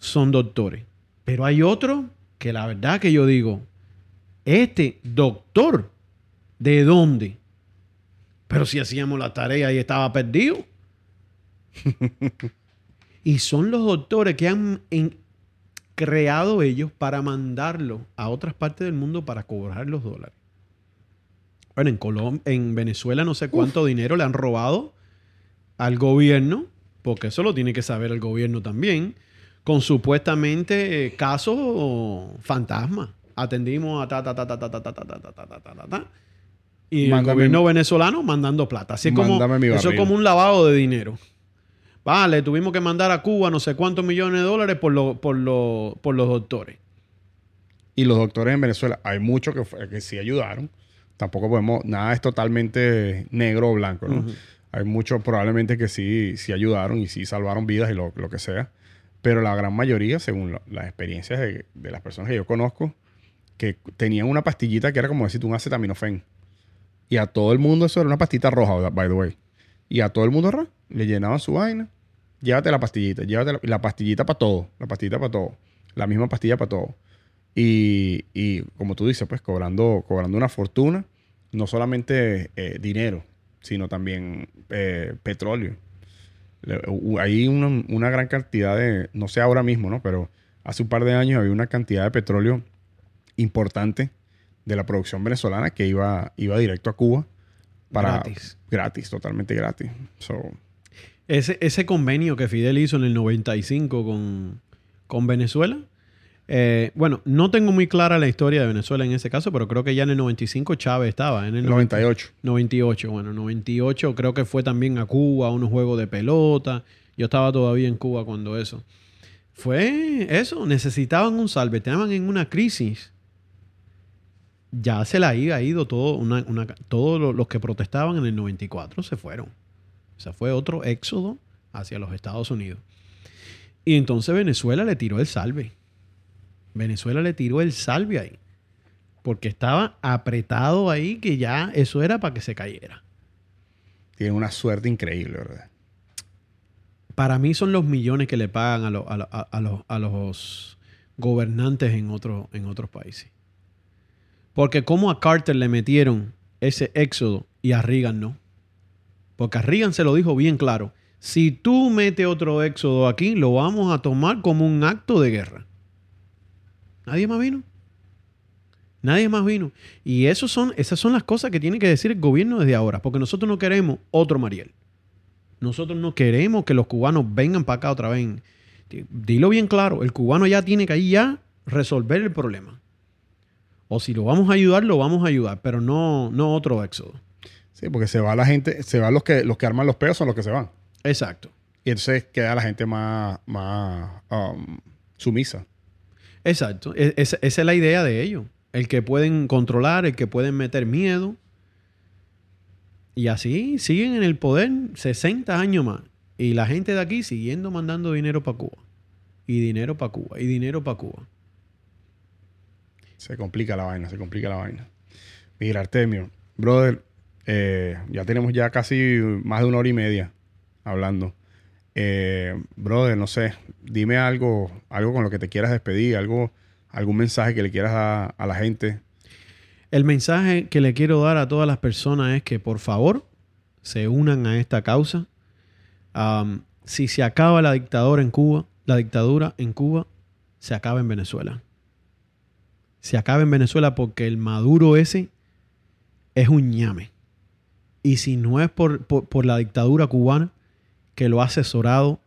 son doctores. Pero hay otros que la verdad que yo digo, este doctor, ¿de dónde? Pero si hacíamos la tarea y estaba perdido. [LAUGHS] y son los doctores que han creado ellos para mandarlo a otras partes del mundo para cobrar los dólares. Bueno, en, en Venezuela no sé cuánto dinero le han robado al gobierno, porque eso lo tiene que saber el gobierno también, con supuestamente casos fantasma. Atendimos a ta ta ta ta ta ta ta ta ta ta ta ta ta y el gobierno venezolano mandando plata. Así como, eso es como un lavado de dinero. Vale, tuvimos que mandar a Cuba no sé cuántos millones de dólares por, por, por los doctores. Y los doctores en Venezuela, hay muchos que, que sí ayudaron. Tampoco podemos, nada es totalmente negro o blanco, ¿no? Hay muchos probablemente que sí, sí ayudaron y sí salvaron vidas y lo, que sea. Pero la gran mayoría, según las experiencias de, las personas que yo conozco, que tenían una pastillita que era como decir un acetaminofén. Y a todo el mundo eso era una pastita roja, by the way. Y a todo el mundo le llenaban su vaina. Llévate la pastillita, llévate la, pastillita para todo, la pastillita para todo, la misma pastilla para todo. Y, como tú dices, pues cobrando, cobrando una fortuna, no solamente eh, dinero, sino también eh, petróleo. Hay una, una, gran cantidad de, no sé ahora mismo, ¿no? Pero hace un par de años había una cantidad de petróleo importante de la producción venezolana que iba, iba directo a Cuba para gratis, gratis totalmente gratis. ese, ese convenio que Fidel hizo en el 95 con, con Venezuela, eh, bueno, no tengo muy clara la historia de Venezuela en ese caso, pero creo que ya en el 95 Chávez estaba. En el 98. 98, bueno, 98 creo que fue también a Cuba, a unos juegos de pelota. Yo estaba todavía en Cuba cuando eso. Fue eso, necesitaban un salve, estaban en una crisis ya se la había ido todo una, todos los que protestaban en el 94 se fueron. O sea, fue otro éxodo hacia los Estados Unidos. Y entonces Venezuela le tiró el salve. Venezuela le tiró el salve ahí. Porque estaba apretado ahí que ya eso era para que se cayera. Tiene una suerte increíble, ¿verdad? Para mí son los millones que le pagan a, los gobernantes en, en otros países. Porque como a Carter le metieron ese éxodo y a Reagan no. Porque a Reagan se lo dijo bien claro. Si tú metes otro éxodo aquí, lo vamos a tomar como un acto de guerra. Nadie más vino. Nadie más vino. Y eso son, esas son las cosas que tiene que decir el gobierno desde ahora. Porque nosotros no queremos otro Mariel. Nosotros no queremos que los cubanos vengan para acá otra vez. Dilo bien claro. El cubano ya tiene que ahí ya resolver el problema. O si lo vamos a ayudar, lo vamos a ayudar. Pero no, no otro éxodo. Sí, porque se va la gente, se van los que, los que arman los peos son los que se van. Exacto. Y entonces queda la gente más, más um, sumisa. Exacto. E, esa es la idea de ellos. El que pueden controlar, el que pueden meter miedo. Y así siguen en el poder 60 años más. Y la gente de aquí siguiendo mandando dinero para Cuba. Y dinero para Cuba. Y dinero para Cuba. Se complica la vaina, se complica la vaina. Mira, Artemio, brother, eh, ya tenemos ya casi más de una hora y media hablando. Eh, brother, no sé, dime algo, algo con lo que te quieras despedir, algo, algún mensaje que le quieras dar a la gente. El mensaje que le quiero dar a todas las personas es que por favor se unan a esta causa. si se acaba la dictadura en Cuba, la dictadura en Cuba, se acaba en Venezuela. Se acaba en Venezuela porque el Maduro ese es un ñame. Y si no es por la dictadura cubana, que lo ha asesorado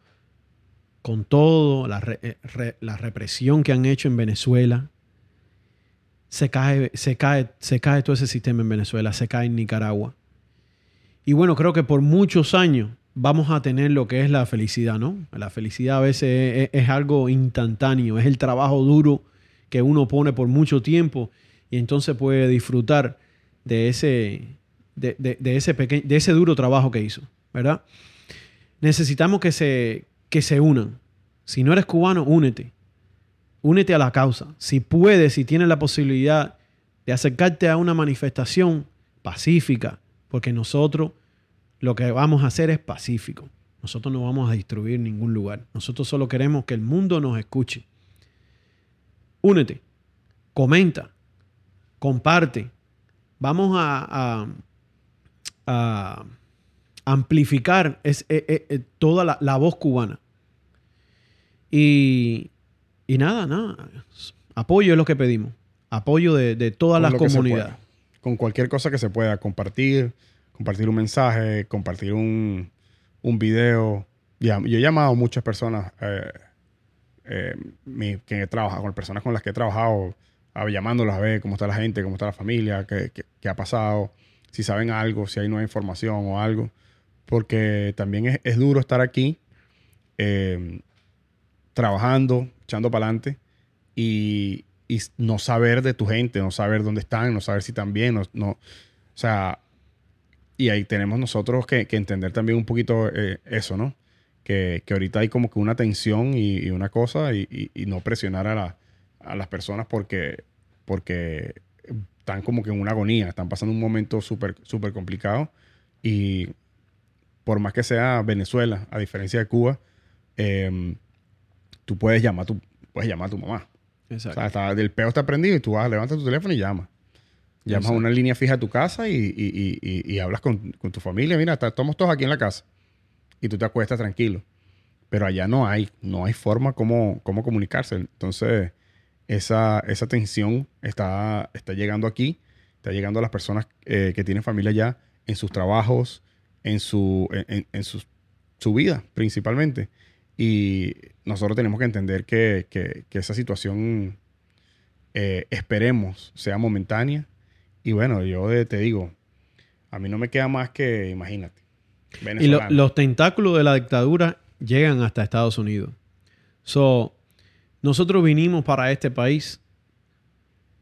con todo, eh, la, represión que han hecho en Venezuela. Se cae, se, cae, se cae todo ese sistema en Venezuela, se cae en Nicaragua. Y bueno, creo que por muchos años vamos a tener lo que es la felicidad, ¿no? La felicidad a veces es, algo instantáneo, es el trabajo duro que uno pone por mucho tiempo y entonces puede disfrutar de ese, de, ese, de ese duro trabajo que hizo, ¿verdad? Necesitamos que se, que se unan. Si no eres cubano, únete. Únete a la causa. Si puedes, si tienes la posibilidad de acercarte a una manifestación pacífica, porque nosotros lo que vamos a hacer es pacífico. Nosotros no vamos a destruir ningún lugar. Nosotros solo queremos que el mundo nos escuche. Únete, comenta, comparte. Vamos a, a amplificar es, eh, eh, eh, toda la, voz cubana. Y, y, nada, nada. Apoyo es lo que pedimos. Apoyo de, todas las comunidades. Con cualquier cosa que se pueda. Compartir, compartir un mensaje, compartir un, un video. yo he llamado a muchas personas que he trabajado, con personas con las que he trabajado, a, llamándolas a ver cómo está la gente, cómo está la familia, qué, qué ha pasado, si saben algo, si hay nueva información o algo porque también es, duro estar aquí eh, trabajando, echando para adelante y, no saber de tu gente, no saber dónde están, no saber si están bien, no, o sea, y ahí tenemos nosotros que, entender también un poquito eh, eso, ¿no? Que, ahorita hay como que una tensión y, una cosa y, no presionar a, a, las personas porque, porque están como que en una agonía, están pasando un momento súper, súper complicado y por más que sea Venezuela, a diferencia de Cuba, em, tú puedes llamar, tú puedes llamar a tu mamá. Exacto. O sea, el peo está prendido y tú vas, levantas tu teléfono y llamas. Llamas a una línea fija a tu casa y, hablas con, tu familia. Mira, estamos todos aquí en la casa. Y tú te acuestas tranquilo. Pero allá no hay, no hay forma como, cómo comunicarse. Entonces, esa, esa tensión está, está llegando aquí. Está llegando a las personas eh, que tienen familia allá en sus trabajos, en su, en, su, vida principalmente. Y nosotros tenemos que entender que, esa situación eh, esperemos sea momentánea. Y bueno, yo te digo, a mí no me queda más que, imagínate. Y los tentáculos de la dictadura llegan hasta Estados Unidos. nosotros vinimos para este país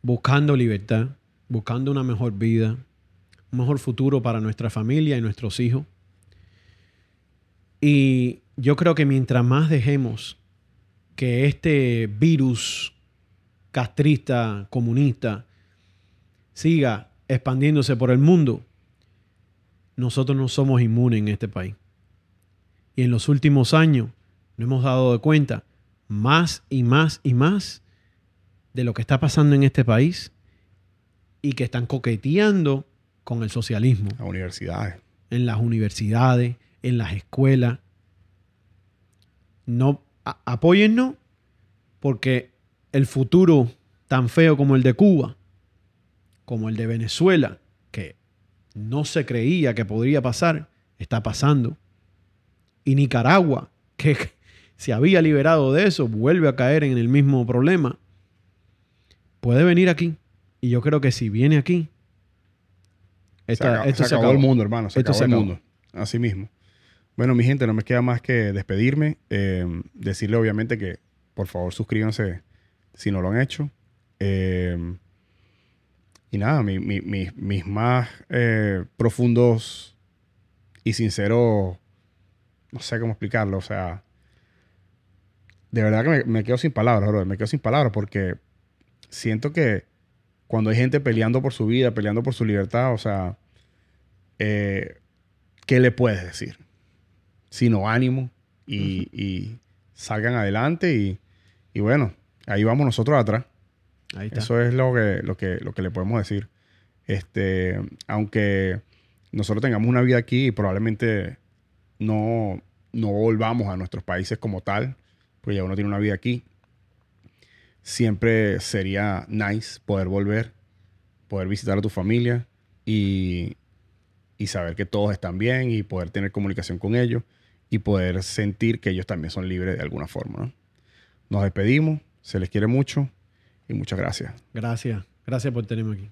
buscando libertad, buscando una mejor vida, un mejor futuro para nuestra familia y nuestros hijos. Y yo creo que mientras más dejemos que este virus castrista, comunista, siga expandiéndose por el mundo, nosotros no somos inmunes en este país. Y en los últimos años nos hemos dado de cuenta más y más y más de lo que está pasando en este país y que están coqueteando con el socialismo. Las universidades. En las universidades, en las escuelas. No, apóyennos porque el futuro tan feo como el de Cuba, como el de Venezuela, que no se creía que podría pasar, está pasando. Y Nicaragua, [LAUGHS] que se había liberado de eso, vuelve a caer en el mismo problema. Puede venir aquí. Y yo creo que si viene aquí, esta, se, acabó, el mundo, hermano. Se acabó el mundo. Así mismo. Bueno, mi gente, no me queda más que despedirme. Eh, decirle, obviamente, que por favor suscríbanse si no lo han hecho. Eh, y nada, mis más eh, profundos y sinceros, no sé cómo explicarlo, o sea, de verdad que me, quedo sin palabras, bro. me quedo sin palabras porque siento que cuando hay gente peleando por su vida, peleando por su libertad, o sea, eh, ¿qué le puedes decir? Sino ánimo y, salgan adelante y, y, bueno, ahí vamos nosotros atrás. Eso es lo que, lo, que, lo que le podemos decir. Este, aunque nosotros tengamos una vida aquí y probablemente no, no volvamos a nuestros países como tal, pues ya uno tiene una vida aquí siempre sería nice poder volver, poder visitar a tu familia y, saber que todos están bien y poder tener comunicación con ellos y poder sentir que ellos también son libres de alguna forma. Nos despedimos, se les quiere mucho y muchas gracias. Gracias, gracias por tenerme aquí.